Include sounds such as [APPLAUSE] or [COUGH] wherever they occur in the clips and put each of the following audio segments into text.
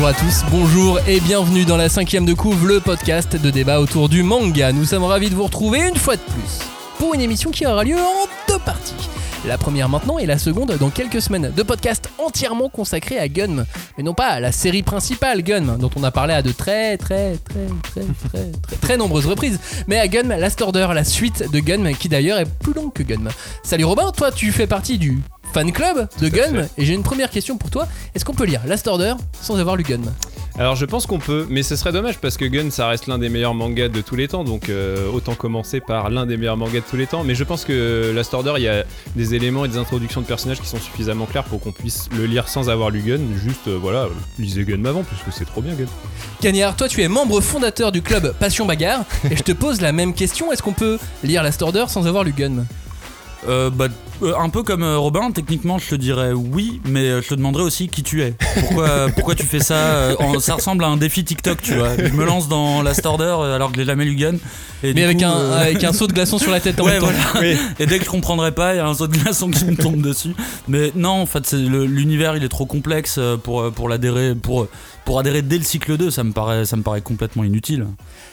bonjour à tous, bonjour et bienvenue dans la cinquième de couve, le podcast de débat autour du manga. Nous sommes ravis de vous retrouver une fois de plus pour une émission qui aura lieu en deux parties. La première maintenant et la seconde dans quelques semaines. Deux podcasts entièrement consacrés à Gunm. Mais non pas à la série principale Gunm, dont on a parlé à de très très très très très très nombreuses reprises. Mais à Gunm Last Order, la suite de Gunm, qui d'ailleurs est plus longue que Gunm. Salut Robin, toi tu fais partie du fan club de Gunm. Et j'ai une première question pour toi. Est-ce qu'on peut lire Last Order sans avoir lu Gunm Alors je pense qu'on peut, mais ce serait dommage parce que Gun ça reste l'un des meilleurs mangas de tous les temps, donc euh, autant commencer par l'un des meilleurs mangas de tous les temps. Mais je pense que Last Order, il y a des éléments et des introductions de personnages qui sont suffisamment clairs pour qu'on puisse le lire sans avoir lu Gun. Juste euh, voilà, lisez Gun avant puisque c'est trop bien Gun. Cagnard, toi tu es membre fondateur du club Passion Bagarre. et je te pose la même question. Est-ce qu'on peut lire Last Order sans avoir lu Gunm Euh, bah, euh, un peu comme euh, Robin, techniquement je te dirais oui, mais euh, je te demanderais aussi qui tu es. Pourquoi, [LAUGHS] pourquoi tu fais ça euh, en- Ça ressemble à un défi TikTok, tu vois. Je me lance dans Last Order alors que j'ai jamais lu Gun. Et Mais avec coup, un, euh, avec un saut de glaçon sur la tête en [LAUGHS] Ouais, même temps. voilà. Et dès que je comprendrais pas, il y a un saut de glaçon qui me tombe dessus. Mais non, en fait, l'univers il est trop complexe pour, pour l'adhérer. Pour, pour adhérer dès le cycle 2, ça me paraît, ça me paraît complètement inutile.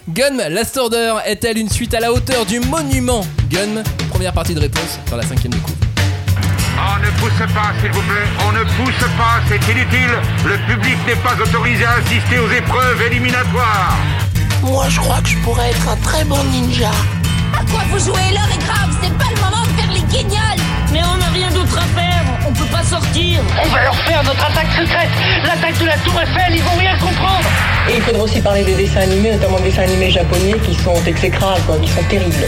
Gun, Last Order est-elle une suite à la hauteur du monument Gun Première partie de réponse dans la cinquième de coup. On ne pousse pas, s'il vous plaît. On ne pousse pas, c'est inutile. Le public n'est pas autorisé à assister aux épreuves éliminatoires. Moi, je crois que je pourrais être un très bon ninja. À quoi vous jouez? L'heure est grave, c'est pas le moment de faire les guignols Mais on n'a rien d'autre à faire, on peut pas sortir. On va leur faire notre attaque secrète, l'attaque de la Tour Eiffel, ils vont rien comprendre. Et il faudra aussi parler des dessins animés, notamment des dessins animés japonais qui sont exécrables, quoi, qui sont terribles. [LAUGHS]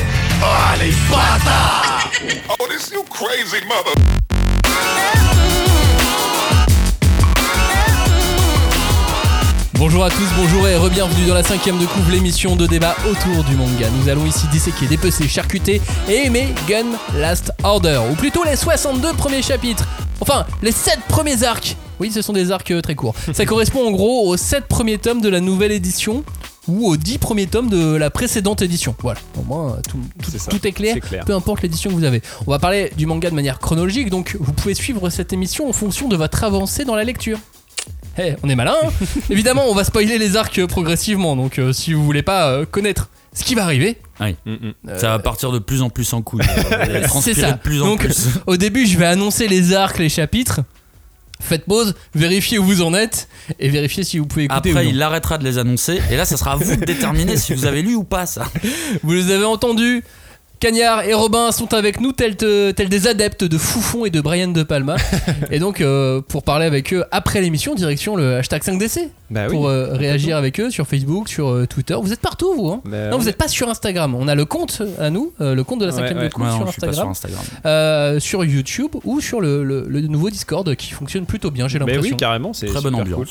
Oh, this you crazy mother. Bonjour à tous, bonjour et re-bienvenue dans la cinquième de couvre, l'émission de débat autour du manga. Nous allons ici disséquer, dépecer, charcuter et aimer Gun Last Order, ou plutôt les 62 premiers chapitres. Enfin, les 7 premiers arcs. Oui, ce sont des arcs euh, très courts. [LAUGHS] Ça correspond en gros aux 7 premiers tomes de la nouvelle édition ou aux 10 premiers tomes de la précédente édition. Voilà, au moins tout, tout- C'est ça, tout est clair. peu importe l'édition que vous avez. On va parler du manga de manière chronologique, donc vous pouvez suivre cette émission en fonction de votre avancée dans la lecture. Eh, on est malin, hein [LAUGHS] Évidemment, on va spoiler les arcs euh, progressivement, donc euh, si vous voulez pas euh, connaître ce qui va arriver, Oui. Mm, mm. Ça va partir de plus en plus en couille. [LAUGHS] c'est ça. de plus en donc, plus. au début, je vais annoncer les arcs, les chapitres. Faites pause, vérifiez où vous en êtes et vérifiez si vous pouvez écouter Après, ou non. il arrêtera de les annoncer. Et là, ça sera à vous de déterminer si vous avez lu ou pas ça. Vous les avez entendus Cagnard et Robin sont avec nous tels, te- tels des adeptes de Foufon et de Brian De Palma. [LAUGHS] et donc, euh, pour parler avec eux après l'émission, direction le hashtag 5DC. Bah oui. pour euh, réagir avec eux sur Facebook, sur euh, Twitter. Vous êtes partout, vous hein Bah, Non, on vous n'êtes pas sur Instagram. On a le compte à nous, euh, le compte de la Ouais, 5ème ouais. de Ouais, sur Instagram, euh, sur YouTube ou sur le, le- le nouveau Discord qui fonctionne plutôt bien, j'ai l'impression. oui, carrément, c'est Très bonne ambiance. cool.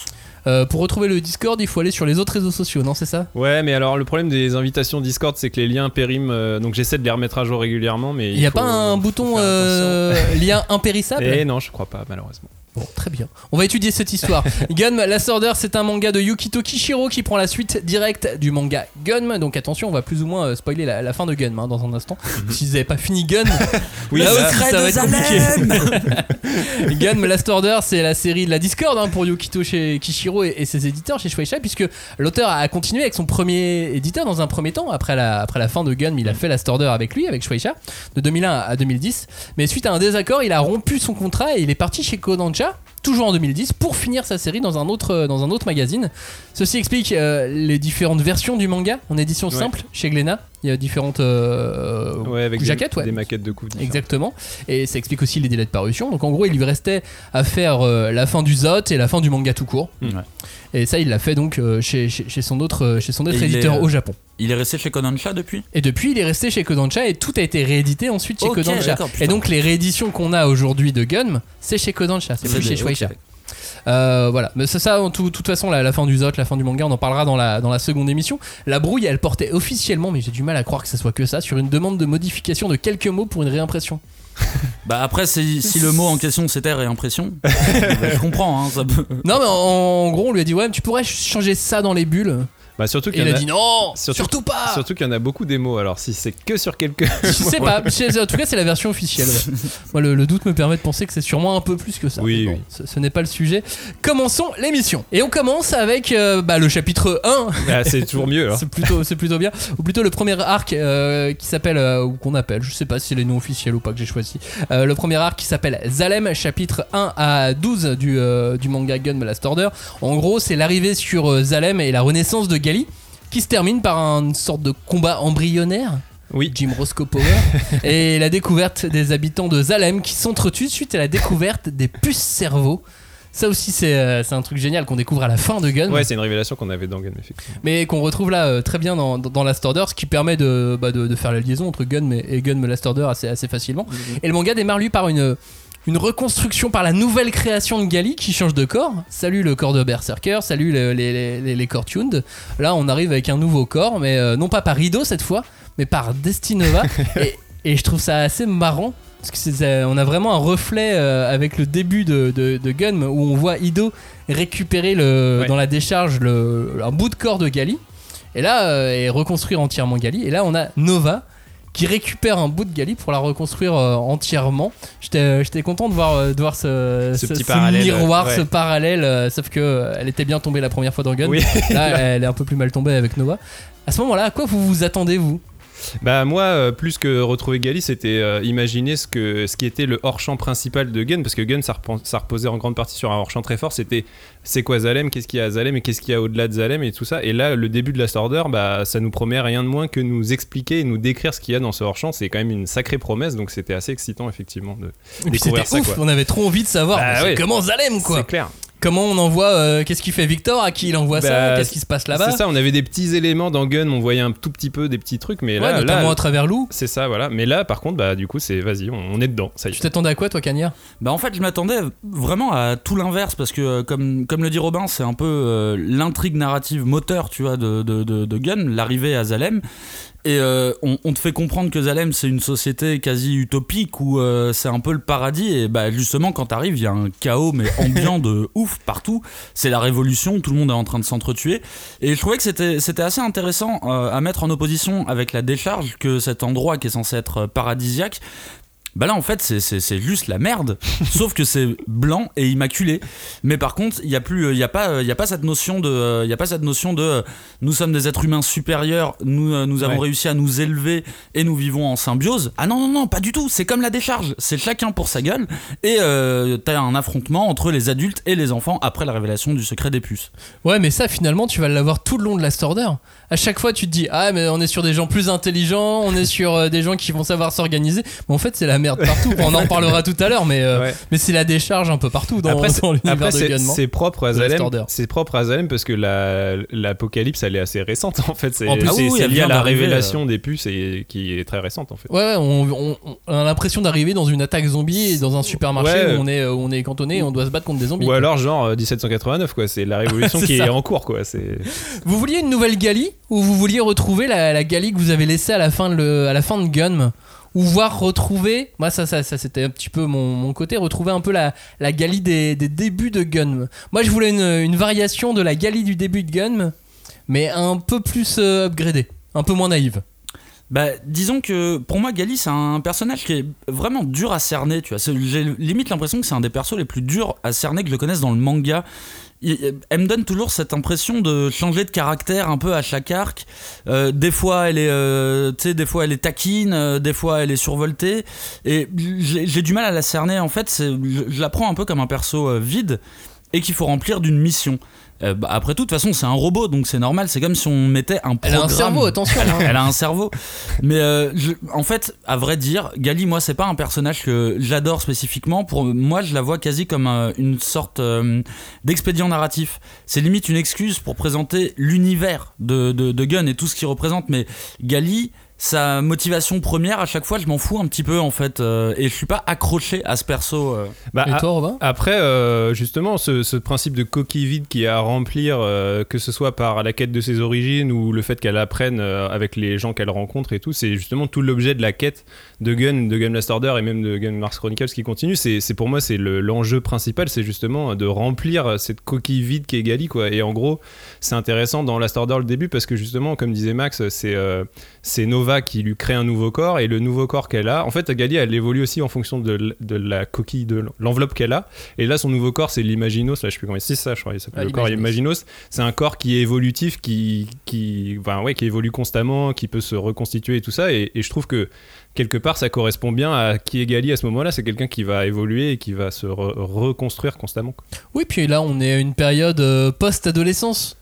Euh, pour retrouver le Discord, il faut aller sur les autres réseaux sociaux, non C'est ça? Ouais, mais alors le problème des invitations Discord, c'est que les liens périment, euh, donc j'essaie de les remettre à jour régulièrement, mais Il n'y a faut- pas un faut bouton faire euh, [LAUGHS] lien impérissable? Eh non, je crois pas, malheureusement. Bon, très bien. On va étudier cette histoire. [LAUGHS] Gun, Last Order, c'est un manga de Yukito Kishiro qui prend la suite directe du manga Gun. Donc attention, on va plus ou moins euh, spoiler la, la fin de Gun hein, dans un instant. si vous n'avez pas fini Gun, [LAUGHS] Oui, là aussi, ça va être compliqué. [LAUGHS] Gun, Last Order, c'est la série de la Discord hein, pour Yukito chez Kishiro et, et ses éditeurs chez Shueisha, puisque l'auteur a continué avec son premier éditeur dans un premier temps. Après la, après la fin de Gun, il a fait Last Order avec lui, avec Shueisha, de 2001 à 2010. Mais suite à un désaccord, il a rompu son contrat et il est parti chez Kodansha cię? Toujours en 2010 pour finir sa série dans un autre dans un autre magazine. Ceci explique euh, les différentes versions du manga en édition Ouais. simple chez Glénat. Il y a différentes euh, Ouais, avec jaquettes, des, ouais. des maquettes de coups. Exactement. Et ça explique aussi les délais de parution. Donc en gros, il lui restait à faire euh, la fin du Zot et la fin du manga tout court. Ouais. Et ça, il l'a fait donc euh, chez, chez, chez son autre, euh, chez son autre Et éditeur est, euh, au Japon. Il est resté chez Kodansha depuis? Et depuis, il est resté chez Kodansha et tout a été réédité ensuite chez Kodansha. Et donc les rééditions qu'on a aujourd'hui de Gun, c'est chez Kodansha, c'est plus des- chez Shueisha. Euh, voilà, mais c'est ça, en tout- toute façon, la, la fin du Zot, la fin du manga, on en parlera dans la, dans la seconde émission. La brouille, elle portait officiellement, mais j'ai du mal à croire que ça soit que ça, sur une demande de modification de quelques mots pour une réimpression. [LAUGHS] Bah après, si, si le mot en question c'était réimpression, bah, [LAUGHS] je comprends. Hein, ça peut- Non, mais en, en gros, on lui a dit, ouais, tu pourrais changer ça dans les bulles. Bah, surtout qu'il il y en a a. dit non, surtout- surtout pas. Surtout qu'il y en a beaucoup des mots, alors si c'est que sur quelques. [LAUGHS] Je sais pas, [LAUGHS] en tout cas c'est la version officielle. ouais. [LAUGHS] Moi le, le doute me permet de penser que c'est sûrement un peu plus que ça. Oui, oui. Ce, ce n'est pas le sujet. Commençons l'émission. Et on commence avec euh, bah, le chapitre 1. Ah, c'est toujours mieux. alors. C'est plutôt, c'est plutôt bien. Ou plutôt le premier arc euh, qui s'appelle, euh, ou qu'on appelle, je sais pas si c'est les noms officiels ou pas que j'ai choisi. Le premier arc qui s'appelle Zalem, chapitre 1 à 12 du, du manga Gun Last Order. En gros, c'est l'arrivée sur Zalem et la renaissance de Qui se termine par une sorte de combat embryonnaire. Oui. Jim Roscoe Power [LAUGHS] et la découverte des habitants de Zalem qui s'entretuent suite à la découverte des puces cerveaux. Ça aussi c'est euh, c'est un truc génial qu'on découvre à la fin de Gun Ouais, c'est une révélation qu'on avait dans Gun, effectivement. mais qu'on retrouve là euh, très bien dans, dans, dans Last Order, ce qui permet de, bah, de, de faire la liaison entre Gun et, Gun Last Order assez, assez facilement. Et le manga démarre lui par une, une reconstruction, par la nouvelle création de Gali qui change de corps. Salut le corps de Berserker, salut le- les, les, les, les corps tuned. Là on arrive avec un nouveau corps, mais euh, non pas par Ido cette fois, mais par Destinova. [LAUGHS] et, et je trouve ça assez marrant. Parce que c'est- on a vraiment un reflet euh, avec le début de, de, de Gun où on voit Ido récupérer le, Ouais. dans la décharge le, un bout de corps de Gali et là euh, et reconstruire entièrement Gali et là on a Nova qui récupère un bout de Gali pour la reconstruire euh, entièrement. J'étais j'étais content de voir, euh, de voir ce, Ce petit miroir, ouais. ce parallèle, euh, sauf que euh, elle était bien tombée la première fois dans Gun. Oui. Là, elle est un peu plus mal tombée avec Nova. À ce moment-là, à quoi vous vous attendez, vous? Bah moi, euh, plus que retrouver Gali, c'était euh, imaginer ce, que, ce qui était le hors-champ principal de Gun, parce que Gun, ça, ça reposait en grande partie sur un hors-champ très fort, c'était c'est quoi Zalem, qu'est-ce qu'il y a à Zalem et qu'est-ce qu'il y a au-delà de Zalem et tout ça. Et là, le début de Last Order, bah, ça nous promet rien de moins que nous expliquer et nous décrire ce qu'il y a dans ce hors-champ. C'est quand même une sacrée promesse, donc c'était assez excitant, effectivement, de Et découvrir ça. ouf, quoi. on avait trop envie de savoir Bah ouais. comment Zalem quoi. C'est clair. Comment on envoie, euh, qu'est-ce qu'il fait Victor, à qui il envoie ça, Bah, qu'est-ce qui se passe là-bas? C'est ça, on avait des petits éléments dans Gun, on voyait un tout petit peu des petits trucs, mais Ouais, là, notamment là à travers Lou. c'est ça, voilà. Mais là, par contre, bah, du coup, c'est vas-y, on, on est dedans, ça y Tu t'attendais à quoi toi Cagnard Bah en fait je m'attendais vraiment à tout l'inverse parce que euh, comme, comme le dit Robin c'est un peu euh, l'intrigue narrative moteur tu vois de, de, de, de Gun, l'arrivée à Zalem et euh, on, on te fait comprendre que Zalem c'est une société quasi utopique où euh, c'est un peu le paradis. Et bah justement quand t'arrives il y a un chaos mais [LAUGHS] ambiant de ouf partout. C'est la révolution tout le monde est en train de s'entretuer. Et je trouvais que c'était c'était assez intéressant euh, à mettre en opposition avec la décharge que cet endroit qui est censé être paradisiaque bah là en fait c'est- juste la merde. [LAUGHS] Sauf que c'est blanc et immaculé. Mais par contre il y a plus il y a pas il y a pas cette notion de il y a pas cette notion de euh, nous sommes des êtres humains supérieurs nous euh, nous avons Ouais. réussi à nous élever et nous vivons en symbiose. Ah non non non pas du tout. C'est comme la décharge. C'est chacun pour sa gueule. Et euh, t'as un affrontement entre les adultes et les enfants après la révélation du secret des puces. Ouais, mais ça finalement tu vas l'avoir tout le long de Last Order. À chaque fois tu te dis ah mais on est sur des gens plus intelligents, on est sur euh, des gens qui vont savoir s'organiser. Mais en fait c'est la merde partout. on en reparlera tout à l'heure, mais euh, Ouais. mais c'est la décharge un peu partout dans, Après, c'est- dans l'univers de c'est propre à Zalem. C'est propre à Zalem parce que la- l'apocalypse, elle est assez récente en fait. C'est En plus, c'est- oui, lié à la révélation des puces et qui est très récente en fait. Ouais, ouais, on, on- on a l'impression d'arriver dans une attaque zombie et dans un supermarché Ouais. où on est, où on est cantonné et on doit se battre contre des zombies. Ou alors genre euh, 1789 quoi. C'est la révolution [LAUGHS] qui ça. est en cours quoi. C'est Vous vouliez une nouvelle Gali? Ou vous vouliez retrouver la, la que vous avez laissée à la fin de, le- à la fin de Gun ou voir retrouver, moi ça, c'était un petit peu mon, mon côté, retrouver un peu la, la Gali des, des débuts de Gun. Moi je voulais une, une variation de la Gali du début de Gun, mais un peu plus euh, upgradée, un peu moins naïve. Bah, disons que pour moi, Gali, c'est un personnage qui est vraiment dur à cerner. Tu vois, j'ai limite l'impression que c'est un des persos les plus durs à cerner que je connaisse dans le manga. Elle me donne toujours cette impression de changer de caractère un peu à chaque arc. Euh, des fois, elle est, euh, des fois elle est taquine, euh, des fois elle est survoltée. Et j'ai du mal à la cerner. En fait, je, je la prends un peu comme un perso vide et qu'il faut remplir d'une mission. Euh, bah, après tout, de toute façon, c'est un robot, donc c'est normal. C'est comme si on mettait un Elle a un programme. cerveau, attention. hein. Elle a un cerveau. Mais euh, je- en fait, à vrai dire, Gali, moi, c'est pas un personnage que j'adore spécifiquement. Pour moi, je la vois quasi comme euh, une sorte d'expédient narratif. C'est limite une excuse pour présenter l'univers de, de, de Gun et tout ce qu'il représente. Mais Gali, sa motivation première, à chaque fois, je m'en fous un petit peu en fait, euh, et je suis pas accroché à ce perso. euh. Bah, Et a- toi, Robin? Après, euh, justement, ce, ce principe de coquille vide qui a à remplir, euh, que ce soit par la quête de ses origines ou le fait qu'elle apprenne euh, avec les gens qu'elle rencontre et tout, c'est justement tout l'objet de la quête de Gun, de Gun Last Order et même de Gun Mars Chronicles qui continue. C'est pour moi, c'est le- l'enjeu principal, c'est justement de remplir cette coquille vide qui est Gali, quoi. Et en gros, c'est intéressant dans Last Order le début parce que justement, comme disait Max, c'est euh, c'est Nova qui lui crée un nouveau corps et le nouveau corps qu'elle a, en fait, Gali, elle évolue aussi en fonction de, de la coquille, de l'enveloppe qu'elle a. Et là, son nouveau corps, c'est l'Imaginos. Là, je sais plus comment c'est ça, je crois. Il s'appelle Ah, le corps. Imaginos. C'est un corps qui est évolutif, qui, qui, enfin, ouais, qui évolue constamment, qui peut se reconstituer et tout ça. Et, et je trouve que quelque part, ça correspond bien à qui est Gali à ce moment-là. C'est quelqu'un qui va évoluer et qui va se re- reconstruire constamment. quoi. Oui, puis là, on est à une période euh, post-adolescence.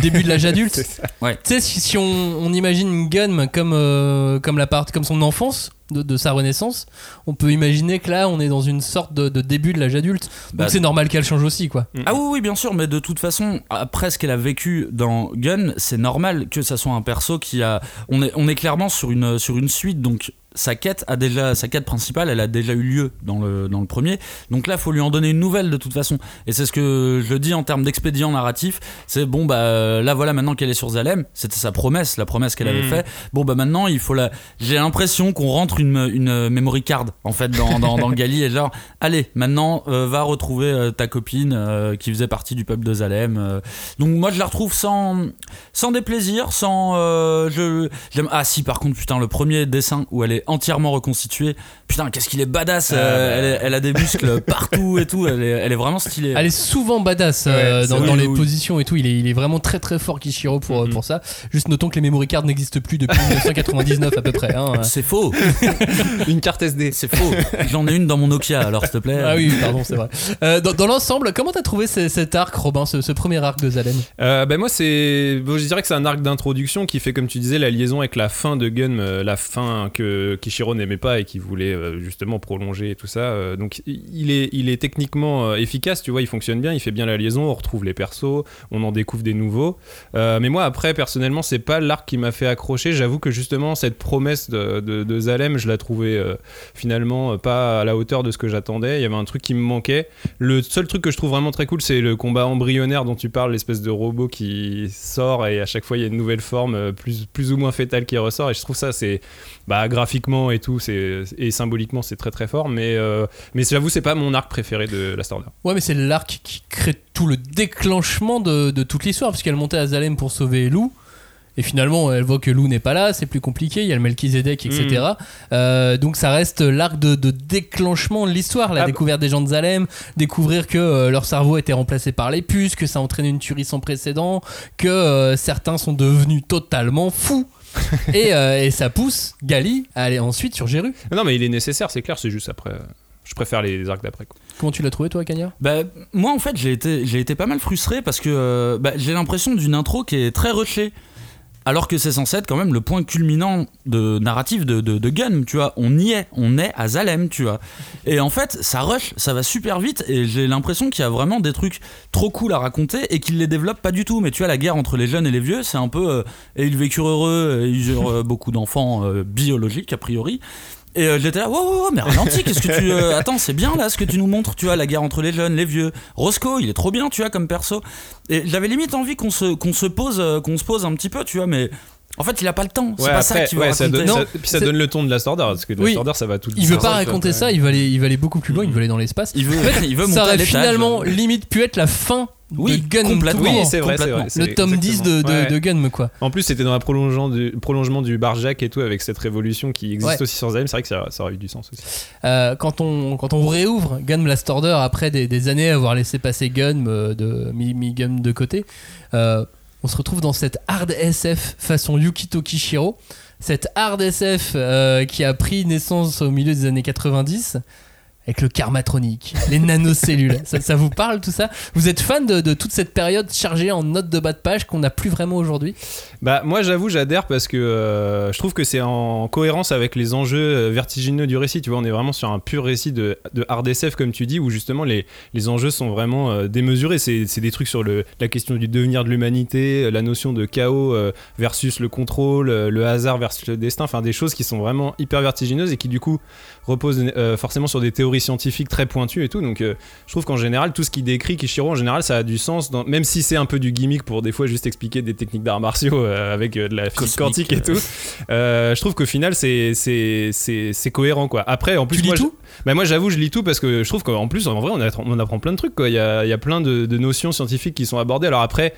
Début de l'âge [LAUGHS] adulte. Ouais. Tu sais, si, si on, on imagine Gun comme, euh, comme, la part, comme son enfance, de, de sa renaissance, on peut imaginer que là, on est dans une sorte de, de début de l'âge adulte. Donc Bah, c'est normal qu'elle change aussi, quoi. Ah oui, oui, bien sûr, mais de toute façon, après ce qu'elle a vécu dans Gun, c'est normal que ça soit un perso qui a. On est, on est clairement sur une, sur une suite, donc sa quête a déjà sa quête principale elle a déjà eu lieu dans le, dans le premier donc là faut lui en donner une nouvelle de toute façon et c'est ce que je dis en termes d'expédient narratif c'est bon bah là voilà maintenant qu'elle est sur Zalem c'était sa promesse la promesse qu'elle avait Mm. fait bon bah maintenant il faut la j'ai l'impression qu'on rentre une, une memory card en fait dans, dans, dans Gali et genre allez maintenant euh, va retrouver euh, ta copine euh, qui faisait partie du peuple de Zalem euh. donc moi je la retrouve sans sans déplaisir sans euh, je ah si par contre putain le premier dessin où elle est entièrement reconstituée putain qu'est-ce qu'il est badass Ah, euh, bah. elle, a des muscles [LAUGHS] partout et tout elle est, elle est vraiment stylée Elle est souvent badass euh, dans, c'est- dans oui, les oui. positions et tout. Il est, il est vraiment très très fort Kishiro pour, Mhm. pour ça. Juste notons que les memory cards n'existent plus depuis [LAUGHS] 1999 à peu près. hein. c'est faux [LAUGHS] Une carte SD. c'est faux j'en ai une dans mon Nokia alors s'il te plaît Ah oui, pardon, c'est vrai. Euh, dans dans l'ensemble, comment t'as trouvé ce- cet arc, Robin, ce, ce premier arc de Zalem? Euh, ben moi c'est bon, je dirais que c'est un arc d'introduction qui fait comme tu disais la liaison avec la fin de Gun la fin que Kishiro n'aimait pas et qui voulait euh, justement prolonger et tout ça. Euh, donc il est il est techniquement euh, efficace tu vois il fonctionne bien il fait bien la liaison on retrouve les persos on en découvre des nouveaux. Mais moi après personnellement c'est pas l'arc qui m'a fait accrocher. J'avoue que justement cette promesse de, Zalem je la trouvais finalement pas à la hauteur de ce que j'attendais. Il y avait un truc qui me manquait. Le seul truc que je trouve vraiment très cool, c'est le combat embryonnaire dont tu parles, l'espèce de robot qui sort et à chaque fois il y a une nouvelle forme plus, plus ou moins fétale qui ressort. Et je trouve ça, c'est bah, graphiquement et tout, et symboliquement, c'est très très fort. Mais, euh, mais j'avoue, c'est pas mon arc préféré de la Order. Ouais, mais c'est l'arc qui crée tout le déclenchement de, de toute l'histoire, puisqu'elle montait à Zalem pour sauver Lou. Et finalement, elle voit que Lou n'est pas là, c'est plus compliqué, il y a le Melchizedek, etc. Euh, donc ça reste l'arc de, de déclenchement de l'histoire, la Ah bah. découverte des gens de Zalem, découvrir que euh, leur cerveau a été remplacé par les puces, que ça a entraîné une tuerie sans précédent, que euh, certains sont devenus totalement fous. [LAUGHS] et, euh, et ça pousse Gali à aller ensuite sur Géru. Non, mais il est nécessaire, c'est clair, c'est juste après. Je préfère les arcs d'après. quoi. Comment tu l'as trouvé toi, Kanya? Bah, moi en fait j'ai été, j'ai été pas mal frustré parce que euh, bah, j'ai l'impression d'une intro qui est très rushée. Alors que c'est censé être quand même le point culminant de narratif de, de, Gun, tu vois. On y est, on est à Zalem, tu vois. Et en fait, ça rush, ça va super vite et j'ai l'impression qu'il y a vraiment des trucs trop cool à raconter et qu'ils les développent pas du tout. Mais tu vois, la guerre entre les jeunes et les vieux, c'est un peu. euh, et ils vécurent heureux, et ils eurent euh, beaucoup d'enfants euh, biologiques a priori. Et euh, j'étais là, wow, wow, wow, mais ralentis, qu'est-ce que tu. euh, [LAUGHS] attends, c'est bien là ce que tu nous montres, tu vois, la guerre entre les jeunes, les vieux. Roscoe, il est trop bien, tu vois, comme perso. Et j'avais limite envie qu'on se, qu'on se pose, euh, qu'on se pose un petit peu, tu vois, mais. En fait, il a pas le temps. C'est Ouais, pas ça qu'il veut ouais, ça raconter. donne, Non, ça- puis ça donne le ton de la Order, parce que Oui. la Order, ça va tout Il veut ça, pas ça, raconter ça, il va aller, il va aller beaucoup plus loin, il va aller dans l'espace. Il veut, [LAUGHS] il veut monter ça aurait finalement limite pu être la fin Oui, de Gun complètement. Oui, c'est vrai, c'est complètement. vrai. le tome 10 de, de. Ouais. de Gun, quoi. En plus, c'était dans le prolongement du, prolongement du Barjack et tout, avec cette révolution qui existe Ouais. aussi sur Zalem. C'est vrai que ça, ça aurait eu du sens aussi. Euh, quand, on, quand on réouvre Gun Blast Order après des, des années à avoir laissé passer Gun euh, de mi, mi Gun de côté, euh, on se retrouve dans cette hard SF façon Yukito Kishiro. Cette hard SF euh, qui a pris naissance au milieu des années 90. Avec le karmatronique, les nanocellules. ça, vous parle tout ça? Vous êtes fan de, toute cette période chargée en notes de bas de page qu'on n'a plus vraiment aujourd'hui? Bah moi j'avoue j'adhère parce que euh, je trouve que c'est en cohérence avec les enjeux euh, vertigineux du récit. Tu vois, on est vraiment sur un pur récit de, hard SF comme tu dis, où justement les, les enjeux sont vraiment euh, démesurés. C'est des trucs sur la question du devenir de l'humanité, la notion de chaos versus le contrôle, le hasard versus le destin. Enfin des choses qui sont vraiment hyper vertigineuses et qui du coup reposent euh, forcément sur des théories scientifiques très pointues et tout. Donc euh, je trouve qu'en général tout ce qui décrit Kishiro en général ça a du sens, dans- même si c'est un peu du gimmick pour des fois juste expliquer des techniques d'arts martiaux euh, avec de la physique quantique et tout. Je trouve qu'au final c'est c'est c'est c'est cohérent quoi. Après en plus Tu lis moi, je- tout? Bah moi j'avoue je lis tout parce que je trouve qu'en plus en vrai on, apprend- on apprend plein de trucs quoi. Il y a, y a plein de, de notions scientifiques qui sont abordées. Alors après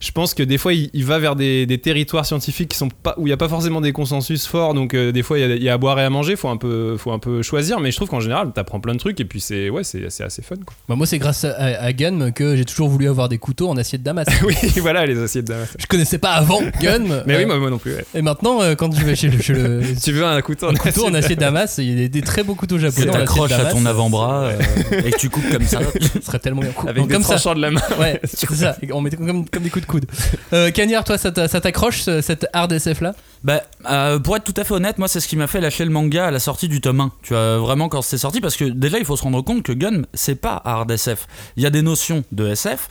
je pense que des fois il, il va vers des, des territoires scientifiques qui sont pas où il n'y a pas forcément des consensus forts donc euh, des fois il y, a, il y a à boire et à manger faut un peu faut un peu choisir mais je trouve qu'en général t'apprends plein de trucs et puis c'est ouais c'est assez fun quoi. Bah, Moi, c'est grâce à, à que j'ai toujours voulu avoir des couteaux en acier de Damas. [LAUGHS] oui voilà les assiettes Damas. Je connaissais pas avant Gun. Mais euh, oui moi, moi non plus. ouais. Et maintenant, euh, quand je vais chez le, chez le- [LAUGHS] Tu veux un couteau en un couteau en acier de Damas, il y a des, des très beaux couteaux japonais de t'accroches à ton avant-bras euh, [LAUGHS] et que tu coupes comme ça. Ce serait tellement bien. avec des comme ça. de la main. Ouais, c'est ça. On mettait comme, comme des coups de coude. Euh, Cagnard, toi, ça t'a- ça t'accroche ce- cette hard SF là? Bah, euh, pour être tout à fait honnête, moi, c'est ce qui m'a fait lâcher le manga à la sortie du tome 1. Tu vois, vraiment, quand c'est sorti, parce que déjà, il faut se rendre compte que Gun, c'est pas hard SF. Il y a des notions de SF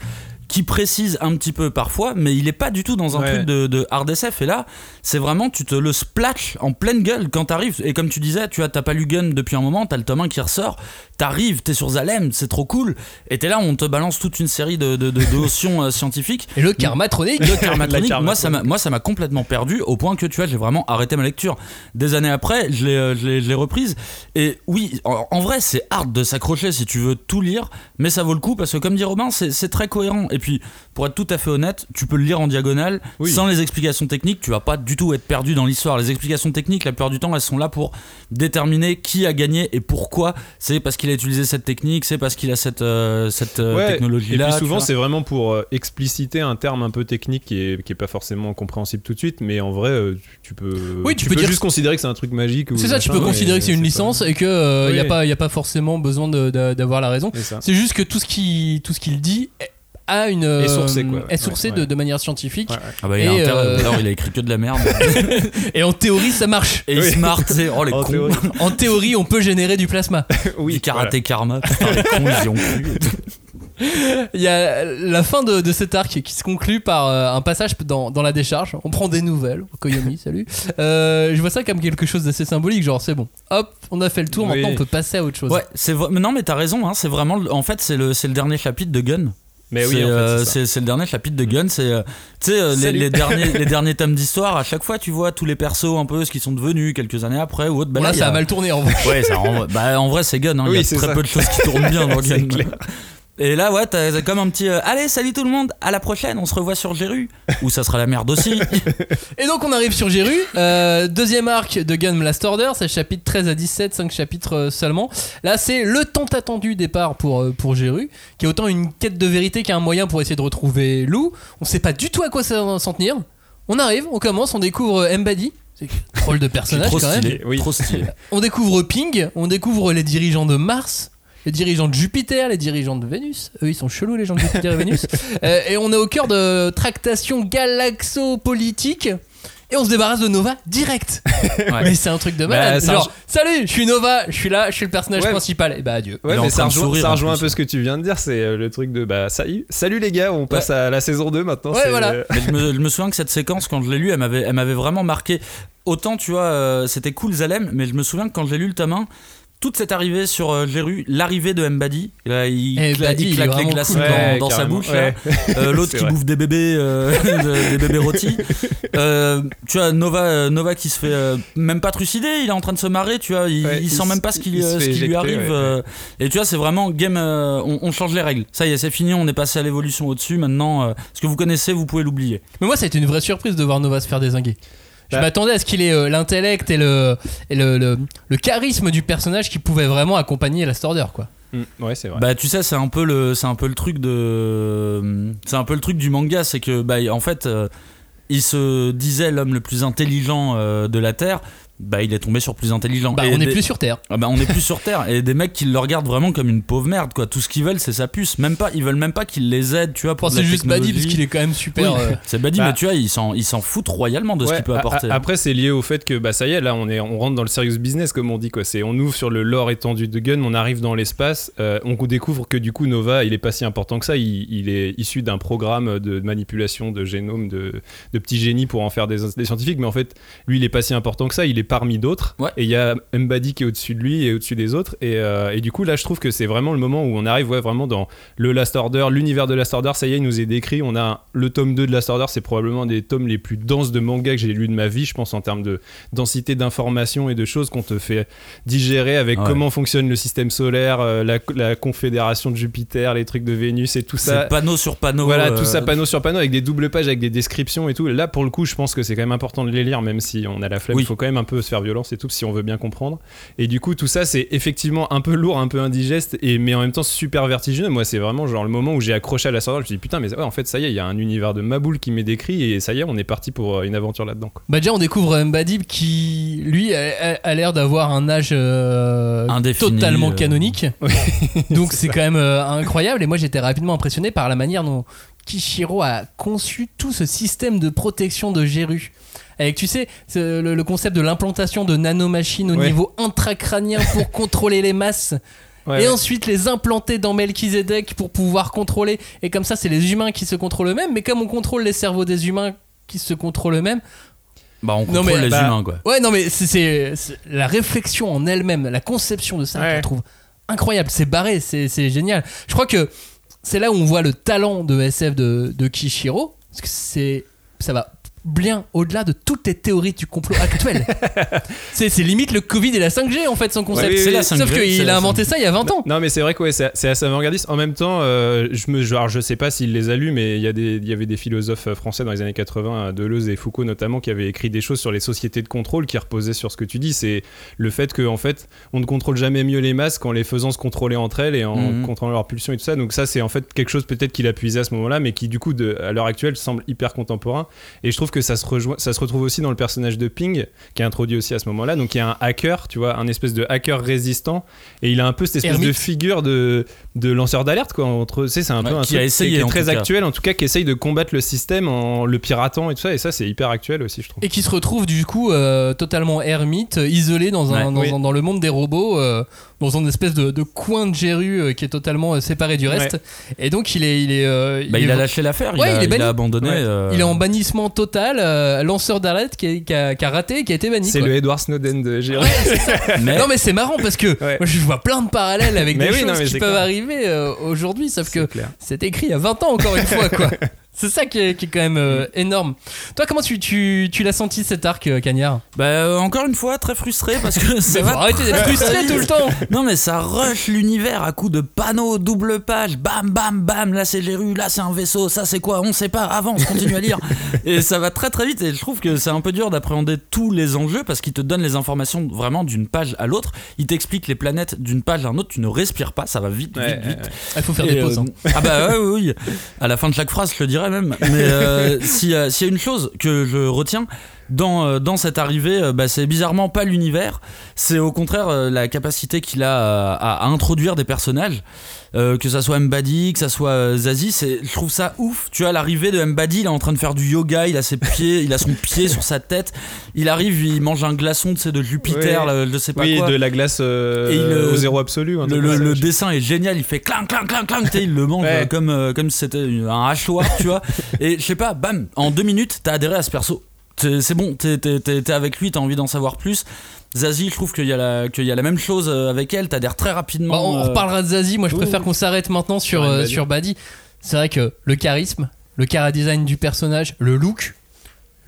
qui précisent un petit peu parfois, mais il est pas du tout dans un Ouais. truc de, de hard SF. Et là, c'est vraiment, tu te le splatch en pleine gueule quand t'arrives. Et comme tu disais, tu as t'as pas lu Gun depuis un moment, t'as le tome 1 qui ressort, t'arrives, t'es sur Zalem, c'est trop cool. Et t'es là, on te balance toute une série de, de, de- de notions euh, scientifiques. Et le karmatronique Le karmatronique, [LAUGHS] moi ça m'a moi ça m'a complètement perdu au point que tu vois j'ai vraiment arrêté ma lecture. Des années après, je l'ai euh, je l'ai je l'ai reprise et oui, en, en vrai c'est hard de s'accrocher si tu veux tout lire, mais ça vaut le coup parce que comme dit Robin, c'est c'est très cohérent et puis pour être tout à fait honnête, tu peux le lire en diagonale Oui. sans les explications techniques, tu vas pas du tout être perdu dans l'histoire. Les explications techniques, la plupart du temps, elles sont là pour déterminer qui a gagné et pourquoi. C'est parce qu'il a utilisé cette technique, c'est parce qu'il a cette euh, cette euh, Ouais, technologie là. Et puis souvent, c'est vraiment pour euh, expliciter un terme un peu technique qui est, qui est pas forcément compréhensible tout de suite, mais en vrai, tu, peux, Oui, tu peux dire- juste considérer que c'est un truc magique. ou C'est ça, tu peux considérer que c'est une pas- licence et que euh, Oui, y a pas y a pas forcément besoin d'avoir la raison. C'est juste que tout ce qui tout ce qu'il dit a une Est sourcé, quoi. est sourcé Ouais, de, ouais. de manière scientifique Ouais, ouais. Ah bah il a Et, intérêt, euh, ou alors il a écrit que de la merde. [LAUGHS] et en théorie ça marche. Et Oui. smart, tu sais, oh les En cons. théorie. [LAUGHS] En théorie, on peut générer du plasma. [LAUGHS] Oui, du karaté karma, putain, les cons, ils y ont cru. Il y a la fin de, de cet arc qui se conclut par euh, un passage dans, dans la décharge. On prend des nouvelles. Koyomi, salut. Euh, je vois ça comme quelque chose d'assez symbolique. Genre, c'est bon. Hop, on a fait le tour. Oui. Maintenant, on peut passer à autre chose. Ouais, c'est non, mais t'as raison, hein, c'est vraiment, en fait, c'est le, c'est le dernier chapitre de Gun. Mais oui, c'est, en fait, euh, le dernier chapitre de Gun. C'est, euh, tu sais, euh, les, derniers, [LAUGHS] les derniers tomes d'histoire. À chaque fois, tu vois tous les persos un peu ce qu'ils sont devenus quelques années après ou autre. Bah là, ça a- a mal tourné en vrai. Ouais, ça, en, bah, en vrai, c'est Gun. hein, Il Oui, y a très ça. peu de choses qui tournent bien dans [LAUGHS] Gun. Et là, ouais, t'as comme un petit. euh, Allez, salut tout le monde, à la prochaine, on se revoit sur Géru. Ou ça sera la merde aussi. [LAUGHS] Et donc on arrive sur Géru, euh, deuxième arc de Gun Blast Order, c'est chapitre 13 à 17, 5 chapitres euh, seulement. Là c'est le tant attendu départ pour, pour Géru, qui est autant une quête de vérité qu'un moyen pour essayer de retrouver Lou. On sait pas du tout à quoi s'en tenir. On arrive, on commence, on découvre Mbadi, c'est drôle de [LAUGHS] personnage trop quand même. stylé. Oui. Trop stylé. On découvre Ping, on découvre les dirigeants de Mars, les dirigeants de Jupiter, les dirigeants de Vénus. Eux, ils sont chelous, les gens de Jupiter et Vénus. [LAUGHS] Euh, et on est au cœur de tractations galaxo-politiques. Et on se débarrasse de Nova direct. [LAUGHS] Ouais. Mais c'est un truc de Bah, malade. ça Genre, salut, je suis Nova, je suis là, je suis le personnage Ouais. principal. Et bah adieu. Ouais, mais ça rejoint, sourire, ça en rejoint un peu ce que tu viens de dire, c'est euh, le truc de bah salut, salut les gars, on passe à la saison 2 maintenant. Ouais, voilà. euh, Mais je me, je me souviens que cette séquence, quand je l'ai lue, elle m'avait, elle m'avait vraiment marqué. Autant, tu vois, euh, c'était cool Zalem, mais je me souviens que quand j'ai lu le 1, toute cette arrivée sur euh, Géru, l'arrivée de Mbadi, là, il, Eh, cla- Mbadi, il il est claque les glaçons cool. dans, Ouais, dans sa bouche. Ouais. Euh, [LAUGHS] l'autre qui vrai. bouffe des bébés, euh, [LAUGHS] de- des bébés rôtis. Euh, tu vois, Nova, euh, Nova qui se fait euh, même pas trucider, il est en train de se marrer, tu vois, il, Ouais, il il sent même pas ce qui, euh, ce lui arrive. ouais, euh, et tu vois, c'est vraiment game, euh, on, on change les règles. Ça y est, c'est fini, on est passé à l'évolution au-dessus. Maintenant, euh, ce que vous connaissez, vous pouvez l'oublier. Mais moi, ça a été une vraie surprise de voir Nova se faire désinguer. Je Bah. m'attendais à ce qu'il ait euh, l'intellect et, le, et le, le, le charisme du personnage qui pouvait vraiment accompagner Last Order, quoi. Mm, ouais, c'est vrai. Bah tu sais c'est un peu le c'est un peu le truc de c'est un peu le truc du manga c'est que bah en fait euh, il se disait l'homme le plus intelligent euh, de la terre bah il est tombé sur plus intelligent. Bah, Et on est des- plus sur Terre. Ah bah on est plus sur Terre et des mecs qui le regardent vraiment comme une pauvre merde quoi. Tout ce qu'ils veulent c'est sa puce. Même pas, ils veulent même pas qu'il les aide, tu vois. Pour c'est juste technologie. parce qu'il est quand même super. Oui, euh, [LAUGHS] c'est Buddy, Bah. mais tu vois, ils s'en, ils s'en foutent royalement de ce qu'il peut apporter. Après, c'est lié au fait que bah ça y est, là, on est, on rentre dans le serious business comme on dit quoi. C'est, on ouvre sur le lore étendu de Gun, on arrive dans l'espace, euh, on découvre que du coup Nova, il est pas si important que ça. Il, il est issu d'un programme de manipulation de génome de, de petits génies pour en faire des, des scientifiques, mais en fait, lui, il est pas si important que ça. Il est parmi d'autres. Ouais. Et il y a Mbadi qui est au-dessus de lui et au-dessus des autres. Et, euh, et du coup, là, je trouve que c'est vraiment le moment où on arrive ouais, vraiment dans le Last Order, l'univers de Last Order. Ça y est, il nous est décrit. On a le tome 2 de Last Order, c'est probablement des tomes les plus denses de manga que j'ai lu de ma vie, je pense, en termes de densité d'informations et de choses qu'on te fait digérer avec Ouais. comment fonctionne le système solaire, euh, la, la confédération de Jupiter, les trucs de Vénus et tout ça. Panneau sur panneau. Voilà, euh, tout ça panneau sur panneau avec des doubles pages, avec des descriptions et tout. Là, pour le coup, je pense que c'est quand même important de les lire, même si on a la flemme. Il Oui. faut quand même un peu se faire violence et tout, si on veut bien comprendre. Et du coup, tout ça, c'est effectivement un peu lourd, un peu indigeste, et, mais en même temps super vertigineux. Moi, c'est vraiment genre le moment où j'ai accroché à la sortie. Je me suis dit, putain, mais ouais, en fait, ça y est, il y a un univers de Maboul qui m'est décrit, et ça y est, on est parti pour euh, une aventure là-dedans. Bah déjà on découvre Mbadib qui lui a, a- a l'air d'avoir un âge euh, Indéfini, totalement euh. canonique. [LAUGHS] Donc c'est quand même euh, incroyable et moi j'étais rapidement impressionné par la manière dont Kishiro a conçu tout ce système de protection de Geru. Avec tu sais le, le concept de l'implantation de nanomachines au Ouais. niveau intracrânien pour [LAUGHS] contrôler les masses. Ouais, et ouais. ensuite les implanter dans Melchizedek pour pouvoir contrôler. Et comme ça, c'est les humains qui se contrôlent eux-mêmes. Mais comme on contrôle les cerveaux des humains qui se contrôlent eux-mêmes, Bah, on Non, contrôle mais, les bah, humains, quoi. Ouais, non, mais c'est- la réflexion en elle-même, la conception de ça, Ouais. je trouve incroyable. C'est barré, c'est c'est génial. Je crois que c'est là où on voit le talent de SF de, de Kishiro, parce que c'est ça va bien au-delà de toutes les théories du complot actuelles. [LAUGHS] c'est c'est limite le Covid et la 5G en fait son concept. Ouais, oui, C'est oui, la Sauf 5G, c'est qu'il a inventé 5G. ça il y a 20 ans. Non mais c'est vrai que ouais, c'est c'est assez avant-gardiste. En même temps, euh, je me, genre, je sais pas s'il les a lus, mais il y, a des- il y avait des philosophes euh, français dans les années 80, Deleuze et Foucault notamment, qui avaient écrit des choses sur les sociétés de contrôle qui reposaient sur ce que tu dis. C'est le fait que en fait, on ne contrôle jamais mieux les masses qu'en les faisant se contrôler entre elles et en Mhm. contrôlant leurs pulsions et tout ça. Donc ça, c'est en fait quelque chose peut-être qu'il a puisé à ce moment-là, mais qui du coup, de, à l'heure actuelle, semble hyper contemporain. Et je trouve que ça se rejoint, ça se retrouve aussi dans le personnage de Ping, qui est introduit aussi à ce moment-là. Donc il y a un hacker, tu vois, un espèce de hacker résistant, et il a un peu cette espèce de figure de, de lanceur d'alerte, quoi. Entre, tu sais, c'est un Ouais, peu un qui a truc essayé, qui est en très tout cas. actuel, en tout cas, qui essaye de combattre le système en le piratant et tout ça. Et ça, c'est hyper actuel aussi, je trouve. Et qui se retrouve du coup euh, totalement ermite, euh, isolé dans, un, Ouais. dans, Oui. un- dans le monde des robots, euh, dans une espèce de, de coin de Géru euh, qui est totalement euh, séparé du reste. Et donc il est, il est, euh, Bah, il il est- a lâché l'affaire, il, a, il est a abandonné. Ouais. euh, il est en bannissement total, euh, lanceur d'alerte qui, a- qui a, qui a raté, et qui a été banni. C'est quoi. le Edward Snowden de Géry. [LAUGHS] mais- Non mais c'est marrant parce que Ouais. moi je vois plein de parallèles avec Mais des oui, non, choses mais qui c'est peuvent clair. arriver euh, aujourd'hui, sauf que C'est clair. c'est écrit il y a 20 ans encore une fois quoi. [LAUGHS] C'est ça qui est, qui est quand même euh, énorme. Toi comment tu, tu, tu l'as senti cet arc euh, Cagnard? Bah, euh, encore une fois, très frustré parce que [LAUGHS] ça va faut arrêter d'être frustré tout le temps Non mais ça rush l'univers à coups de panneaux, double page, bam bam bam, là c'est Géru, là c'est un vaisseau, ça c'est quoi, on sait pas, avance, continue à lire. [LAUGHS] et ça va très très vite et je trouve que c'est un peu dur d'appréhender tous les enjeux parce qu'il te donne les informations vraiment d'une page à l'autre, il t'explique les planètes d'une page à l'autre, tu ne respires pas, ça va vite, Ouais, vite, ouais, vite. ouais. Il faut faire Et, des pauses. hein. Ah bah oui, oui. À la fin de chaque phrase, je le même. Mais euh, [LAUGHS] s'il y a une chose que je retiens dans, euh, dans cette arrivée, euh, bah, c'est bizarrement pas l'univers. C'est au contraire euh, la capacité qu'il a à, à introduire des personnages. Euh, que ça soit Mbadi, que ça soit Zazie, je trouve ça ouf. Tu vois, l'arrivée de Mbadi, il est en train de faire du yoga, il a ses pieds, il a son pied sur sa tête. Il arrive, il mange un glaçon, tu sais, de Jupiter, Ouais. là, je sais pas Oui, quoi. de la glace euh, Et il, au zéro absolu. Le, le- le dessin est génial, il fait clang clang clang clang, il le mange Ouais. comme, comme si c'était un hachoir, tu vois. Et je sais pas, bam, en deux minutes, t'as adhéré à ce perso. C'est bon, t'es t'es- t'es- t'es avec lui, t'as envie d'en savoir plus. Zazie, je trouve qu'il y, a la- qu'il y a la même chose euh, avec elle, t'adhères très rapidement. Bah, on, on euh, reparlera de Zazie, moi je ouh. préfère qu'on s'arrête maintenant sur, Ouais, euh, sur Buddy. C'est vrai que le charisme, le cara design du personnage, le look,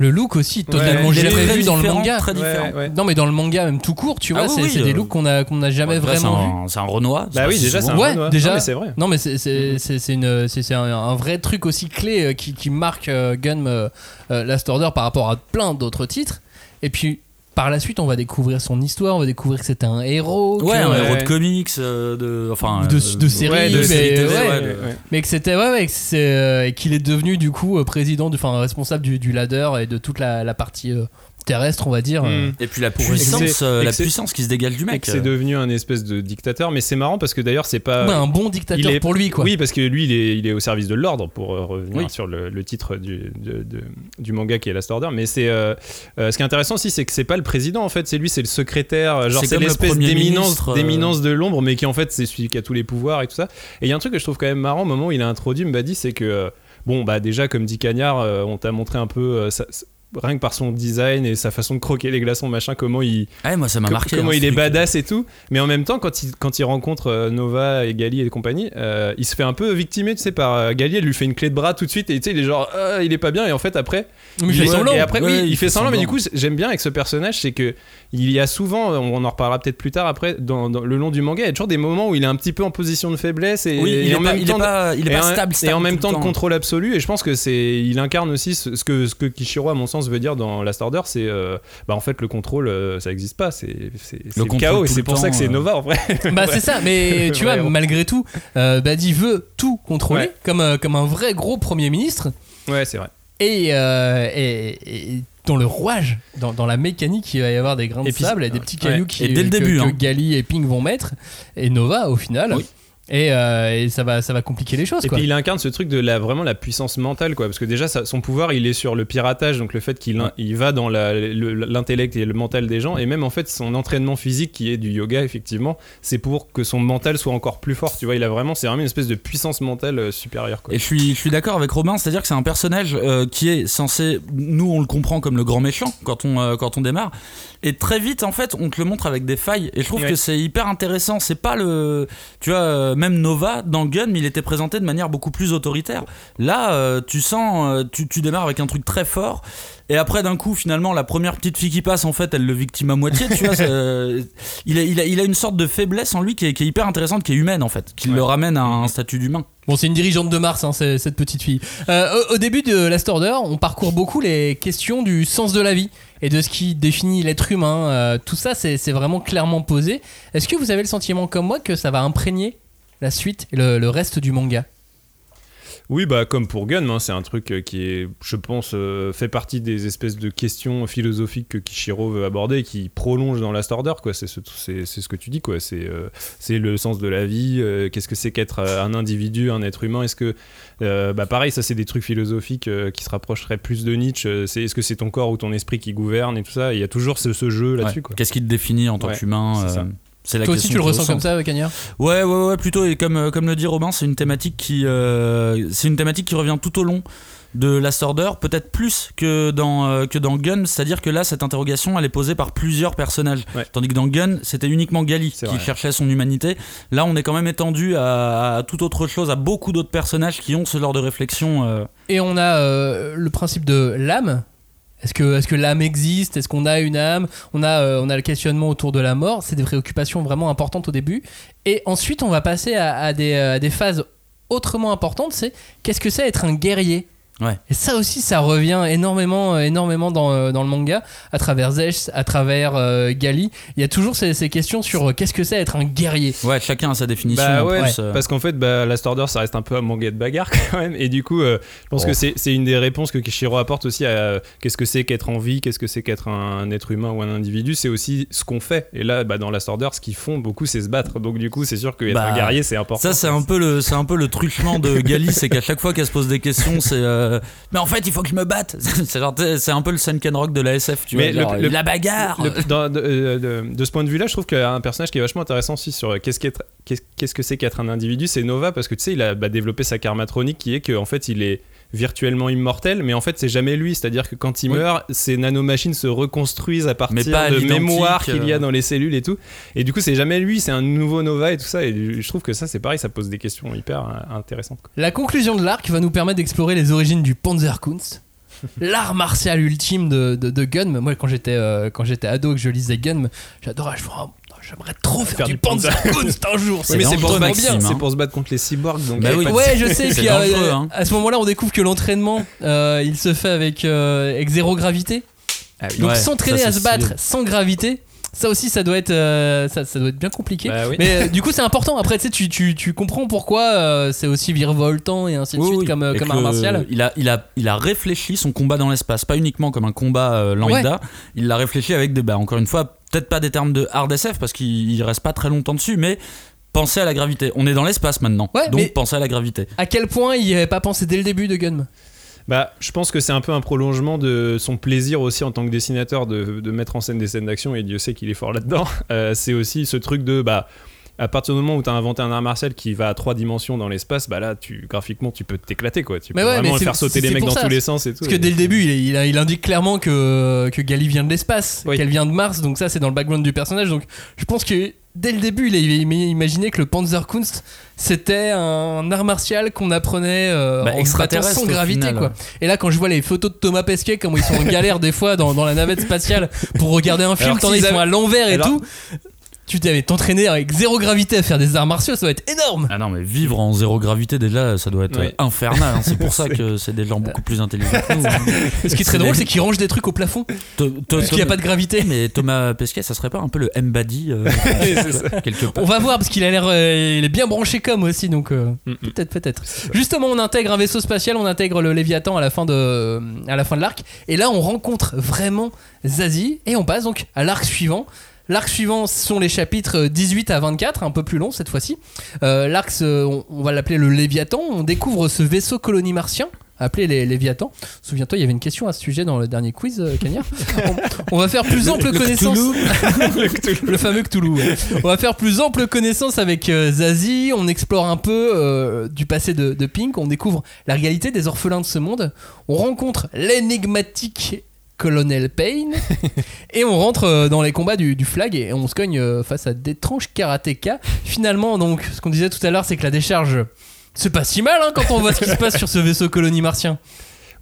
le look aussi totalement très vu dans le manga. Très Ouais, différent. ouais. Non mais dans le manga même tout court, tu Ah vois, oui, c'est oui, des euh, looks qu'on a qu'on n'a jamais Ouais, là, vraiment vu. c'est un- Renoir. Bah oui, déjà, c'est un Ouais, Renoir. déjà. Non, mais c'est vrai. Non mais c'est c'est- c'est- c'est une- c'est- c'est un, un vrai truc aussi clé euh, qui, qui marque euh, Gun euh, Last Order par rapport à plein d'autres titres. Et puis par la suite on va découvrir son histoire, on va découvrir que c'était un héros, Ouais, que- un héros de comics, euh, de, enfin, De- euh, de Ouais, de mais- ouais. mais que c'était ouais, que euh, et qu'il est devenu du coup euh, président, enfin responsable du, du ladder et de toute la, la partie euh, terrestre, on va dire. euh, Mm. Et puis la puissance, euh, la puissance qui se dégage du mec. c'est devenu un espèce de dictateur, mais c'est marrant parce que d'ailleurs, c'est pas. ouais, un bon dictateur il est- pour lui, quoi. Oui, parce que lui, il est, il est au service de l'ordre pour euh, revenir Oui. sur le, le titre du, de- de- du manga qui est Last Order. Mais c'est euh, euh, ce qui est intéressant aussi, c'est que c'est pas le président en fait, c'est lui, c'est le secrétaire. Genre C'est l'espèce d'éminence, euh. de l'ombre, mais qui en fait c'est celui qui a tous les pouvoirs et tout ça. Et il y a un truc que je trouve quand même marrant au moment où il a introduit Mbadi, c'est que euh, bon bah déjà comme dit Cagnard, euh, on t'a montré un peu euh, ça- rien que par son design et sa façon de croquer les glaçons machin comment il Ouais, moi ça m'a marqué. comment hein, il est truc. badass et tout mais en même temps quand il, quand il rencontre euh, Nova et Gali et compagnie euh, il se fait un peu victimer tu sais par euh, Gali elle lui fait une clé de bras tout de suite et tu sais il est genre Ah, il est pas bien et en fait après Mais il fait semblant. et après Ouais, oui il, fait semblant mais du coup j'aime bien avec ce personnage c'est que il y a souvent on en reparlera peut-être plus tard après dans, dans le long du manga il y a toujours des moments où il est un petit peu en position de faiblesse et, Oui, et il est en pas- même il est temps pas il est et pas en- stable, et en même tout le temps de contrôle absolu et je pense que c'est il incarne aussi ce, ce que ce que Kishiro à mon sens veut dire dans Last Order c'est euh, bah en fait le contrôle euh, ça existe pas c'est c'est c'est le, contrôle chaos et c'est le pour ça que temps, c'est euh. Nova en vrai. [LAUGHS] Bah c'est ça, mais [LAUGHS] tu vois, Ouais, malgré tout, euh, Badi veut tout contrôler, Ouais. comme, euh, comme un vrai gros Premier ministre, ouais c'est vrai. Et, euh, et, et dans le rouage, dans, dans la mécanique, il va y avoir des grains de Et puis- sable et des ouais. petits cailloux Ouais. qui, Et dès le que, début, que hein. Gali et Ping vont mettre, et Nova au final. Oui. Et, euh, et ça, va, ça va compliquer les choses. Et quoi. puis il incarne ce truc de la vraiment la puissance mentale quoi parce que déjà ça- son pouvoir il est sur le piratage donc le fait qu'il il va dans l'intellect et le mental des gens et même en fait son entraînement physique qui est du yoga effectivement c'est pour que son mental soit encore plus fort tu vois il a vraiment c'est vraiment une espèce de puissance mentale euh, supérieure quoi. Et je suis, je suis d'accord avec Robin, c'est-à-dire que c'est un personnage euh, qui est censé, nous on le comprend comme le grand méchant quand on, euh, quand on démarre, et très vite en fait on te le montre avec des failles, et je trouve Ouais. que c'est hyper intéressant, c'est pas le, tu vois, euh, même Nova dans Gun, il était présenté de manière beaucoup plus autoritaire. Là, euh, tu sens, euh, tu, tu démarres avec un truc très fort, et après d'un coup finalement la première petite fille qui passe en fait elle le victime à moitié, tu vois, [LAUGHS] euh, il, a, il, a, il a une sorte de faiblesse en lui qui est, qui est hyper intéressante, qui est humaine en fait, qui Ouais. le ramène à un statut d'humain. Bon, c'est une dirigeante de Mars, hein, cette petite fille. Euh, au, au début de Last Order, on parcourt beaucoup les questions du sens de la vie et de ce qui définit l'être humain. Euh, tout ça, c'est vraiment clairement posé. Est-ce que vous avez le sentiment, comme moi, que ça va imprégner la suite et le, le reste du manga Oui, bah comme pour Gun, hein, c'est un truc euh, qui est, je pense, euh, fait partie des espèces de questions philosophiques que Kishiro veut aborder et qui prolonge dans Last Order, quoi. C'est ce, c'est, c'est ce que tu dis, quoi. C'est, euh, c'est le sens de la vie. euh, qu'est-ce que c'est qu'être un individu, un être humain? Est-ce que, euh, bah pareil, ça c'est des trucs philosophiques euh, qui se rapprocheraient plus de Nietzsche. C'est est-ce que c'est ton corps ou ton esprit qui gouverne et tout ça? Il y a toujours ce, ce jeu là-dessus, Ouais. quoi. Qu'est-ce qui te définit en tant Ouais, qu'humain c'est la Toi aussi, tu le ressens comme ça, Cagnard Ouais, ouais, ouais, plutôt. Et comme, euh, comme le dit Robin, c'est une thématique qui, euh, c'est une thématique qui revient tout au long de Last Order, peut-être plus que dans, euh, que dans Gun, c'est-à-dire que là, cette interrogation, elle est posée par plusieurs personnages. Ouais. Tandis que dans Gun, c'était uniquement Gali C'est qui vrai. cherchait son humanité. Là, on est quand même étendu à, à toute autre chose, à beaucoup d'autres personnages qui ont ce genre de réflexion. euh, Et on a euh, le principe de l'âme. Est-ce que, l'âme existe? Est-ce qu'on a une âme? On a, euh, on a le questionnement autour de la mort. C'est des préoccupations vraiment importantes au début. Et ensuite, on va passer à, à des phases autrement importantes. C'est qu'est-ce que c'est être un guerrier? Ouais. Et ça aussi, ça revient énormément, euh, énormément dans, euh, dans le manga, à travers Zesh, à travers euh, Gali. Il y a toujours ces, ces questions sur euh, qu'est-ce que c'est être un guerrier? Ouais, chacun a sa définition. Bah ouais, plus, euh. parce qu'en fait, bah, Last Order, ça reste un peu un manga de bagarre [LAUGHS] quand même. Et du coup, euh, je pense Oh. que c'est c'est une des réponses que Kishiro apporte aussi à euh, qu'est-ce que c'est qu'être en vie, qu'est-ce que c'est qu'être un être humain ou un individu. C'est aussi ce qu'on fait. Et là, bah, dans Last Order, ce qu'ils font beaucoup, c'est se battre. Donc du coup, c'est sûr qu'être Bah, un guerrier, c'est important. Ça, c'est un peu le, c'est un peu le truchement de Gali, c'est qu'à chaque fois qu'elle se pose des questions, c'est. Euh, mais en fait, il faut que je me batte. [LAUGHS] C'est un peu le Senken Rock de la SF, tu Mais vois. le- la bagarre. Le- dans- de, euh, de- de ce point de vue-là, je trouve qu'il y a un personnage qui est vachement intéressant aussi sur euh, qu'est-ce que c'est qu'être un individu. C'est Nova parce que tu sais, il a bah, développé sa karmatronique qui est qu'en fait, il est virtuellement immortel, mais en fait, c'est jamais lui. C'est-à-dire que quand il Oui. meurt, ces nanomachines se reconstruisent à partir pas de l'identique, mémoire qu'il y a euh. dans les cellules et tout. Et du coup, c'est jamais lui, c'est un nouveau Nova et tout ça. Et je trouve que ça, c'est pareil, ça pose des questions hyper euh, intéressantes. quoi. La conclusion de l'arc va nous permettre d'explorer les origines du Panzerkunst, [LAUGHS] l'art martial ultime de, de, de Gun. Moi, quand j'étais euh, quand j'étais ado et que je lisais Gun, j'adorais. Je Oh, j'aimerais trop faire, Faire du, du Panzer- Panzerkunst un jour. C'est mais c'est pour, se dangereux, battre- Maxime, c'est hein. pour se battre contre les cyborgs. Donc Bah oui. Ouais, je sais. C'est puis, euh, dangereux, hein. À ce moment-là, on découvre que l'entraînement, euh, il se fait avec, euh, avec zéro gravité. Ah oui. Donc s'entraîner à se battre stylé. sans gravité, Ça aussi, ça doit être, euh, ça, ça doit être bien compliqué. Bah oui. Mais euh, du coup, c'est important. Après, tu sais, tu, tu, tu comprends pourquoi euh, c'est aussi virevoltant et ainsi de Oui, suite oui. comme, euh, Et comme que art martial. Il a, il, a, il a réfléchi son combat dans l'espace, pas uniquement comme un combat euh, lambda. Il l'a réfléchi avec des, bah, encore une fois, peut-être pas des termes de hard SF parce qu'il il reste pas très longtemps dessus, mais penser à la gravité. On est dans l'espace maintenant, Ouais, donc penser à la gravité. À quel point il n'y avait pas pensé dès le début de Gunm Bah, je pense que c'est un peu un prolongement de son plaisir aussi en tant que dessinateur de, de mettre en scène des scènes d'action, et Dieu sait qu'il est fort là-dedans. Euh, c'est aussi ce truc de, bah, à partir du moment où tu as inventé un art martial qui va à trois dimensions dans l'espace, bah là, tu, graphiquement, tu peux t'éclater, quoi. Tu Mais peux ouais, vraiment mais c'est- faire sauter les mecs dans ça. tous les sens et tout. Parce que dès le début, il, il, a- il indique clairement que, que Gali vient de l'espace, Oui. qu'elle vient de Mars, donc ça c'est dans le background du personnage. Donc je pense que dès le début, il avait imaginé que le Panzerkunst c'était un art martial qu'on apprenait euh, Bah, en battant extraterrestre, sans gravité. final. Quoi. Et là, quand je vois les photos de Thomas Pesquet, comment ils sont en galère des fois dans, dans la navette spatiale pour regarder un film, Alors qu'ils qu'ils sont à l'envers et Alors- tout. Tu t'avais t'entraîner avec zéro gravité à faire des arts martiaux, ça va être énorme. Ah non, mais vivre en zéro gravité, déjà, ça doit être infernal. hein. C'est pour ça [LAUGHS] que c'est des gens beaucoup plus intelligents que nous. hein. [LAUGHS] Ce qui est très drôle, c'est qu'ils rangent des trucs au plafond To- to- parce qu'il n'y a pas de gravité. [LAUGHS] Mais Thomas Pesquet, ça serait pas un peu le M-Body euh, quelque part? On va voir parce qu'il a l'air, euh, il est bien branché comme aussi, donc euh, Mm, peut-être, peut-être. Justement, on intègre un vaisseau spatial, on intègre le Léviathan à la fin de, à la fin de l'arc, et là on rencontre vraiment Zazie et on passe donc à l'arc suivant. L'arc suivant sont les chapitres 18 à 24, un peu plus long cette fois-ci. Euh, l'arc, on, on va l'appeler le Léviathan. On découvre ce vaisseau colonie martien appelé les Léviathans. Souviens-toi, il y avait une question à ce sujet dans le dernier quiz, euh, Cagnard. [LAUGHS] on, on va faire plus ample le connaissance. [LAUGHS] Cthulhu. le fameux Cthulhu. ouais. On va faire plus ample connaissance avec euh, Zazie. On explore un peu euh, du passé de, de Pink. On découvre la réalité des orphelins de ce monde. On rencontre l'énigmatique Colonel Payne. [LAUGHS] et on rentre euh, dans les combats du, du flag et on se cogne euh, face à d'étranges karatékas. Finalement, donc, ce qu'on disait tout à l'heure, c'est que la décharge. C'est pas si mal hein, quand on voit ce qui se passe sur ce vaisseau colonie martien.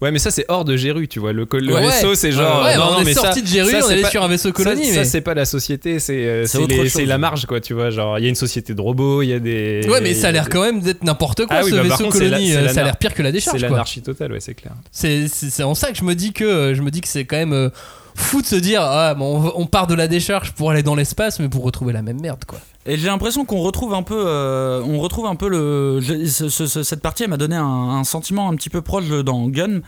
Ouais, mais ça, c'est hors de Géru, tu vois. Le, col- le Ouais. vaisseau, c'est genre. Ouais, non, on non, est mais sorti ça- de Géru, ça, on c'est allait pas- sur un vaisseau colonie. Ça, mais... ça, c'est pas la société, c'est euh, C'est c'est c'est la marge, quoi, tu vois. Genre, il y a une société de robots, il y a des. Ouais, mais ça a l'air quand même d'être n'importe quoi Ah oui, ce bah, vaisseau contre, c'est colonie. c'est la ça a l'air pire que la C'est décharge. quoi. l'anarchie totale, ouais, c'est clair. C'est c'est- c'est en ça que je me dis que euh, je me dis que c'est quand même euh, fou de se dire ah bon, on part de la décharge pour aller dans l'espace mais pour retrouver la même merde quoi. Et j'ai l'impression qu'on retrouve un peu, euh, on retrouve un peu le, je- ce- ce- ce- cette partie elle m'a donné un, un sentiment un petit peu proche dans Gun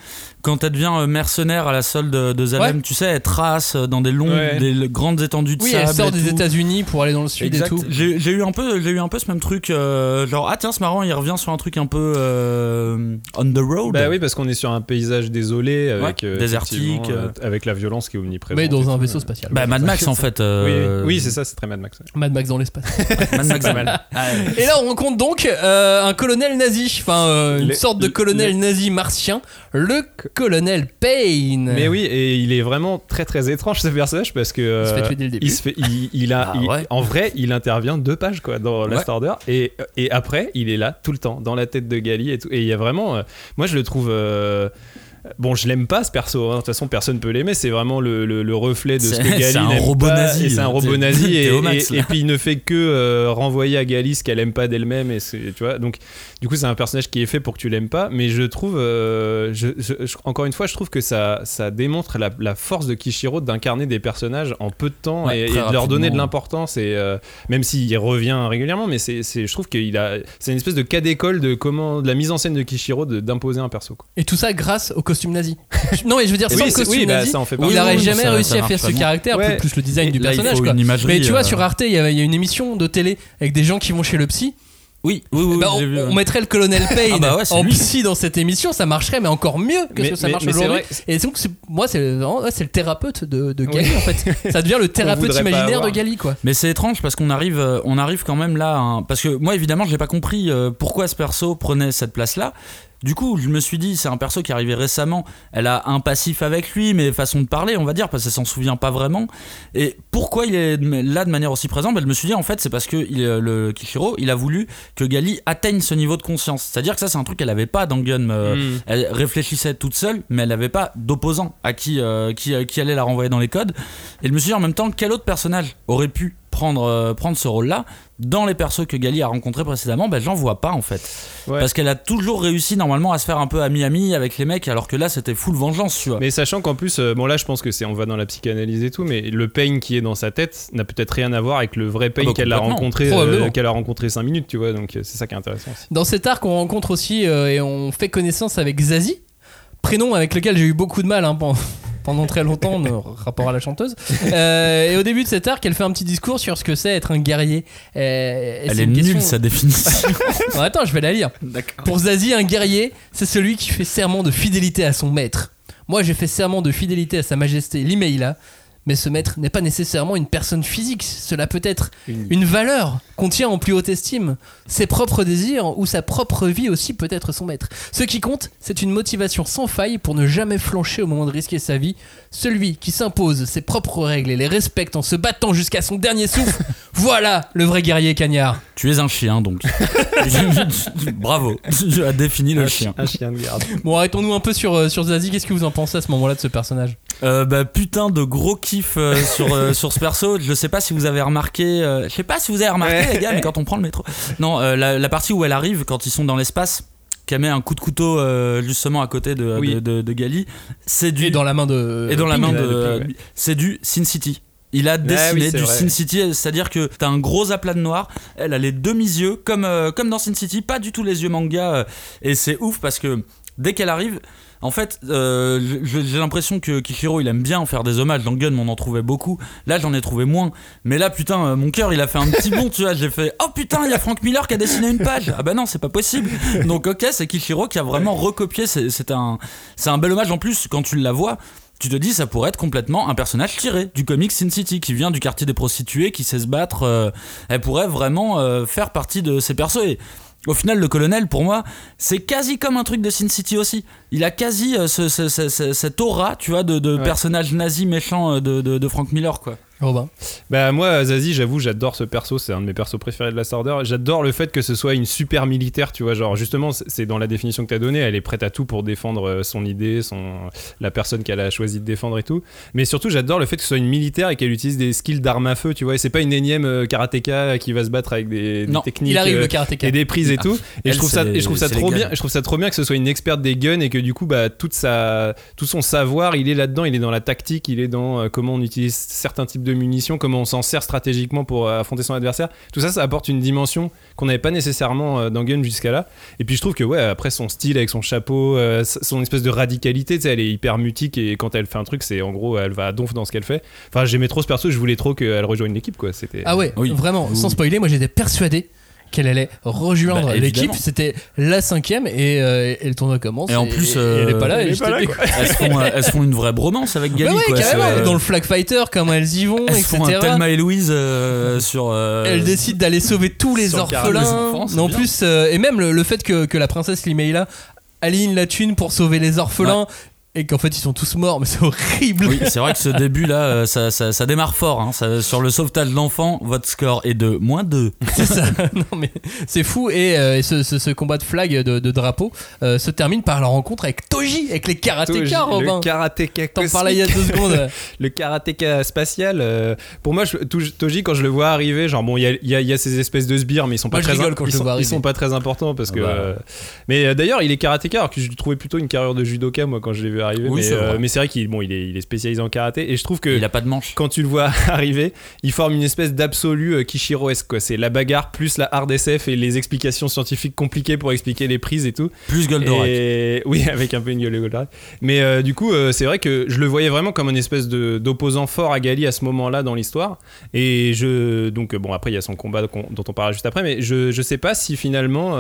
quand elle devient euh, mercenaire à la solde de, Zalem. Ouais. Tu sais, elle trace dans des longues, Ouais. des grandes étendues de Oui, sable. elle sort des. États-Unis pour aller dans le sud Exact. et tout. J'ai eu un peu, j'ai eu un peu ce même truc, euh, genre ah tiens c'est marrant, il revient sur un truc un peu euh, on the road. Bah oui, parce qu'on est sur un paysage désolé, avec, Ouais, euh, désertique, euh. euh, avec la violence qui est omniprésente. Mais dans un vaisseau spatial. Bah Mad Max [LAUGHS] en fait. Oui, euh, oui, c'est ça, c'est très Mad Max. ouais. Mad Max dans l'espace. [LAUGHS] Mad Max c'est [LAUGHS] mal. Ah, et là on rencontre donc euh, un colonel nazi, enfin euh, une Les- sorte de colonel les- nazi martien, le colonel Payne. Mais oui, et il est vraiment très très étrange ce personnage parce que Il se fait euh, tuer dès le début. il se fait, il, il a, Ah il- ouais. en vrai, il intervient deux pages quoi dans Ouais. Last Order et et après il est là tout le temps dans la tête de Gali et tout et il y a vraiment, euh, moi je le trouve. Bon, je l'aime pas ce perso, hein. de toute façon personne peut l'aimer, c'est vraiment le, le- le reflet de ce C'est- que Gali [LAUGHS] c'est un robot pas, nazi, et c'est un t'es- robot nazi. [LAUGHS] et, et- puis il ne fait que euh, renvoyer à Gali ce qu'elle aime pas d'elle-même. Et c'est tu vois donc du coup c'est un personnage qui est fait pour que tu l'aimes pas. Mais je trouve euh, je- je- je- encore une fois je trouve que ça ça démontre la, la force de Kishiro d'incarner des personnages en peu de temps Ouais, et, de leur donner de l'importance. Et euh, même s'il revient régulièrement mais c'est c'est- je trouve qu'il a c'est une espèce de cas d'école de comment de la mise en scène de Kishiro d'imposer un perso quoi. Et tout ça grâce au costume nazi. [LAUGHS] non mais je veux dire sans Oui, le costume oui, bah, nazi, ça en fait il n'aurait Oui, jamais ça- réussi ça à faire ce caractère Ouais. plus, plus le design Et du là, personnage quoi. Mais tu vois euh, sur Arte il y, a une émission de télé avec des gens qui vont chez le psy Oui, oui, oui, Bah, on, vu, on ouais. mettrait le colonel Payne Ah bah ouais, c'est en lui. psy dans cette émission, ça marcherait, mais encore mieux que ce Mais- que ça mais- marche aujourd'hui. vrai, Et donc, moi, c'est le thérapeute de, de Gali en fait. [LAUGHS] Ça devient le thérapeute imaginaire de. Gali quoi. Mais c'est étrange parce qu'on arrive, euh, on arrive quand même là. hein, parce que moi, évidemment, j'ai pas compris euh, pourquoi ce perso prenait cette place-là. Du coup, je me suis dit, c'est un perso qui est arrivé récemment. Elle a un passif avec lui, mais façon de parler, on va dire, parce qu'elle s'en souvient pas vraiment. Et pourquoi il est là de manière aussi présente? Ben, Je me suis dit, en fait, c'est parce que il, euh, le Kishiro, il a voulu que Gali atteigne ce niveau de conscience. C'est-à-dire que ça, c'est un truc qu'elle avait pas dans Gun. euh, Mm. Elle réfléchissait toute seule, mais elle n'avait pas d'opposant à qui, euh, qui, euh, qui allait la renvoyer dans les codes. Et je me suis dit en même temps, quel autre personnage aurait pu prendre, euh, prendre ce rôle-là. Dans les persos que Gali a rencontrés précédemment, ben, j'en vois pas en fait. Ouais. Parce qu'elle a toujours réussi normalement à se faire un peu ami-ami avec les mecs, alors que là c'était full vengeance, tu vois. Mais sachant qu'en plus, euh, bon là je pense que c'est on va dans la psychanalyse et tout, mais le pain qui est dans sa tête n'a peut-être rien à voir avec le vrai pain Ah bah, qu'elle a rencontré, euh, qu'elle a rencontré 5 minutes, tu vois. Donc euh, c'est ça qui est intéressant. Aussi. Dans cet arc, on rencontre aussi euh, et on fait connaissance avec Zazie, prénom avec lequel j'ai eu beaucoup de mal hein, pendant, pendant très longtemps, en [LAUGHS] rapport à la chanteuse. Euh, et au début de cet arc, elle fait un petit discours sur ce que c'est être un guerrier. Euh, et Elle est une nulle question- sa définition. [LAUGHS] Non, attends, je vais la lire. Pour Zazie, un guerrier, c'est celui qui fait serment de fidélité à son maître. Moi, j'ai fait serment de fidélité à sa majesté Limeila, mais ce maître n'est pas nécessairement une personne physique. Cela peut être une valeur qu'on tient en plus haute estime, ses propres désirs ou sa propre vie aussi peut être son maître. Ce qui compte, c'est une motivation sans faille pour ne jamais flancher au moment de risquer sa vie. Celui qui s'impose ses propres règles et les respecte en se battant jusqu'à son dernier souffle, [LAUGHS] voilà le vrai guerrier cagnard. tu es un chien donc. [LAUGHS] Bravo, tu as défini le chien. Un chien de garde. Bon, arrêtons-nous un peu sur, euh, sur Zazie. Qu'est-ce que vous en pensez à ce moment-là de ce personnage? Euh, bah putain de gros kiff euh, [LAUGHS] sur, euh, sur ce perso. Je sais pas si vous avez remarqué, je sais pas si vous avez remarqué les gars, mais quand on prend le métro, non, la, la partie où elle arrive quand ils sont dans l'espace, qu'elle met un coup de couteau justement à côté de, Oui. de, de- de Gali, c'est du Et dans la main de. et dans la main de, Ouais, c'est du Sin City. Il a dessiné oui, c'est du vrai. Sin City, c'est-à-dire que t'as un gros aplat de noir, elle a les demi-yeux, comme, comme dans Sin City, pas du tout les yeux manga, et c'est ouf parce que dès qu'elle arrive, en fait, euh, j'ai l'impression que Kishiro il aime bien faire des hommages. Dans Gun, on en trouvait beaucoup. Là, j'en ai trouvé moins. Mais là, putain, euh, mon cœur, il a fait un petit bond, tu vois. J'ai fait Oh putain, il y a Frank Miller qui a dessiné une page. Ah bah non, c'est pas possible. Donc, ok, c'est Kishiro qui a vraiment recopié. C'est un, c'est un bel hommage en plus quand tu la vois. Tu te dis, ça pourrait être complètement un personnage tiré du comic Sin City qui vient du quartier des prostituées, qui sait se battre. euh, elle pourrait vraiment euh, faire partie de ces persos. Et au final, le colonel, pour moi, c'est quasi comme un truc de Sin City aussi. Il a quasi euh, ce, ce- ce- ce- cette aura, tu vois, de, de Ouais. personnage nazi méchant euh, de, de- de Frank Miller, quoi. Robin. Bah moi Zazie j'avoue j'adore ce perso c'est un de mes persos préférés de la Order j'adore le fait que ce soit une super militaire tu vois genre justement c'est- dans la définition que tu as donnée elle est prête à tout pour défendre euh, son idée son la personne qu'elle a choisi de défendre et tout mais surtout j'adore le fait que ce soit une militaire et qu'elle utilise des skills d'armes à feu tu vois et c'est pas une énième euh, karatéka qui va se battre avec des, des Non, techniques Il arrive euh, le karatéka. et des prises et tout et Elle, je trouve ça et je trouve ça trop bien je trouve ça trop bien que ce soit une experte des guns et que du coup bah toute sa tout son savoir il est là-dedans il est dans la tactique il est dans comment on utilise certains types de munitions comment on s'en sert stratégiquement pour euh, affronter son adversaire. Tout ça ça apporte une dimension qu'on n'avait pas nécessairement euh, dans Gun jusqu'à là. Et puis je trouve que ouais après son style avec son chapeau euh, son espèce de radicalité tu sais elle est hyper mutique et quand elle fait un truc c'est en gros elle va à donf dans ce qu'elle fait. Enfin j'aimais trop ce perso je voulais trop qu'elle rejoigne l'équipe quoi. C'était Ah ouais, Oui. vraiment, Oui. sans spoiler, moi j'étais persuadé qu'elle allait rejoindre Bah, l'équipe. C'était la cinquième et, euh, et le tournoi commence. Et en plus, et elle est euh, pas là. elle et est pas là. Elles font, euh, elles font une vraie bromance avec Gali, Ouais, ouais, quoi. carrément. Dans le Flag Fighter, comment elles y vont, Elles etc. font un Thelma et Louise euh, sur. euh, Elle décide d'aller sauver tous les orphelins. enfants, en plus, euh, et même le, le fait que, que la princesse Limeila aligne la thune pour sauver les orphelins et qu'en fait ils sont tous morts, mais c'est horrible. Oui, c'est vrai que ce début là, euh, ça, ça- ça démarre fort. hein. Ça- sur le sauvetage de l'enfant, votre score est de moins 2. [LAUGHS] C'est ça. non mais c'est fou et, euh, et ce, ce- ce combat de flag de, de drapeau euh, se termine par la rencontre avec Toji, avec les karatékas, Robin. le karatéka T'en parlais il y a deux secondes. [LAUGHS] le karatéka spatial. euh, pour moi, je- Toji, quand je le vois arriver, genre bon, il y a, il y a- y a ces espèces de sbires, mais ils sont pas Moi, très, quand ils je sont, ils pas très importants parce Ah que. bah. euh, mais d'ailleurs, il est karatéka, alors que je lui trouvais plutôt une carrière de judoka moi quand je l'ai vu arriver. Oui, mais c'est euh, vrai. mais c'est vrai qu'il bon, il est, il est spécialisé en karaté et je trouve que Il a pas de manche. quand tu le vois [LAUGHS] arriver, il forme une espèce d'absolu euh, Kishiro-esque. C'est la bagarre plus la hard SF et les explications scientifiques compliquées pour expliquer les prises et tout. Plus Goldorak. Et... [LAUGHS] Oui, avec un peu une gueule de Goldorak. Mais euh, du coup, euh, c'est vrai que je le voyais vraiment comme une espèce d'opposant fort à Gali à ce moment-là dans l'histoire. Et je. Donc, bon, après, il y a son combat dont on parlera juste après. Mais je, je sais pas si finalement,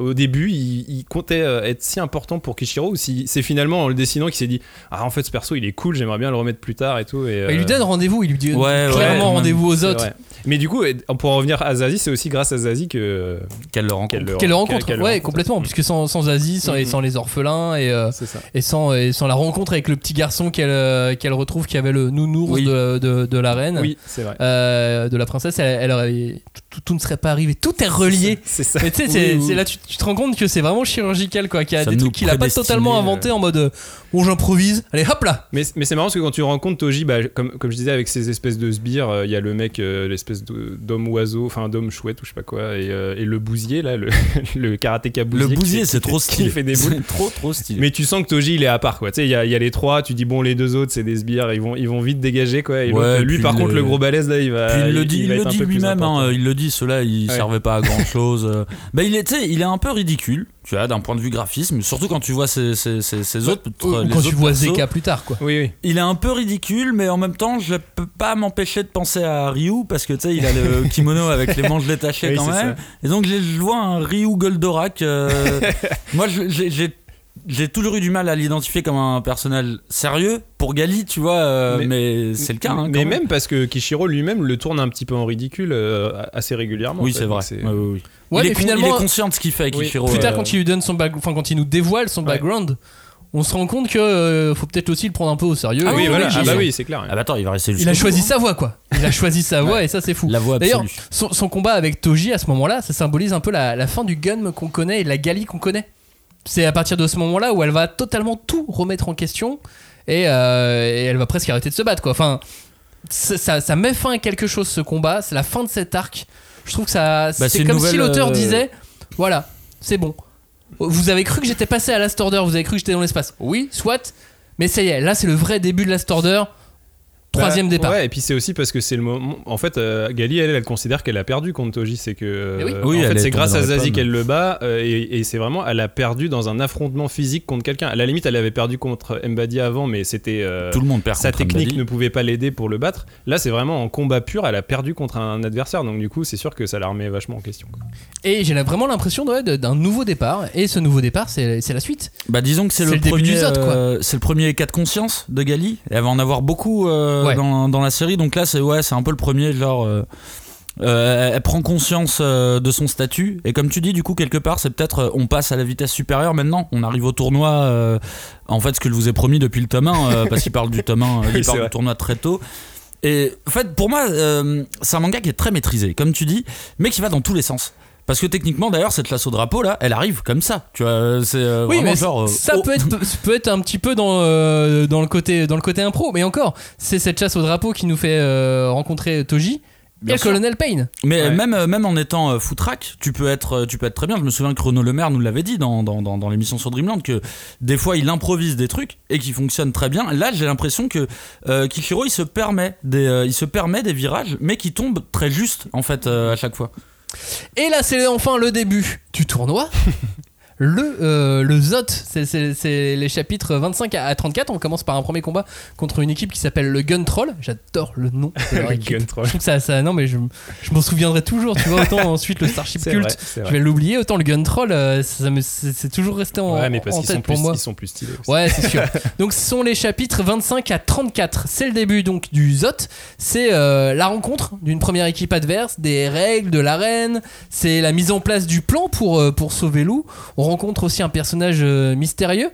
au début, il, il comptait être si important pour Kishiro ou si c'est finalement en le dessinant qu'il s'est dit Ah, en fait, ce perso, il est cool, j'aimerais bien le remettre plus tard et tout. Et, Bah, il lui euh, donne rendez-vous, il lui dit Ouais, clairement rendez-vous aux autres. Mais du coup, pour en revenir à Zazie, c'est aussi grâce à Zazie que. Qu'elle le rencontre. qu'elle le, Qu'elle le rencontre, qu'elle le ouais, rencontre. complètement, puisque sans, sans Aziz, sans, et Mhm. sans les orphelins et, euh, et, sans, et sans la rencontre avec le petit garçon qu'elle euh, qu'elle retrouve qui avait le nounours Oui. de, de, de la reine, Oui, c'est vrai. euh, de la princesse, elle, elle aurait, tout, ne serait pas arrivé. Tout est relié. C'est ça. Mais tu sais, c'est Oui, oui. c'est là tu, tu te rends compte que c'est vraiment chirurgical quoi, qu'il y a Ça des trucs qu'il a pas totalement inventé en mode euh, bon j'improvise, allez hop là. Mais, mais c'est marrant parce que quand tu rencontres Toji, bah, comme, comme je disais, avec ces espèces de sbires, euh, il y a le mec, euh, l'espèce d'homme oiseau, enfin d'homme chouette ou je sais pas quoi, et, euh, et le bousier là, le, [LAUGHS] le karatéka bousier. Le qui bousier, c'est trop [LAUGHS] qui stylé. fait des boules. C'est trop, trop stylé. Mais tu sens que Toji il est à part quoi. Tu sais, il y a, il y a les trois, tu dis bon, les deux autres c'est des sbires, ils vont, ils vont vite dégager quoi. Et Ouais, l'autre, lui par le- contre, le gros balèze là, il va. Puis il le dit, il le lui-même, hein, il le dit, ceux-là, ils Ouais. servaient pas à [LAUGHS] grand chose. bah, il est, tu sais, il est un peu ridicule, tu vois, d'un point de vue graphisme, surtout quand tu vois ses, ses, ses- ses autres. Ou les quand tu autres vois persos. Zeka plus tard quoi. Oui, oui. Il est un peu ridicule, mais en même temps, je peux pas m'empêcher de penser à Ryu parce que tu sais, il a le [LAUGHS] kimono avec les manches détachées Oui, quand même. Et donc, je vois un Ryu Goldorak. euh, [LAUGHS] moi, je- j'ai- j'ai. Toujours eu du mal à l'identifier comme un personnage sérieux pour Gali, tu vois, euh, Mais- mais, c'est le cas. hein, mais même parce que Kishiro lui-même le tourne un petit peu en ridicule euh, assez régulièrement. Oui, c'est vrai. C'est- Ouais. Ouais, il, est con- finalement, il est conscient de ce qu'il fait, Oui. Kishiro. plus tard euh, quand il lui donne son back, enfin quand il nous dévoile son Ouais. background, on se rend compte que euh, faut peut-être aussi le prendre un peu au sérieux. Ah Ah oui, oui, voilà. oui, Ah bah oui, c'est clair. Ah bah attends, il va rester Il a choisi hein. sa voix quoi. Il a choisi sa [LAUGHS] voix et ça c'est fou. La voix D'ailleurs, absolue. son, son combat avec Toji à ce moment-là, ça symbolise un peu la, la fin du gun qu'on connaît et de la Gali qu'on connaît. C'est à partir de ce moment-là où elle va totalement tout remettre en question et, euh, et elle va presque arrêter de se battre quoi. Enfin, ça, met fin à quelque chose ce combat, c'est la fin de cet arc. Je trouve que ça, Bah, c'est comme si l'auteur euh, disait, voilà, c'est bon. Vous avez cru que j'étais passé à Last Order, vous avez cru que j'étais dans l'espace. Oui, soit, mais ça y est, là c'est le vrai début de Last Order. Troisième Bah, départ. Ouais, et puis c'est aussi parce que c'est le moment. En fait, euh, Gali, elle, elle considère qu'elle a perdu contre Toji. C'est que. euh, oui. Oui, en fait, est c'est grâce à Zazie qu'elle le bat. euh, et et c'est vraiment. Elle a perdu dans un affrontement physique contre quelqu'un. À la limite, elle avait perdu contre Mbadi avant, mais c'était. euh, Tout le monde perd sa technique Mbadi. ne pouvait pas l'aider pour le battre. Là, c'est vraiment en combat pur. Elle a perdu contre un adversaire. Donc, du coup, c'est sûr que ça la remet vachement en question. quoi. Et j'ai la- vraiment l'impression d'un nouveau départ. Et ce nouveau départ, c'est c'est la suite. Bah disons que c'est le, le début premier, du Zod, quoi. euh, c'est le premier cas de conscience de Gali. Elle va en avoir beaucoup euh, Ouais. dans, dans la série, donc là c'est ouais, c'est un peu le premier genre. euh, euh, elle prend conscience euh, de son statut. Et comme tu dis du coup quelque part c'est peut-être on passe à la vitesse supérieure maintenant. On arrive au tournoi en fait ce que je vous ai promis depuis le tome 1 euh, parce qu'il parle du tome 1 [LAUGHS] euh, il Oui, parle du tournoi très tôt. Et en fait pour moi c'est un manga qui est très maîtrisé comme tu dis mais qui va dans tous les sens parce que techniquement d'ailleurs cette lasso drapeau là elle arrive comme ça tu vois c'est euh, Oui, vraiment mais genre euh, ça oh. peut, être, ça peut être un petit peu dans, euh, dans, le côté, dans le côté impro. Mais encore, c'est cette chasse au drapeau qui nous fait euh, rencontrer Toji Bien et le sûr. colonel Payne. Mais Ouais. même, euh, même en étant euh, footrack, tu peux être, euh, tu peux être très bien. Je me souviens que Renaud Lemaire nous l'avait dit dans, dans, dans, dans l'émission sur Dreamland que des fois il improvise des trucs et qui fonctionnent très bien. Là, j'ai l'impression que euh, Kishiro il se permet des, euh, il se permet des virages, mais qui tombent très juste en fait euh, à chaque fois. Et là, c'est enfin le début du tournoi. [LAUGHS] Le, euh, le ZOT, c'est- les chapitres 25 à à 34. On commence par un premier combat contre une équipe qui s'appelle le Gun Troll. J'adore le nom de leur Le équipe. Gun Troll. Je trouve que ça, ça non mais je, je m'en souviendrai toujours. Tu vois autant ensuite le Starship Cult, vrai, je vais l'oublier. Autant le Gun Troll, euh, ça c'est toujours resté en, Ouais, mais parce en qu'ils sont, tête pour plus- moi. ils sont plus stylés. aussi. Ouais, c'est sûr. [LAUGHS] donc, ce sont les chapitres 25 à 34. C'est le début donc du ZOT. C'est euh, la rencontre d'une première équipe adverse, des règles de l'arène. C'est la mise en place du plan pour, euh, pour sauver Lou. On rencontre aussi un personnage euh, mystérieux.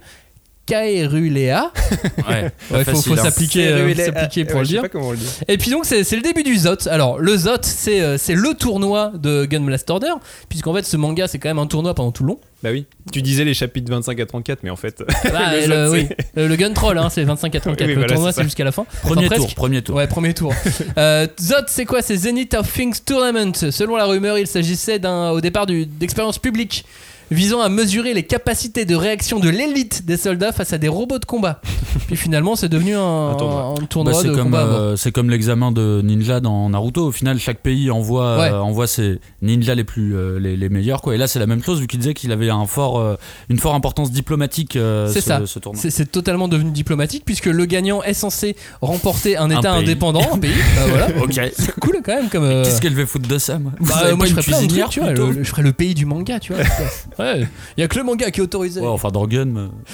Kaerulea. [LAUGHS] Ouais, Ouais, faut, hein. s'appliquer euh, s'appliquer pour Ouais, le je sais dire. pas comment on le. Et puis donc c'est le début du ZOT. Alors le ZOT c'est euh, le tournoi de Gun Blast Order puisqu'en fait ce manga c'est quand même un tournoi pendant tout le long. Bah oui. Tu disais les chapitres 25 à 34, mais en fait. Ah, [LAUGHS] le ZOT, oui, le, Gun Troll hein, c'est 25 à 34. Oui, le voilà, tournoi c'est jusqu'à la fin. Premier Enfin, tour, presque. premier tour. Ouais, premier tour. [LAUGHS] euh, Zod, c'est quoi? C'est Zenith of Things Tournament. Selon la rumeur, il s'agissait d'un, au départ du- d'expérience publique visant à mesurer les capacités de réaction de l'élite des soldats face à des robots de combat. [LAUGHS] Puis finalement, c'est devenu un, tournoi. un tournoi Bah, c'est de comme, combat. euh, c'est comme l'examen de ninja dans Naruto. Au final, chaque pays envoie, Ouais. euh, envoie ses ninjas les plus euh, les, les meilleurs. Quoi. Et là, c'est la même chose vu qu'il disait qu'il avait un fort, une forte importance diplomatique. C'est ce, ça. ce tournoi. C'est, totalement devenu diplomatique puisque le gagnant est censé remporter un État indépendant, un pays. Bah, voilà. [LAUGHS] C'est cool quand même comme. Qu'est-ce qu'elle va foutre de ça, moi? Bah, moi je ferais plein de cuisinière, trucs, tu vois. plutôt? le- je ferais le pays du manga, tu vois. [LAUGHS] ouais. Il y a que le manga qui est autorisé. Ouais, enfin, dans Gun.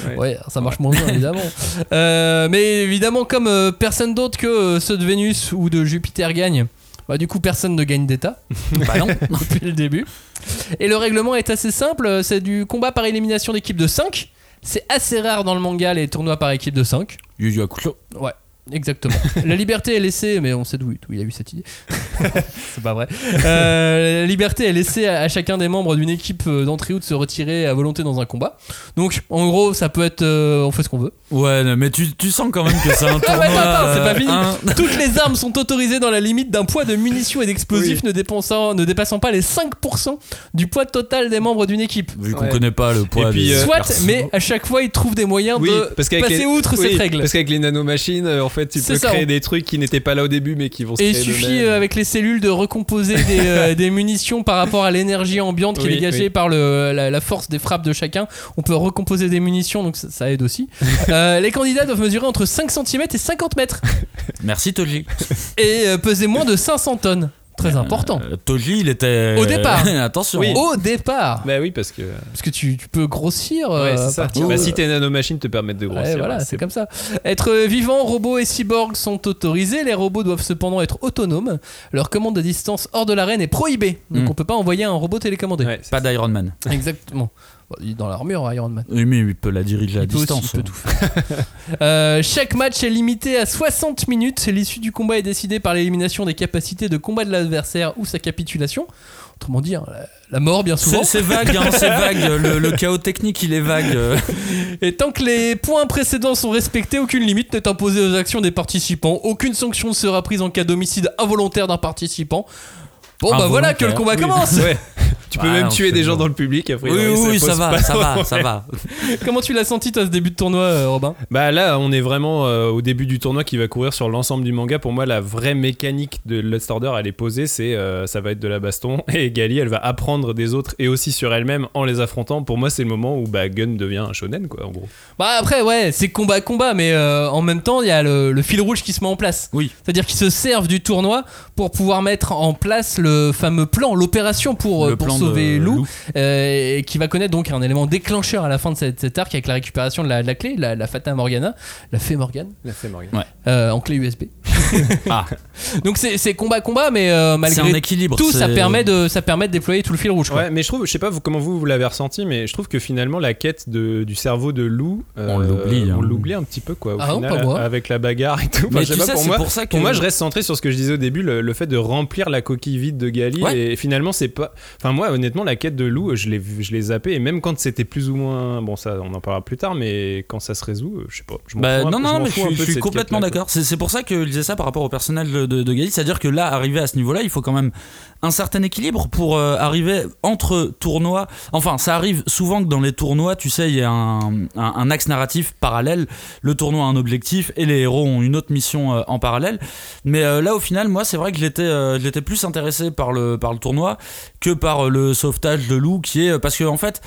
mais- Ouais, ça marche moins bien évidemment. [LAUGHS] Euh, mais évidemment, comme euh, personne d'autre que euh, ceux de Vénus ou de Jupiter gagnent, bah, du coup personne ne gagne d'état [LAUGHS] Bah non. [LAUGHS] depuis le début. Et le règlement est assez simple c'est du combat par élimination d'équipe de 5. C'est assez rare dans le manga les tournois par équipe de 5. Yu Yu Hakusho. Ouais. Exactement. [LAUGHS] la liberté est laissée, mais on sait d'où il a eu cette idée. [LAUGHS] c'est pas vrai. Euh, la liberté est laissée à, à chacun des membres d'une équipe euh, d'entrée ou de se retirer à volonté dans un combat. Donc, en gros, ça peut être. euh, on fait ce qu'on veut. Ouais, mais tu, tu sens quand même que c'est un [LAUGHS] Ah tournoi. ouais, attends, attends, c'est pas fini. un- Toutes les armes sont autorisées dans la limite d'un poids de munitions et d'explosifs ne, dépensant- ne dépassant pas les 5% du poids total des membres d'une équipe. Vu qu'on Ouais. connaît pas le poids Et puis, des euh, Soit, mais à chaque fois, ils trouvent des moyens Oui, de parce qu'avec passer les- outre oui, cette règle. Parce qu'avec les nanomachines, euh, en fait, tu peux ça, créer on- des trucs qui n'étaient pas là au début, mais qui vont se Et il suffit euh, avec les cellules de recomposer des, euh, [LAUGHS] des munitions par rapport à l'énergie ambiante qui est dégagée oui. par le, la, la force des frappes de chacun. On peut recomposer des munitions, donc ça, ça aide aussi. [LAUGHS] Euh, les candidats doivent mesurer entre 5 cm et 50 mètres Merci Toji. et euh, peser moins de 500 tonnes. Très important. Euh, Toji, il était. Au départ. [LAUGHS] Attention. Oui. Au départ, Bah oui, parce que. parce que tu, tu peux grossir. euh, Ouais, c'est à ça. Bah, si tes nanomachines te permettent de Ouais, grossir. voilà, c'est comme ça. Être euh, vivant, robots et cyborgs sont autorisés. Les robots doivent cependant être autonomes. Leur commande de distance hors de l'arène est prohibée. Donc Mm. on peut pas envoyer un robot télécommandé. Ouais, c'est Pas d'Iron Man. Exactement. Il est dans l'armure, Iron Man. Oui, mais il peut la diriger à Il peut aussi, distance. il peut tout faire. [LAUGHS] Euh, chaque match est limité à 60 minutes. L'issue du combat est décidée par l'élimination des capacités de combat de l'adversaire ou sa capitulation. Autrement dit, hein, la, mort bien souvent. C'est vague, hein, c'est [LAUGHS] vague. Le, le chaos technique, il est vague. [LAUGHS] Et tant que les points précédents sont respectés, aucune limite n'est imposée aux actions des participants. Aucune sanction ne sera prise en cas d'homicide involontaire d'un participant. Bon, bah voilà que le combat Oui. commence. Ouais. Tu peux même on tuer des gens dans le public après. Oui, oui, oui, ça va, pas ça va, ça va. [LAUGHS] Comment tu l'as senti toi ce début de tournoi, euh, Robin? Bah là, on est vraiment euh, au début du tournoi qui va courir sur l'ensemble du manga. Pour moi, la vraie mécanique de Lost Order, elle est posée, c'est euh, ça va être de la baston [LAUGHS] et Gali, elle va apprendre des autres et aussi sur elle-même en les affrontant. Pour moi, c'est le moment où bah, Gun devient un shonen, quoi, en gros. Bah après ouais, c'est combat combat, mais euh, en même temps il y a le, le fil rouge qui se met en place. Oui. C'est-à-dire qu'ils se servent du tournoi pour pouvoir mettre en place le fameux plan, l'opération pour, Le pour plan sauver Lou, Lou. euh, et qui va connaître donc un élément déclencheur à la fin de cette, cet arc avec la récupération de la, de la clé, la, la Fata Morgana, la Fée Morgane, La fait Morgan. Ouais. euh, en clé USB. [LAUGHS] Ah, [LAUGHS] Donc c'est combat combat, mais euh, un malgré équilibre. tout, ça permet de ça permet de déployer tout le fil rouge. quoi. Ouais, mais je trouve, je sais pas vous, comment vous, vous l'avez ressenti, mais je trouve que finalement la quête de, du cerveau de Lou, euh, On l'oublie, hein. on l'oublie un petit peu quoi. Au Ah non, final, pas avec la bagarre et tout. Enfin, Mais tu sais, pour c'est moi, pour ça que. Pour moi, je reste centré sur ce que je disais au début, le, le fait de remplir la coquille vide de Gali. Ouais. Et finalement, c'est pas. Enfin, moi, honnêtement, la quête de Lou, je l'ai, je l'ai zappé. Et même quand c'était plus ou moins. Bon, ça, on en parlera plus tard, mais quand ça se résout, euh, je sais pas. Je Bah, un non, non, mais je suis, je complètement d'accord. C'est c'est pour ça que je disais ça par rapport au personnel de, de, de Gali. C'est-à-dire que là, arrivé à ce niveau-là, il faut quand même un certain équilibre pour euh, arriver entre tournois. Enfin, ça arrive souvent que dans les tournois, tu sais, il y a un, axe narratif parallèle. Le tournoi a un objectif et les héros ont une autre mission euh, en parallèle. Mais euh, là, au final, moi, c'est vrai que j'étais plus intéressé par le, par le tournoi que par le sauvetage de Lou, qui est. Parce que, en fait.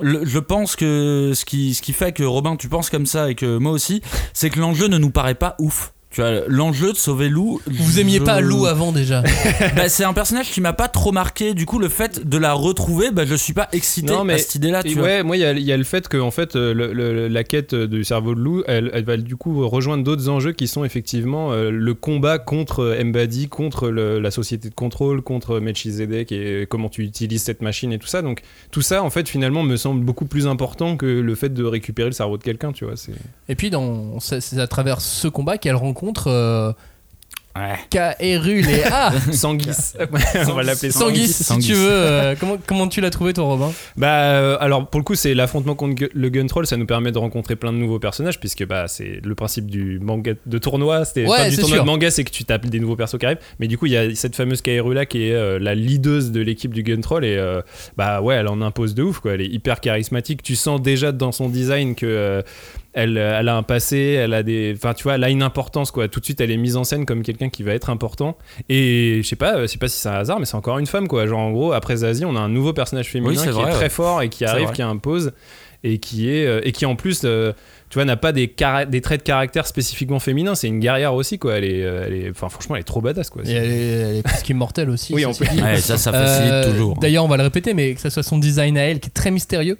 je pense que ce qui, ce qui fait que Robin, tu penses comme ça et que moi aussi, c'est que l'enjeu ne nous paraît pas ouf. Tu vois, l'enjeu de sauver Lou. Vous aimiez je- pas Lou avant déjà [LAUGHS] bah, C'est un personnage qui m'a pas trop marqué. Du coup, le fait de la retrouver, bah, je suis pas excité Non, mais- à cette idée-là. Tu vois. ouais, moi, il y, a- il y a le fait que en fait, euh, le- le- la quête du cerveau de loup, elle, elle va du coup rejoindre d'autres enjeux qui sont effectivement euh, le combat contre Mbadi, contre le- la société de contrôle, contre Melchizedek et comment tu utilises cette machine et tout ça. Donc tout ça, en fait, finalement, me semble beaucoup plus important que le fait de récupérer le cerveau de quelqu'un, tu vois. C'est Et puis dans c'est à travers ce combat qu'elle rencontre euh, Ouais. Kaerul et [LAUGHS] ah Sanguis. [LAUGHS] On va l'appeler Sanguis, Sanguis. si tu veux. euh, comment, comment tu l'as trouvé, ton Robin? Bah euh, alors pour le coup c'est l'affrontement contre le Gun Troll ça nous permet de rencontrer plein de nouveaux personnages puisque bah c'est le principe du manga de tournoi c'était Ouais, du c'est tournoi sûr. de manga c'est que tu tapes des nouveaux persos qui arrivent mais du coup il y a cette fameuse Kaeru là qui est euh, la leaduse de l'équipe du Gun Troll et euh, bah ouais elle en impose de ouf quoi elle est hyper charismatique tu sens déjà dans son design que euh, elle, elle a un passé, elle a des, enfin tu vois, elle a une importance quoi. Tout de suite, elle est mise en scène comme quelqu'un qui va être important. Et je sais pas, euh, je sais pas si c'est un hasard, mais c'est encore une femme quoi. Genre en gros, après Zazie, on a un nouveau personnage féminin Oui, qui vrai, est très ouais. fort et qui arrive, qui impose et qui est euh, et qui en plus, euh, tu vois, n'a pas des, traits de caractère spécifiquement féminins. C'est une guerrière aussi quoi. Elle est, euh, elle est, enfin franchement, elle est trop badass quoi. Et elle est, elle est presque immortelle aussi. Oui, en ceci plus. dit. Ouais, ça, ça facilite Euh, toujours. D'ailleurs, on va le répéter, mais que ce soit son design à elle qui est très mystérieux.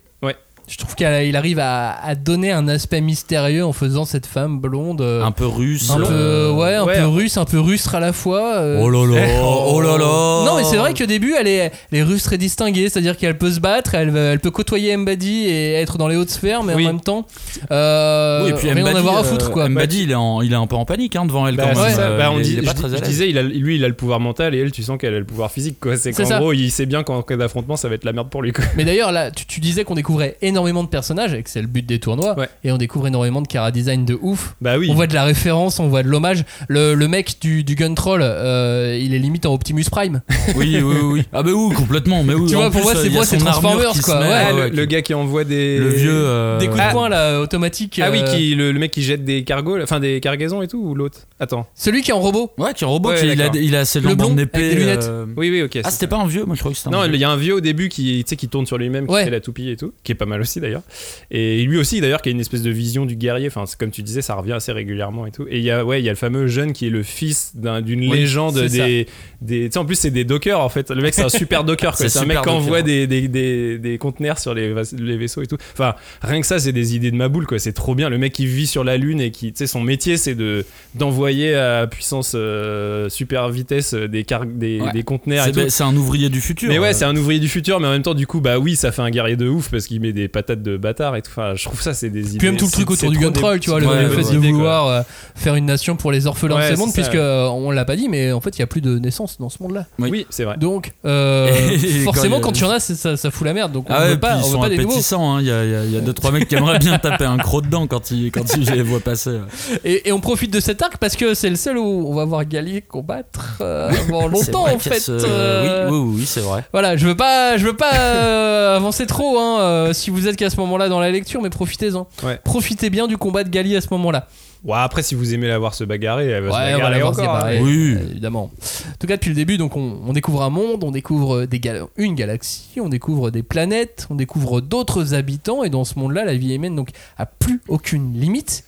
Je trouve qu'il arrive à, à donner un aspect mystérieux en faisant cette femme blonde. euh, Un peu russe. un peu, euh, ouais, un ouais. peu russe, un peu rustre à la fois. euh. Oh là là, oh là là. Non mais c'est vrai qu'au début elle est, elle est russe très distinguée, c'est-à-dire qu'elle peut se battre, elle, elle peut côtoyer Mbadi et être dans les hautes sphères, mais Oui. en même temps, euh, Oui, et puis rien en Mbadi, avoir à foutre quoi. Mbadi, il, est en- il est un peu en panique hein, devant elle Bah, quand même. Euh, Bah, on il, dit- il est pas je, très je disais, il a- lui, il a le pouvoir mental et elle, tu sens qu'elle a le pouvoir physique. quoi. C'est qu'en gros, il sait bien qu'en cas d'affrontement, ça va être la merde pour lui. quoi. Mais d'ailleurs là, tu, tu disais qu'on découvrait énormément de personnages et que c'est le but des tournois, Ouais. et on découvre énormément de cara design de ouf. Bah oui. On voit de la référence, on voit de l'hommage. Le, le mec du, du Gun Troll, euh, il est limite en Optimus Prime. [LAUGHS] Oui, oui, oui. Ah bah oui, complètement. Mais oui, Tu en vois, pour plus, moi, c'est- y a moi, c'est Transformers, quoi, met, ouais. Ah, ouais, le, le gars qui envoie des. le vieux. euh, Des coups de Ah. poing là, automatiques. Ah oui, euh, qui, le, le mec qui jette des cargos, enfin des cargaisons et tout, ou l'autre? Attends. Celui qui est en robot. Ouais, qui est un robot, Ouais, qui, il, a, il a ses Le lampes blond, en avec épée. des lunettes. euh, Oui, oui, ok. Ah, c'est c'était pas un vieux Moi, je crois que c'était un Non, il y a un vieux au début qui, tu sais, qui tourne sur lui-même, qui fait la toupie et tout, qui est pas mal aussi d'ailleurs. Et lui aussi d'ailleurs, qui a une espèce de vision du guerrier. Enfin, comme tu disais, ça revient assez régulièrement et tout. Et il y a, ouais, il y a le fameux jeune qui est le fils d'un- d'une Oui, légende ça. des, des. Tu sais, en plus c'est des dockers en fait. Le mec c'est un super docker. [LAUGHS] C'est un mec qui envoie des, des, des, des conteneurs sur les, vaisseaux et tout. Enfin, rien que ça, c'est des idées de ma boule quoi. C'est trop bien. Le mec qui vit sur la lune et qui, tu sais, son métier c'est de d'envoyer à puissance euh, super vitesse des, car des, Ouais. des conteneurs c'est un ouvrier du futur. Mais ouais, euh. c'est un ouvrier du futur, mais en même temps, du coup, bah oui, ça fait un guerrier de ouf parce qu'il met des patates de bâtard et tout. Enfin, je trouve ça, c'est des idées. Puis même tout le truc autour du troll, tu vois, le, Ouais, le ouais, fait ouais. de vouloir euh, faire une nation pour les orphelins Ouais, de ce monde, puisque euh, on l'a pas dit, mais en fait, il y a plus de naissances dans ce monde-là. Oui. Oui, c'est vrai. Donc, euh, [LAUGHS] forcément, quand quand il y en a, ça, ça fout la merde. Donc, on Ah ouais, veut pas, on ils veut sont pas des nouveaux. hein. Il y, a, deux trois mecs qui aimeraient bien taper un croc dedans quand ils quand ils les voient passer. Et, et on profite de cet arc parce que c'est le seul où on va voir Gallier combattre avant [LAUGHS] longtemps en fait. Oui, oui, oui, c'est vrai. Voilà, je veux pas, je veux pas avancer trop hein, si vous êtes qu'à ce moment-là dans la lecture, mais profitez-en. Ouais. Profitez bien du combat de Gallier à ce moment-là. Ouais, après, si vous aimez la voir se bagarrer, elle va se Ouais, on va bagarrer la se encore. hein. Oui. évidemment. En tout cas, depuis le début, donc on, on découvre un monde, on découvre des gal- une galaxie, on découvre des planètes, on découvre d'autres habitants, et dans ce monde-là, la vie humaine donc a plus aucune limite.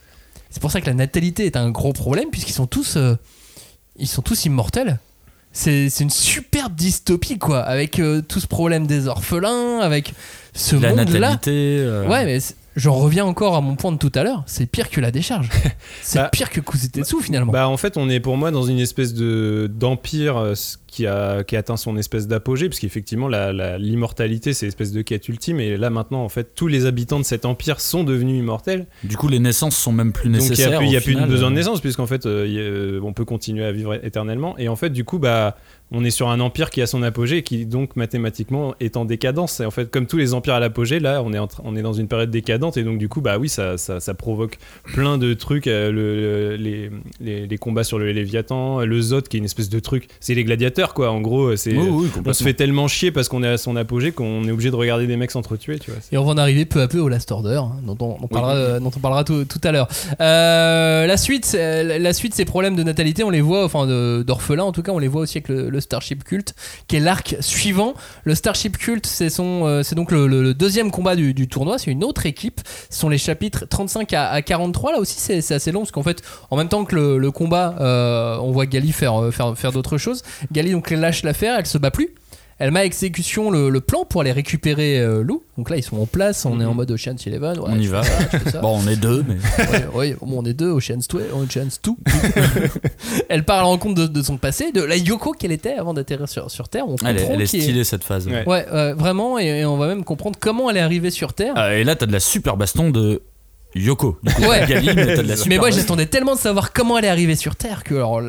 C'est pour ça que la natalité est un gros problème, puisqu'ils sont tous, euh, ils sont tous immortels. C'est une superbe dystopie, quoi, avec euh, tout ce problème des orphelins, avec ce monde-là. euh, Ouais, mais j'en reviens encore à mon point de tout à l'heure. C'est pire que la décharge. [LAUGHS] C'est Bah, pire que Kuzetsu finalement. Bah en fait on est pour moi dans une espèce de d'empire euh, qui a qui a atteint son espèce d'apogée parce qu'effectivement l'immortalité c'est l'espèce de quête ultime et là maintenant en fait tous les habitants de cet empire sont devenus immortels Du coup, les naissances sont même plus donc il n'y nécessaires. a plus, y a plus besoin de naissance puisqu'en fait euh, a- euh, on peut continuer à vivre éternellement et en fait du coup bah on est sur un empire qui a son apogée et qui donc mathématiquement est en décadence. Et en fait comme tous les empires à l'apogée là on est en train- on est dans une période décadente. Et donc du coup bah oui ça, ça, ça provoque plein de trucs euh, le- le- les, les, les combats sur le Léviathan le Zod qui est une espèce de truc. C'est les gladiateurs quoi. En gros c'est Oui, oui, on se fait tellement chier parce qu'on est à son apogée qu'on est obligé de regarder des mecs s'entretuer tu vois. Et on va en arriver peu à peu au Last Order, hein, dont, on, on parlera, euh, dont on parlera tout, tout à l'heure. Euh, la suite, euh, la suite, ces problèmes de natalité, on les voit, enfin d'orphelins en tout cas, on les voit aussi avec le, Starship Cult, qui est l'arc suivant. Le Starship Cult, c'est euh, donc le, deuxième combat du, tournoi. C'est une autre équipe. Ce sont les chapitres 35 à, à 43. Là aussi, c'est assez long parce qu'en fait, en même temps que le, combat, euh, on voit Gali faire, euh, faire d'autres choses. Gali donc lâche l'affaire, elle se bat plus. Elle met à exécution le, le plan pour aller récupérer euh, Lou. Donc là, ils sont en place. On est en mode Ocean's Eleven. Ouais, On y va. ça, [LAUGHS] ça. Bon, on est deux, mais. Ouais, bon, on est deux, Ocean's 2, Ocean's 2. [LAUGHS] elle part à la rencontre de, de son passé, de la Yoko qu'elle était avant d'atterrir sur, sur Terre. On Elle est, comprend elle est qui est- stylée cette phase. Ouais. Ouais, ouais, vraiment, et, et on va même comprendre comment elle est arrivée sur Terre. Euh, et là, t'as de la super baston de Yoko. Du coup, Ouais. Gali, mais t'as de la super [LAUGHS] Mais moi, j'attendais tellement de savoir comment elle est arrivée sur Terre que alors,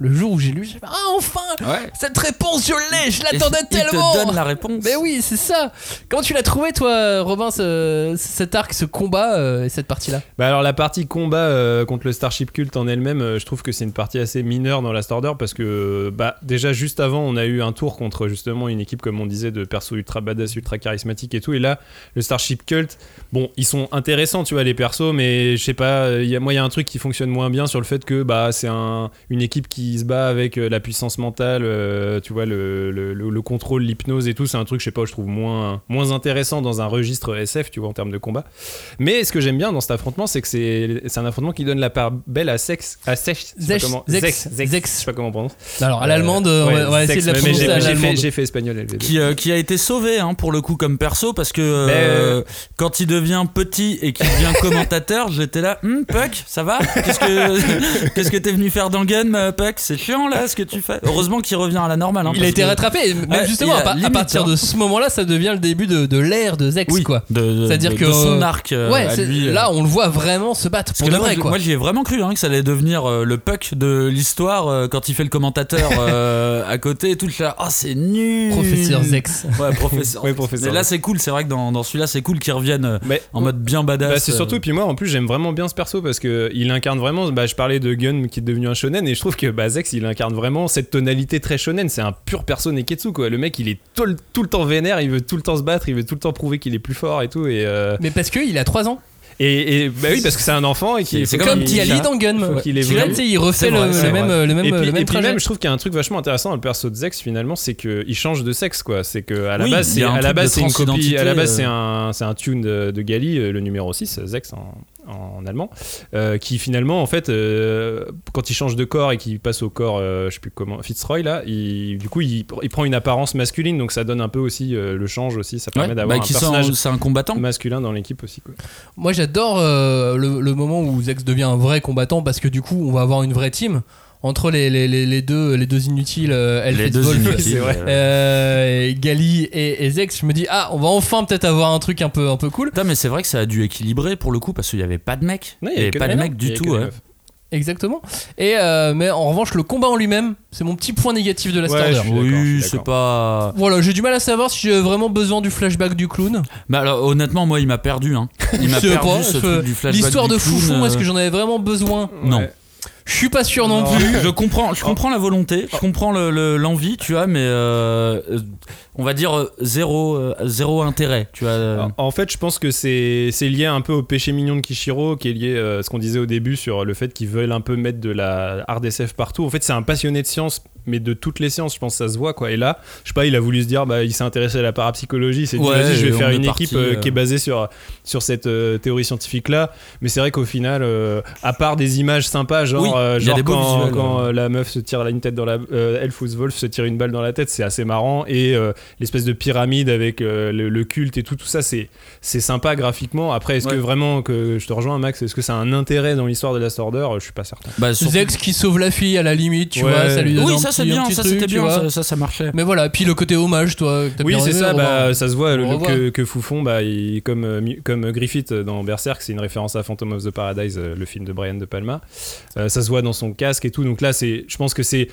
le, jour où j'ai lu, j'ai fait Ah, enfin Ouais. Cette réponse, je l'ai, je l'attendais il tellement te donne la réponse. Mais oui, c'est ça Comment tu l'as trouvé, toi, Robin, ce- cet arc, ce combat euh, et cette partie-là? Bah alors la partie combat euh, contre le Starship Cult en elle-même, euh, je trouve que c'est une partie assez mineure dans Last Order parce que bah déjà juste avant on a eu un tour contre justement une équipe comme on disait de persos ultra badass, ultra charismatiques et tout et là le Starship Cult, bon ils sont intéressants tu vois les persos mais je sais pas, il y a, moi il y a un truc qui fonctionne moins bien sur le fait que bah c'est un, une équipe qui il se bat avec euh, la puissance mentale, euh, tu vois, le, le, le- le contrôle, l'hypnose et tout, c'est un truc, je sais pas, je trouve moins, moins intéressant dans un registre SF, tu vois, en termes de combat. Mais ce que j'aime bien dans cet affrontement, c'est que c'est c'est un affrontement qui donne la part belle à Sex. À Sex, je sais pas Zex, comment- Zex, Zex, Zex, Zex. je sais pas comment on prononce. Alors, à l'allemande, on va- ouais, on va essayer Zex, de la mais j'ai- prononcer à j'ai fait- l'allemande. J'ai fait espagnol LV2. qui, euh, qui a été sauvé hein, pour le coup comme perso parce que euh, quand il devient petit et qu'il devient commentateur [LAUGHS] j'étais là Hum, Puck ça va? Qu'est-ce que [LAUGHS] qu'est-ce que t'es venu faire dans Gun euh, Puck? C'est chiant là ce que tu fais heureusement qu'il revient à la normale hein, Il a été que- rattrapé, même Ouais, justement, à, partir hein. de ce moment-là, ça devient le début de, de l'ère de Zex, oui quoi. C'est-à-dire que de son arc euh, ouais, à c'est- lui, euh. là on le voit vraiment se battre pour de là, vrai, moi, quoi. moi, j'y ai vraiment cru hein, que ça allait devenir euh, le puck de l'histoire euh, quand il fait le commentateur [LAUGHS] euh, à côté et tout. Là, oh, c'est nul. Professeur Zex. Ouais, professeur. [LAUGHS] Ouais, professeur Mais là, c'est cool. C'est vrai que dans, dans celui-là, c'est cool qu'il revienne Mais- en mode bien badass. Bah, c'est euh. surtout, puis moi en plus j'aime vraiment bien ce perso parce que il incarne vraiment, bah, je parlais de Gun qui est devenu un shonen et je trouve que bah, Zex il incarne vraiment cette tonalité très shonen, c'est un pur perso Neketsu quoi. Le mec il est tout le, tout le temps vénère, il veut tout le temps se battre, il veut tout le temps prouver qu'il est plus fort et tout et, euh, Mais parce qu'il a 3 ans. et, et- bah oui parce que c'est un enfant et qu'il C'est Comme Tiali dans Gun. sais, il refait vrai, le, le vrai. même, le même, et puis, le même et puis trajet. même, je trouve qu'il y a un truc vachement intéressant dans le perso de Zex finalement, c'est qu'il change de sexe quoi. C'est que à la Oui, base, il c'est à la base c'est une copie, à la base euh. c'est un c'est un tune de, de Gali, euh, le numéro 6 Zex en, en allemand, euh, qui finalement en fait euh, quand il change de corps et qu'il passe au corps, euh, je sais plus comment, Fitzroy là, il, du coup il, il prend une apparence masculine, donc ça donne un peu aussi euh, le change aussi, ça Ouais, permet d'avoir bah, un personnage c'est un combattant. masculin dans l'équipe aussi quoi. Moi j'adore euh, le, le moment où Zex devient un vrai combattant parce que du coup on va avoir une vraie team entre les, les, les, les deux, les deux inutiles, euh, Elf Les et deux Wolf, inutiles, c'est vrai. euh, et Gali et, et Zex. Je me dis, ah, on va enfin peut-être avoir un truc un peu, un peu cool. Putain, mais c'est vrai que ça a dû équilibrer pour le coup parce qu'il y avait pas de mec. Non, il y avait pas de mecs, mec du tout. ouais. Exactement. Et euh, mais en revanche, le combat en lui-même, c'est mon petit point négatif de la Ouais, Oui, c'est pas. Voilà, j'ai du mal à savoir si j'ai vraiment besoin du flashback du clown. Bah alors honnêtement, moi, il m'a perdu. Hein. Il m'a [LAUGHS] perdu pas, ce je- truc du flashback. L'histoire de clown, Foufon, euh, est-ce que j'en avais vraiment besoin? Non. Ouais. Je suis pas sûr non, Non. plus. Je comprends, je comprends la volonté, je comprends le- le- l'envie, tu vois, mais euh, euh, on va dire euh, zéro, euh, zéro intérêt, tu vois. En- fait, je pense que c'est c'est lié un peu au péché mignon de Kishiro, qui est lié à ce qu'on disait au début sur le fait qu'ils veulent un peu mettre de la hard SF partout. En fait, c'est un passionné de science, mais de toutes les sciences, je pense que ça se voit quoi. Et là, je sais pas, il a voulu se dire, bah, il s'est intéressé à la parapsychologie, dit, Ouais, je vais on faire une parti, équipe euh, euh. qui est basée sur sur cette euh, théorie scientifique là. Mais c'est vrai qu'au final, euh, à part des images sympas, genre, Oui, euh, genre quand, visuels, quand la meuf se tire une tête dans la, euh, Elf ou Wolf se tire une balle dans la tête, c'est assez marrant. Et euh, l'espèce de pyramide avec euh, le, le culte et tout, tout ça, c'est c'est sympa graphiquement. Après, est-ce Ouais. que vraiment que je te rejoins, Max, est-ce que ça a un intérêt dans l'histoire de Last Order? Je suis pas certain. Bah, surtout- Zex qui sauve la fille à la limite, tu Ouais. vois, ça lui donne Oui, ça c'est bien, ça c'était bien, ça, ça, ça marchait. Mais voilà, puis le côté hommage, toi. que t'as Oui, bien c'est ça, bah, ça se voit le, que, que Foufon, bah, il- comme, euh, comme Griffith dans Berserk, c'est une référence à Phantom of the Paradise, euh, le film de Brian De Palma. Euh, ça se voit dans son casque et tout. Donc là, c'est, je pense que c'est.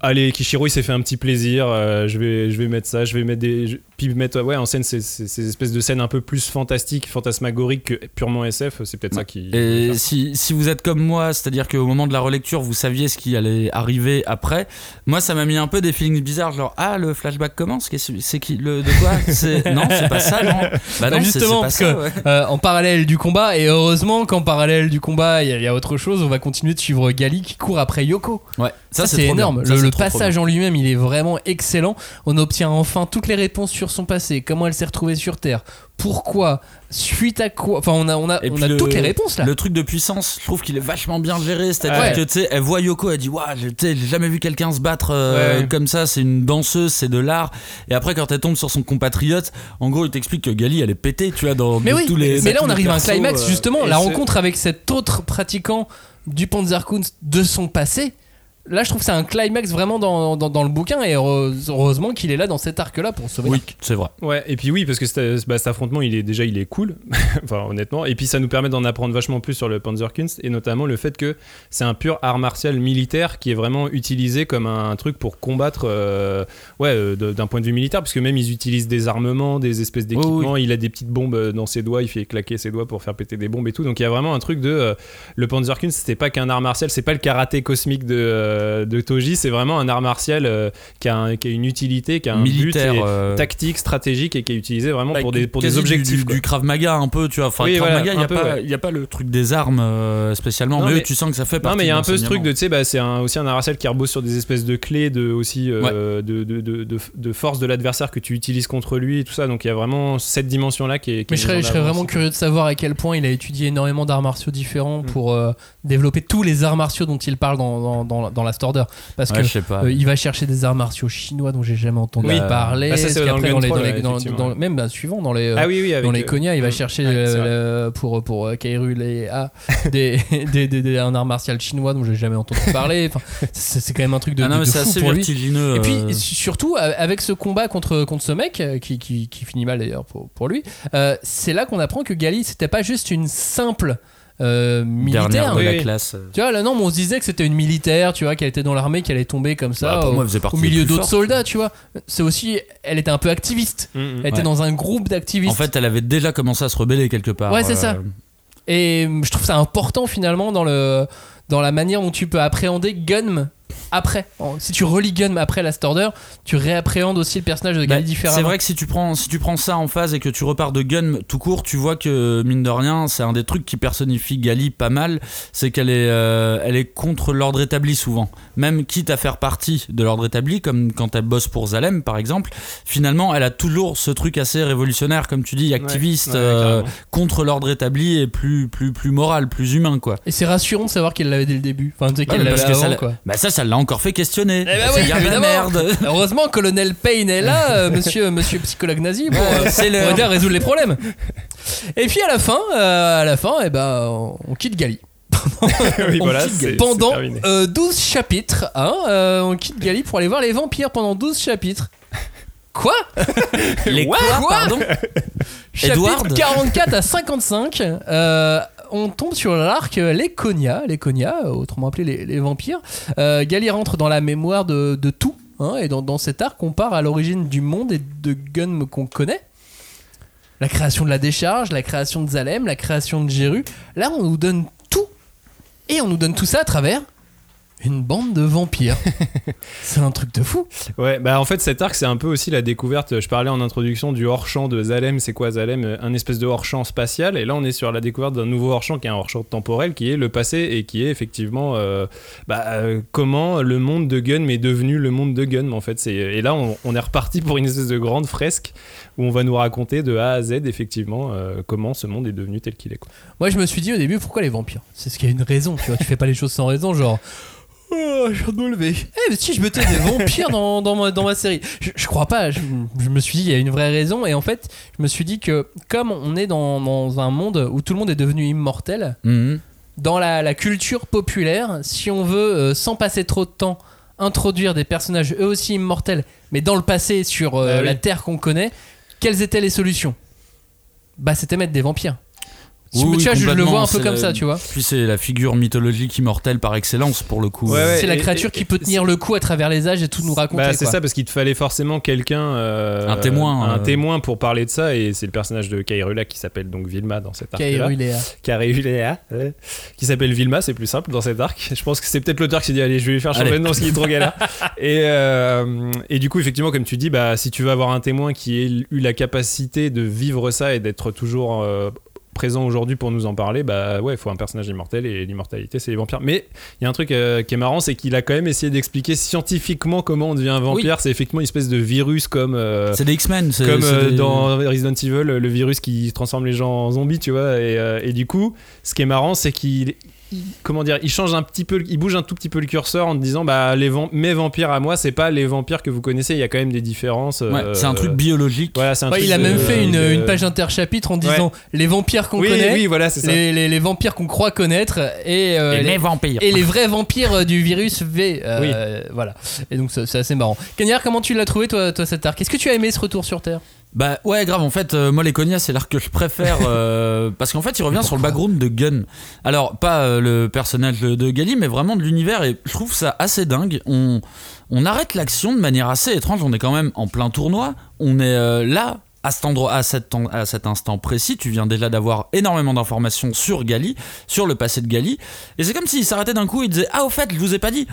Allez, Kishiro, il s'est fait un petit plaisir. euh, je, vais, je vais mettre ça, je vais mettre des. je- puis mettre ouais, en scène ces, ces- ces espèces de scènes un peu plus fantastiques, fantasmagoriques que purement SF. C'est peut-être ça qui. Et si, si vous êtes comme moi, c'est-à-dire qu'au moment de la relecture, vous saviez ce qui allait arriver après, moi ça m'a mis un peu des feelings bizarres, genre ah le flashback commence, Qu'est-ce- c'est qui le de quoi [LAUGHS] non, c'est pas ça, non. Bah non, justement, pas parce ça, que ouais. euh, en parallèle du combat, et heureusement qu'en parallèle du combat, il y, y a autre chose, on va continuer de suivre Gali qui court après Yoko. Ouais, Ça, ça, c'est énorme. Ça, le passage en lui-même, il est vraiment excellent. On obtient enfin toutes les réponses sur son passé, comment elle s'est retrouvée sur Terre, pourquoi, suite à quoi. Enfin, on a, on a, on a le- toutes les réponses là. Le truc de puissance, je trouve qu'il est vachement bien géré. C'est-à-dire Ouais. que tu sais, elle voit Yoko, elle dit Waouh, sais, j'ai jamais vu quelqu'un se battre euh, Ouais. comme ça. C'est une danseuse, c'est de l'art. Et après, quand elle tombe sur son compatriote, en gros, il t'explique que Gali, elle est pétée, tu vois, dans Mais oui, tous les. mais là on arrive à un climax euh, justement, la rencontre avec cet autre pratiquant du Panzerkunst de son passé. Là, je trouve que c'est un climax vraiment dans, dans, dans le bouquin et heureuse- heureusement qu'il est là dans cet arc-là pour sauver. Oui, c'est vrai. Ouais, et puis oui, parce que cet, bah, cet affrontement, il est déjà, il est cool, [LAUGHS] enfin honnêtement. Et puis ça nous permet d'en apprendre vachement plus sur le Panzerkunst et notamment le fait que c'est un pur art martial militaire qui est vraiment utilisé comme un, truc pour combattre, euh, ouais, euh, d'un point de vue militaire, parce que même ils utilisent des armements, des espèces d'équipements. Il a des petites bombes euh, dans ses doigts, il fait claquer ses doigts pour faire péter des bombes et tout. Donc il y a vraiment un truc de euh, le Panzerkunst, c'était pas qu'un art martial, c'est pas le karaté cosmique de, euh, de Toji, c'est vraiment un art martial euh, qui, a un- qui a une utilité, qui a un Militaire, but euh, tactique, stratégique et qui est utilisé vraiment Bah, pour des, pour des du- objectifs. Du, du Krav Maga un peu, tu vois. Enfin, Oui, Krav voilà, Maga, il n'y a, pas- ouais. y a pas le truc des armes euh, spécialement, Non, mais, tu sens que ça fait partie Non mais il y a un peu ce truc de tu sais bah, c'est un- aussi un art martial qui repose sur des espèces de clés de aussi euh, de, de, de, de- de force de l'adversaire que tu utilises contre lui et tout ça donc il y a vraiment cette dimension là qui est qui Mais est je serais, je vraiment curieux de savoir à quel point il a étudié énormément d'arts martiaux différents Mm. pour euh, développer tous les arts martiaux dont il parle dans, dans, dans, dans Last Order. Parce Ouais, que je sais pas. euh, il va chercher des arts martiaux chinois dont j'ai jamais entendu Oui. parler. Ah, ça, c'est dans dans les, les- ouais, dans- même bah, suivant dans les Ah oui oui avec dans les euh, Konya, il va chercher euh, pour pour Kairul et A [LAUGHS] des, des, des- des- un art martial chinois dont j'ai jamais entendu parler. Enfin, c'est quand même un truc de, Ah non, de- mais de c'est fou assez pour lui. Et puis su- surtout avec ce combat contre, contre ce mec qui, qui, qui finit mal d'ailleurs pour, pour lui, euh, c'est là qu'on apprend que Gali c'était pas juste une simple euh, militaire. dernière de la oui. classe. Tu vois là non mais on se disait que c'était une militaire, tu vois, qu'elle était dans l'armée, qu'elle allait tomber comme ça Bah, au, moi, au milieu d'autres soldats, tu vois. C'est aussi, elle était un peu activiste. Mm, mm. Elle était Ouais. dans un groupe d'activistes. En fait, elle avait déjà commencé à se rebeller quelque part. Ouais, c'est euh, ça. Et euh, je trouve ça important finalement dans, le, dans la manière dont tu peux appréhender Gunm après. Si tu relis Gunm après Last Order, tu réappréhendes aussi le personnage de Bah, Gali différemment. c'est vrai que si tu prends si tu prends ça en phase et que tu repars de Gun tout court, tu vois que mine de rien, c'est un des trucs qui personnifie Gali pas mal, c'est qu'elle est euh, elle est contre l'ordre établi souvent. Même quitte à faire partie de l'ordre établi comme quand elle bosse pour Zalem par exemple, finalement, elle a toujours ce truc assez révolutionnaire comme tu dis, activiste Ouais, ouais, euh, contre l'ordre établi et plus plus plus moral, plus humain quoi. Et c'est rassurant de savoir qu'elle l'avait dès le début. Enfin, tu sais, qu'elle l'avait ça quoi. Bah ça ça l'a encore fait questionner. Eh ben oui, bien la merde. [LAUGHS] Heureusement, Colonel Payne est là, euh, monsieur, [LAUGHS] monsieur psychologue nazi, pour, euh, c'est pour aider à résoudre les problèmes. Et puis à la fin, euh, à la fin, eh ben, on- on quitte Gali. [LAUGHS] oui On voilà quitte c'est- Gali. c'est pendant terminé. euh, 12 chapitres, hein, euh, on quitte Gali pour aller voir les vampires pendant 12 chapitres. Quoi? Les quoi, Quoi pardon? Chapitre Edward? 44 à 55, euh, on tombe sur l'arc euh, les Konya, les Konya, euh, autrement appelés les, vampires. Euh, rentre dans la mémoire de, tout, hein, et dans, cet arc, on part à l'origine du monde et de Gunm qu'on connaît. La création de la décharge, la création de Zalem, la création de Jeru. Là, on nous donne tout, et on nous donne tout ça à travers une bande de vampires. [LAUGHS] C'est un truc de fou. Ouais, bah en fait cet arc c'est un peu aussi la découverte, je parlais en introduction du hors-champ de Zalem, c'est quoi Zalem? Un espèce de hors-champ spatial, et là on est sur la découverte d'un nouveau hors-champ qui est un hors-champ temporel, qui est le passé et qui est effectivement euh, bah, euh, comment le monde de Gun est devenu le monde de Gun en fait. C'est- Et là on, on est reparti pour une espèce de grande fresque où on va nous raconter de A à Z effectivement euh, comment ce monde est devenu tel qu'il est. Quoi. Moi, je me suis dit au début, pourquoi les vampires? C'est ce qu'il y a une raison, tu vois. Tu fais pas les choses sans raison, genre. Oh, je viens de me lever. Eh, mais si je mettais des vampires dans, dans, ma, dans ma série. Je, je crois pas. Je, je me suis dit, il y a une vraie raison. Et en fait, je me suis dit que comme on est dans, dans un monde où tout le monde est devenu immortel, Mhm. dans la, la culture populaire, si on veut, euh, sans passer trop de temps, introduire des personnages eux aussi immortels, mais dans le passé, sur euh, oui. la Terre qu'on connaît, quelles étaient les solutions? Bah, c'était mettre des vampires. Oui, tu oui, vois, je le vois un peu c'est comme la- ça, tu vois. Puis c'est la figure mythologique immortelle par excellence pour le coup. Ouais, ouais. c'est la créature et- qui peut tenir le coup à travers les âges et tout nous raconter. Bah, c'est quoi. ça parce qu'il te fallait forcément quelqu'un euh, Un témoin, un euh. témoin pour parler de ça et c'est le personnage de Kairula qui s'appelle donc Vilma dans cet arc Kairulea. Kairulea, ouais, qui s'appelle Vilma c'est plus simple dans cet arc je pense que c'est peut-être l'auteur qui s'est dit allez je vais lui faire de nom ce qui est trop galère [LAUGHS] et, euh, et du coup effectivement comme tu dis bah si tu veux avoir un témoin qui ait eu la capacité de vivre ça et d'être toujours euh, présent aujourd'hui pour nous en parler, bah ouais, il faut un personnage immortel et l'immortalité c'est les vampires. Mais il y a un truc euh, qui est marrant, c'est qu'il a quand même essayé d'expliquer scientifiquement comment on devient un vampire. C'est effectivement une espèce de virus comme euh, C'est des X-Men. c'est- comme euh, des- dans Resident Evil, le virus qui transforme les gens en zombies, tu vois. Et, euh, et du coup, ce qui est marrant, c'est qu'il il- comment dire, il change un petit peu, il bouge un tout petit peu le curseur en te disant bah les mes vampires à moi, c'est pas les vampires que vous connaissez. Il y a quand même des différences. Ouais, euh, c'est un truc biologique. Voilà, un Ouais, truc il a de- même fait une, de- une page interchapitre en disant les vampires qu'on Oui, connaît, oui, voilà, c'est ça. les, les- les vampires qu'on croit connaître et, euh, Et les, les vampires. et les vrais vampires euh, du virus V. euh, Voilà. Et donc c'est c'est assez marrant. Cagnard, comment tu l'as trouvé toi, toi cet arc? Est-ce que tu as aimé ce retour sur Terre? Bah ouais, grave. En fait, euh, moi les c'est l'arc que je préfère [LAUGHS] euh, parce qu'en fait, il revient sur le background de Gun. Alors pas euh, le personnage de, de Gali, mais vraiment de l'univers. Et je trouve ça assez dingue. On on arrête l'action de manière assez étrange. On est quand même en plein tournoi. On est là. À cet, endroit, à, cet, à cet instant précis, tu viens déjà d'avoir énormément d'informations sur Gali, sur le passé de Gali, et c'est comme s'il s'arrêtait d'un coup et disait Ah, au fait, je vous ai pas dit,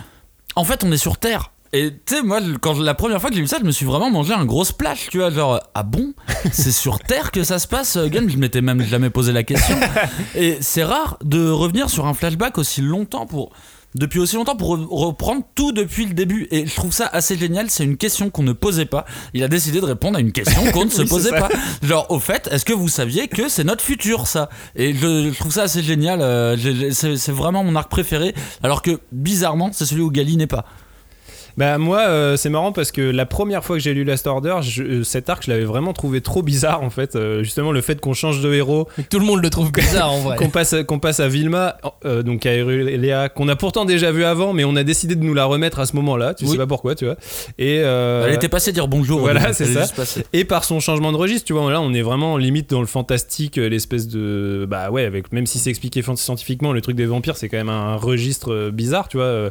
en fait, on est sur Terre. Et tu sais, moi, quand la première fois que j'ai lu ça, je me suis vraiment mangé un gros splash, tu vois, genre, ah bon? C'est sur Terre que ça se passe, euh, Gun Je m'étais même jamais posé la question. Et c'est rare de revenir sur un flashback aussi longtemps pour. Depuis aussi longtemps pour re- reprendre tout depuis le début. Et je trouve ça assez génial. C'est une question qu'on ne posait pas. Il a décidé de répondre à une question qu'on ne [LAUGHS] se Oui, posait pas. Genre, au fait, est-ce que vous saviez que c'est notre futur, ça? Et je, je trouve ça assez génial. euh, c'est vraiment mon arc préféré. Alors que, bizarrement, c'est celui où Gali n'est pas. Bah moi euh, c'est marrant parce que la première fois que j'ai lu Last Order, je- euh, cet arc je l'avais vraiment trouvé trop bizarre en fait. Euh, justement le fait qu'on change de héros, Mais Tout le monde le trouve [LAUGHS] bizarre en vrai. qu'on passe qu'on passe à Vilma, euh, donc à Léa, qu'on a pourtant déjà vu avant, mais on a décidé de nous la remettre à ce moment-là. Tu Oui. sais pas pourquoi, tu vois. Et euh, Elle était passée dire bonjour. voilà, c'est est ça. juste passée. et par son changement de registre, tu vois, là on est vraiment limite dans le fantastique, euh, l'espèce de bah ouais, avec même si c'est expliqué fan- scientifiquement, le truc des vampires c'est quand même un registre euh, bizarre, tu vois. euh,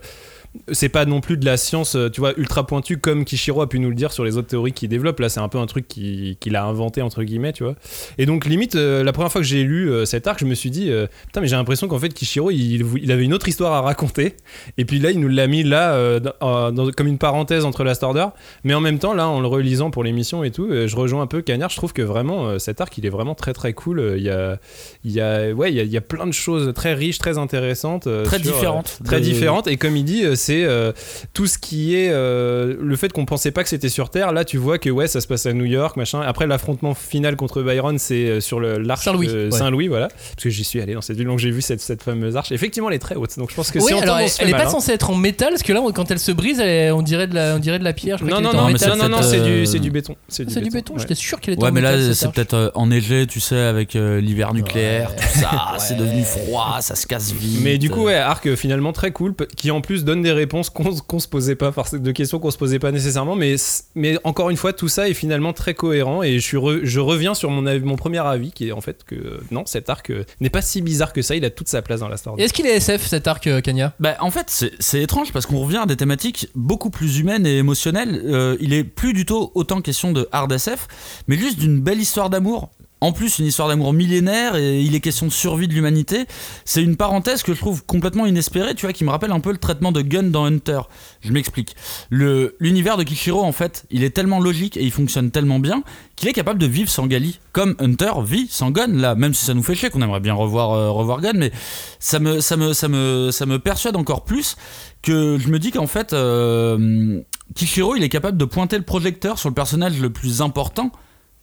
c'est pas non plus de la science, euh, tu vois, ultra pointue comme Kishiro a pu nous le dire sur les autres théories qu'il développe. Là, c'est un peu un truc qui- qu'il a inventé entre guillemets, tu vois. Et donc limite, euh, la première fois que j'ai lu euh, cet arc, je me suis dit, euh, putain, mais j'ai l'impression qu'en fait Kishiro, il, il avait une autre histoire à raconter. Et puis là, il nous l'a mis là dans- dans- comme une parenthèse entre Last Order. Mais en même temps, là, en le relisant pour l'émission et tout, je rejoins un peu Cagnard. Je trouve que vraiment cet arc, il est vraiment très très cool. Il y a, il y a, ouais, il y a, il y a plein de choses très riches, très intéressantes, Très sur, différentes. très différentes. Et comme il dit, c'est euh, tout ce qui est euh, le fait qu'on pensait pas que c'était sur Terre. Là, tu vois que ouais, ça se passe à New York, machin. Après, l'affrontement final contre Byron, c'est euh, sur le l'arche Saint-Louis, de ouais. Saint-Louis, voilà. Parce que j'y suis allé dans cette ville, donc j'ai vu cette, cette fameuse arche. Effectivement, elle est très haute. Donc je pense que Oui, si on alors tombe, on elle, elle est mal, pas hein. censée être en métal parce que là, quand elle se brise, elle est- on dirait de la, on dirait de la pierre. Je Non, non, non, mais métal. non, non, c'est euh, du, c'est du béton. C'est C'est du béton. ouais. J'étais sûr qu'elle était Ouais, en mais métal. là, cette c'est arche. peut-être enneigé, tu sais, avec l'hiver nucléaire, Ouais. tout ça. [LAUGHS] C'est devenu froid, ça se casse vite. Mais du coup, ouais, arc finalement très cool, qui en plus donne des réponses qu'on se posait pas, forcément, de questions qu'on se posait pas nécessairement, mais, mais encore une fois, tout ça est finalement très cohérent et je, suis re- je reviens sur mon, avis- mon premier avis qui est en fait que euh, non, cet arc euh, n'est pas si bizarre que ça, il a toute sa place dans la Star Est-ce qu'il est SF cet arc, euh, Kanya Bah, en fait, c'est- c'est étrange parce qu'on revient à des thématiques beaucoup plus humaines et émotionnelles. Euh, il est plus du tout autant question de hard SF, mais juste d'une belle histoire d'amour. En plus, une histoire d'amour millénaire et il est question de survie de l'humanité. C'est une parenthèse que je trouve complètement inespérée, tu vois, qui me rappelle un peu le traitement de Gun dans Hunter. Je m'explique. L'univers de Kishiro, en fait, il est tellement logique et il fonctionne tellement bien qu'il est capable de vivre sans Gali, comme Hunter vit sans Gun, là, même si ça nous fait chier qu'on aimerait bien revoir, euh, revoir Gun, mais ça me, ça, me, ça, me, ça me persuade encore plus que je me dis qu'en fait, euh, Kishiro, il est capable de pointer le projecteur sur le personnage le plus important,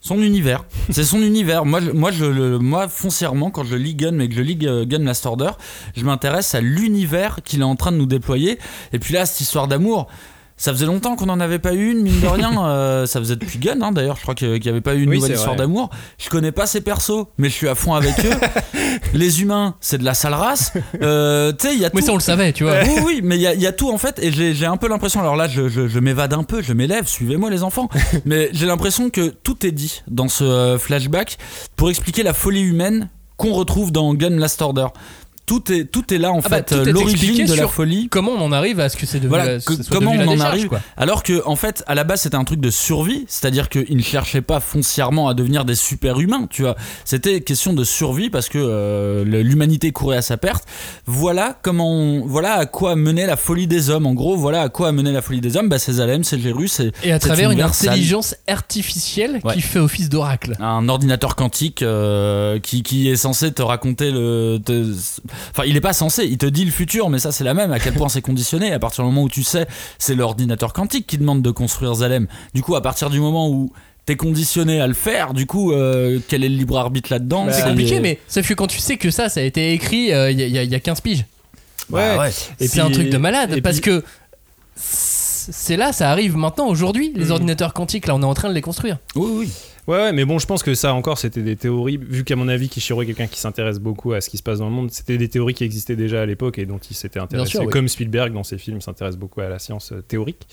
son univers. [LAUGHS] C'est son univers. Moi, moi, foncièrement, quand je lis Gun, mais que je lis euh, Gun Last Order, je m'intéresse à l'univers qu'il est en train de nous déployer. Et puis là, cette histoire d'amour. Ça faisait longtemps qu'on n'en avait pas eu une, mine de rien. [LAUGHS] euh, ça faisait depuis Gun, hein, d'ailleurs. Je crois qu'il n'y avait pas eu une Oui, nouvelle histoire d'amour. Je connais pas ces persos, mais je suis à fond avec eux. [LAUGHS] Les humains, c'est de la sale race. Euh, tu sais, il y a Mais tout. ça, on le savait, tu vois. Oui, oui, mais il y, a- il y a tout en fait, et j'ai un peu l'impression, alors là je, je- je m'évade un peu, je m'élève, suivez-moi les enfants, [LAUGHS] mais j'ai l'impression que tout est dit dans ce euh, flashback pour expliquer la folie humaine qu'on retrouve dans Gun Last Order. Tout est, tout est là en Ah bah, fait, euh, l'origine de la folie. Comment on en arrive à ce que c'est devenu Voilà, que- ce comment devenu on en arrive quoi. Alors que en fait, à la base, c'était un truc de survie, c'est-à-dire qu'ils ne cherchaient pas foncièrement à devenir des super humains, tu vois. C'était question de survie parce que euh, l'humanité courait à sa perte. Voilà comment, on- voilà à quoi menait la folie des hommes. En gros, voilà à quoi menait la folie des hommes. Bah, c'est Zalem, c'est c'est Et à travers une intelligence artificielle Ouais. qui fait office d'oracle. un ordinateur quantique euh, qui, qui est censé te raconter le. te- Enfin, il est pas censé, il te dit le futur, mais ça c'est la même. À quel point c'est conditionné. À partir du moment où tu sais, c'est l'ordinateur quantique qui demande de construire Zalem. Du coup, à partir du moment où t'es conditionné à le faire, du coup, euh, quel est le libre arbitre là-dedans C'est compliqué, mais sauf que quand tu sais que ça, ça a été écrit euh, il y, y a- il y a 15 piges. Bah ouais. Et C'est un truc de malade et parce puis- que c'est là, ça arrive maintenant, aujourd'hui, les Mm. ordinateurs quantiques, là on est en train de les construire. Oui, oui. Ouais, ouais, mais bon, je pense que ça encore, c'était des théories. Vu qu'à mon avis, Kishiro est quelqu'un qui s'intéresse beaucoup à ce qui se passe dans le monde, c'était des théories qui existaient déjà à l'époque et dont il s'était intéressé. sûr, oui. Comme Spielberg dans ses films s'intéresse beaucoup à la science euh, théorique.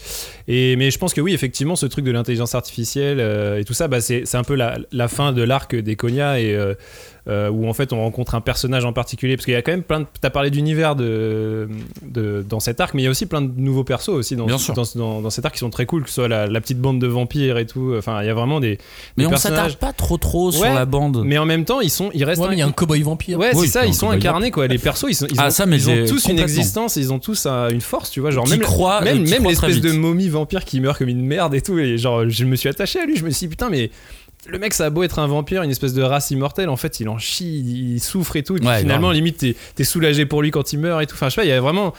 Et mais je pense que oui, effectivement, ce truc de l'intelligence artificielle euh, et tout ça, bah, c'est c'est un peu la, la fin de l'arc des Konya et euh, euh, où en fait on rencontre un personnage en particulier parce qu'il y a quand même plein de t'as parlé d'univers de, de dans cet arc mais il y a aussi plein de nouveaux persos aussi dans, dans, dans, dans cet arc qui sont très cool que ce soit la, la petite bande de vampires et tout enfin il y a vraiment des, Mais Mais on s'attarde pas trop trop sur la bande. Mais en même temps, ils sont, ils restent. Ouais, il y a un cowboy vampire. Ouais, Oui, c'est ça, ils sont incarnés quoi. Les persos, ils, sont, ils Ah, ont, ça, mais ils ont tous une existence, ils ont tous un- une force, tu vois. Genre même, crois, même, même l'espèce de momie vampire qui meurt comme une merde et tout. Et genre, je me suis attaché à lui, je me suis dit putain, mais le mec, ça a beau être un vampire, une espèce de race immortelle, en fait, il en chie, il souffre et tout. Et puis Ouais, finalement, limite, t'es es soulagé pour lui quand il meurt et tout. Enfin, je sais pas, il y a vraiment.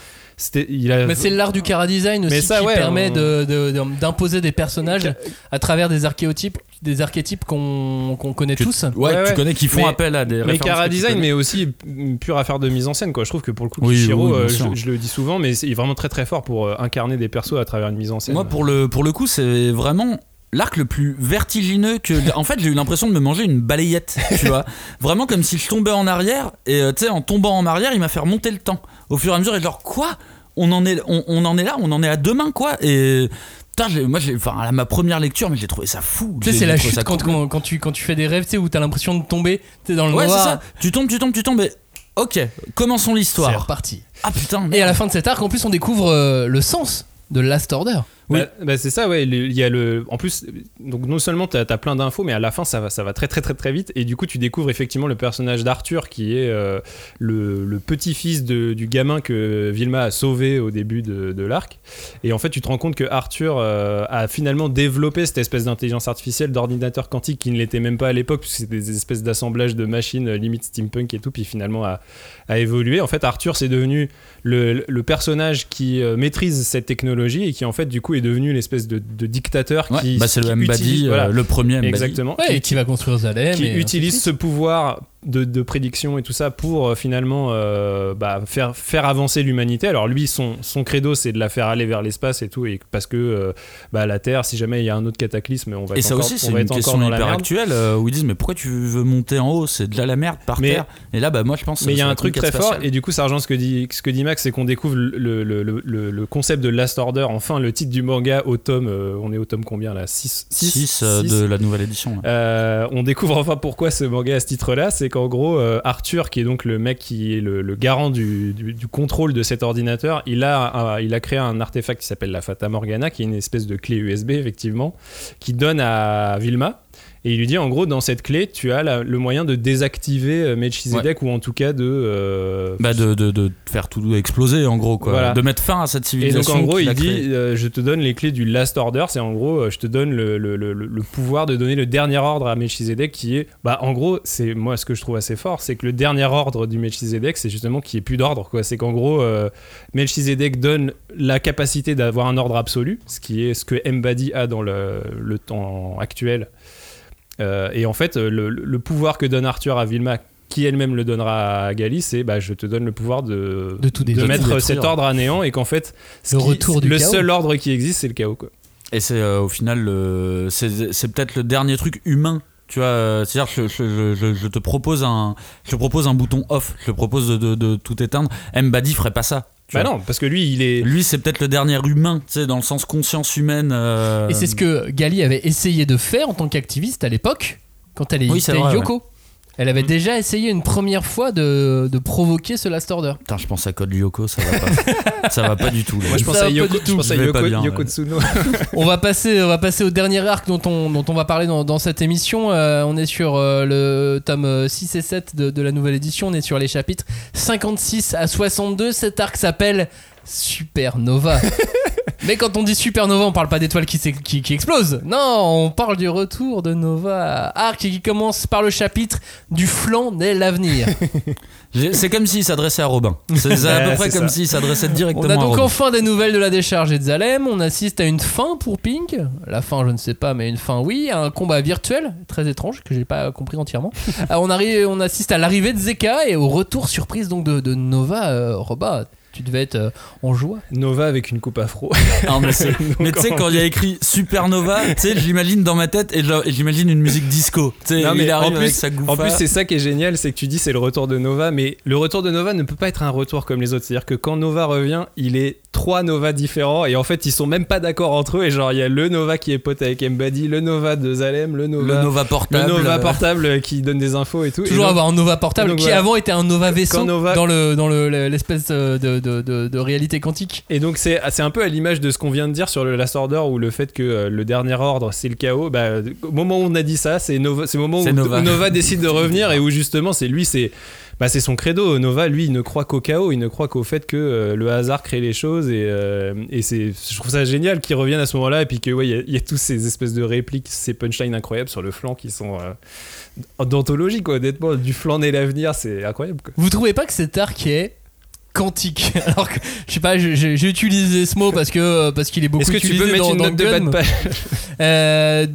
Il a, Mais c'est l'art du chara-design aussi Mais ça, qui ouais, permet on- de- de- de- d'imposer des personnages à travers des archétypes, des archétypes qu'on connaît Que- tous. Ouais, Ouais, que ouais. tu connais qui font Mais- appel à des Mais Cara Design, mais aussi pure affaire de mise en scène, quoi. Je trouve que pour le coup, Oui, Kishiro, oui, bien euh, je, je le dis souvent, mais c'est vraiment très très fort pour euh, incarner des persos à travers une mise en scène. Moi, pour le, pour le coup, c'est vraiment l'arc le plus vertigineux que. En fait, j'ai eu l'impression de me manger une balayette, tu vois. [LAUGHS] Vraiment comme si je tombais en arrière, et euh, tu sais, en tombant en arrière, il m'a fait remonter le temps. Au fur et à mesure, et genre, quoi? On en, est, on, on en est là, on en est à demain, quoi? Et. Putain, moi, j'ai, enfin, à ma première lecture, mais j'ai trouvé ça fou. Tu sais, c'est la chute quand, cool. quand, quand tu, quand tu fais des rêves, tu sais, où t'as l'impression de tomber, tu dans le Ouais, c'est noir. ça. Tu tombes, tu tombes, tu tombes, et. Ok, commençons C'est l'histoire. reparti. Ah putain. Et à la fin de cet arc, en plus, on découvre euh, le sens de Last Order. Bah, bah, c'est ça, ouais. Il y a le. En plus, donc non seulement t'as as plein d'infos, mais à la fin ça va, ça va très très très très vite. Et du coup, tu découvres effectivement le personnage d'Arthur, qui est euh, le, le petit-fils du gamin que Vilma a sauvé au début de, de l'arc. Et en fait, tu te rends compte que Arthur euh, a finalement développé cette espèce d'intelligence artificielle, d'ordinateur quantique qui ne l'était même pas à l'époque, puisque c'était des espèces d'assemblages de machines euh, limite steampunk et tout, puis finalement a, a évolué. En fait, Arthur c'est devenu le, le personnage qui maîtrise cette technologie et qui en fait du coup est devenu l'espèce de, de dictateur Ouais, qui, bah, c'est le Mbadi, utilise- euh, voilà, le premier Mbadi. exactement Ouais, qui, et qui va construire Zalem. qui et utilise ce pouvoir de, de prédiction et tout ça pour euh, finalement euh, bah, faire, faire avancer l'humanité. Alors lui, son, son credo, c'est de la faire aller vers l'espace et tout, et parce que euh, bah, la Terre, si jamais il y a un autre cataclysme, on va Et être ça encore, aussi, c'est une question la hyper actuelle où ils disent Mais pourquoi tu veux monter en haut? C'est de là la merde par Mais- terre. Et là, bah, moi, je pense Mais il y a un truc très fort, et du coup, ça rejoint ce que dit, ce que dit Max, c'est qu'on découvre le, le, le, le- concept de Last Order, enfin le titre du manga au tome, on est au tome combien là? 6 6 euh, de la nouvelle édition. on découvre enfin pourquoi ce manga a ce titre-là, c'est qu'en gros, euh, Arthur, qui est donc le mec qui est le, garant du, contrôle de cet ordinateur, il a, il a créé un artefact qui s'appelle la Fata Morgana, qui est une espèce de clé USB, effectivement, qui donne à Vilma. Et il lui dit en gros, dans cette clé, tu as la- le moyen de désactiver euh, Melchizedek ou en tout cas de. euh, Bah, de, de, de faire tout exploser, en gros, quoi. Voilà. De mettre fin à cette et civilisation. donc en gros, il dit euh, Je te donne les clés du Last Order. C'est en gros, je te donne le, le- le- le pouvoir de donner le dernier ordre à Melchizedek qui est. Bah en gros, c'est moi ce que je trouve assez fort, c'est que le dernier ordre du Melchizedek, c'est justement qu'il n'y ait plus d'ordre. quoi. C'est qu'en gros, euh, Melchizedek donne la capacité d'avoir un ordre absolu, ce qui est ce que Mbadi a dans le, le temps actuel. Euh, et en fait, le, le pouvoir que donne Arthur à Vilma, qui elle-même le donnera à Gali, c'est bah, je te donne le pouvoir de, De tout détruire. mettre cet ordre à néant et qu'en fait, Le qui- retour du le chaos. seul ordre qui existe, c'est le chaos. Quoi. Et c'est euh, au final, le- c'est c'est peut-être le dernier truc humain. Tu vois, euh, c'est-à-dire que je, je- je- je te propose un, je te propose un bouton off. Je te propose de, de- de tout éteindre. Mbadi ferait pas ça. Bah vois. non, parce que lui, il est. Lui, c'est peut-être le dernier humain, tu sais, dans le sens conscience humaine. euh, Et c'est ce que Gali avait essayé de faire en tant qu'activiste à l'époque, quand elle Oui, était vrai, Yoko. Elle avait déjà essayé une première fois de, de provoquer ce Last Order. Putain, je pense à Code Lyoko, ça va pas. [LAUGHS] ça va pas du tout. là. Moi, je pense Ça à Yoko, du je pense à Yoko, pas bien, Yoko. Tsuno. [LAUGHS] on va passer, on va passer au dernier arc dont on, dont on va parler dans, dans cette émission. Euh, on est sur euh, le tome euh, 6 et 7 de, de la nouvelle édition. On est sur les chapitres 56 à 62. Cet arc s'appelle Supernova. [LAUGHS] Mais quand on dit Supernova, on parle pas d'étoiles qui, s'ex- qui, qui explosent. Non, on parle du retour de Nova. Arc qui commence par le chapitre Du flanc naît l'avenir. [LAUGHS] C'est comme s'il s'adressait à Robin. C'est à peu près comme s'il s'adressait directement On a à donc Robin. enfin des nouvelles de la décharge et de Zalem. On assiste à une fin pour Pink. La fin, je ne sais pas, mais une fin, oui. Un combat virtuel, très étrange, que j'ai pas compris entièrement. [LAUGHS] Euh, on, arrive, on assiste à l'arrivée de Zeka et au retour surprise donc de, de Nova. Euh, Roba, tu devais être euh, en joie. Nova avec une coupe afro. [LAUGHS] Non, [LAUGHS] mais tu sais, quand il y a écrit Supernova, tu sais, j'imagine dans ma tête et j'imagine une musique disco. Tu sais, Non, mais il arrive en avec plus, sa gouffa. en plus, c'est ça qui est génial, c'est que tu dis c'est le retour de Nova, mais le retour de Nova ne peut pas être un retour comme les autres. C'est-à-dire que quand Nova revient, il est trois Nova différents et en fait ils sont même pas d'accord entre eux. Et genre il y a le Nova qui est pote avec Mbadi, le Nova de Zalem, le Nova, le Nova le portable. Nova euh, portable qui donne des infos et tout. Et Toujours donc- avoir un Nova portable donc qui voilà. avant était un Nova vaisseau Nova- dans le dans le- le- l'espèce de, de- de, de- de réalité quantique. Et donc c'est c'est un peu à l'image de ce qu'on vient de dire sur le Last Order ou le fait que euh, le dernier ordre c'est le chaos. Bah, au moment où on a dit ça, c'est Nova, c'est le moment où Nova. [LAUGHS] décide de revenir et où justement c'est lui, c'est bah, c'est son credo. Nova, lui, il ne croit qu'au chaos, il ne croit qu'au fait que euh, le hasard crée les choses et, euh, et c'est, je trouve ça génial qu'il revienne à ce moment-là et puis que ouais, il y a- y, a tous ces espèces de répliques, ces punchlines incroyables sur le flanc qui sont euh, d'anthologie quoi. Honnêtement, du flanc naît l'avenir, c'est incroyable. Quoi. Vous trouvez pas que cet arc est quantique [LAUGHS] Alors que, je sais pas, j'ai- utilisé ce mot parce que parce qu'il est beaucoup Est-ce que tu peux mettre dans, une note de bas de Gun. page [LAUGHS] Euh,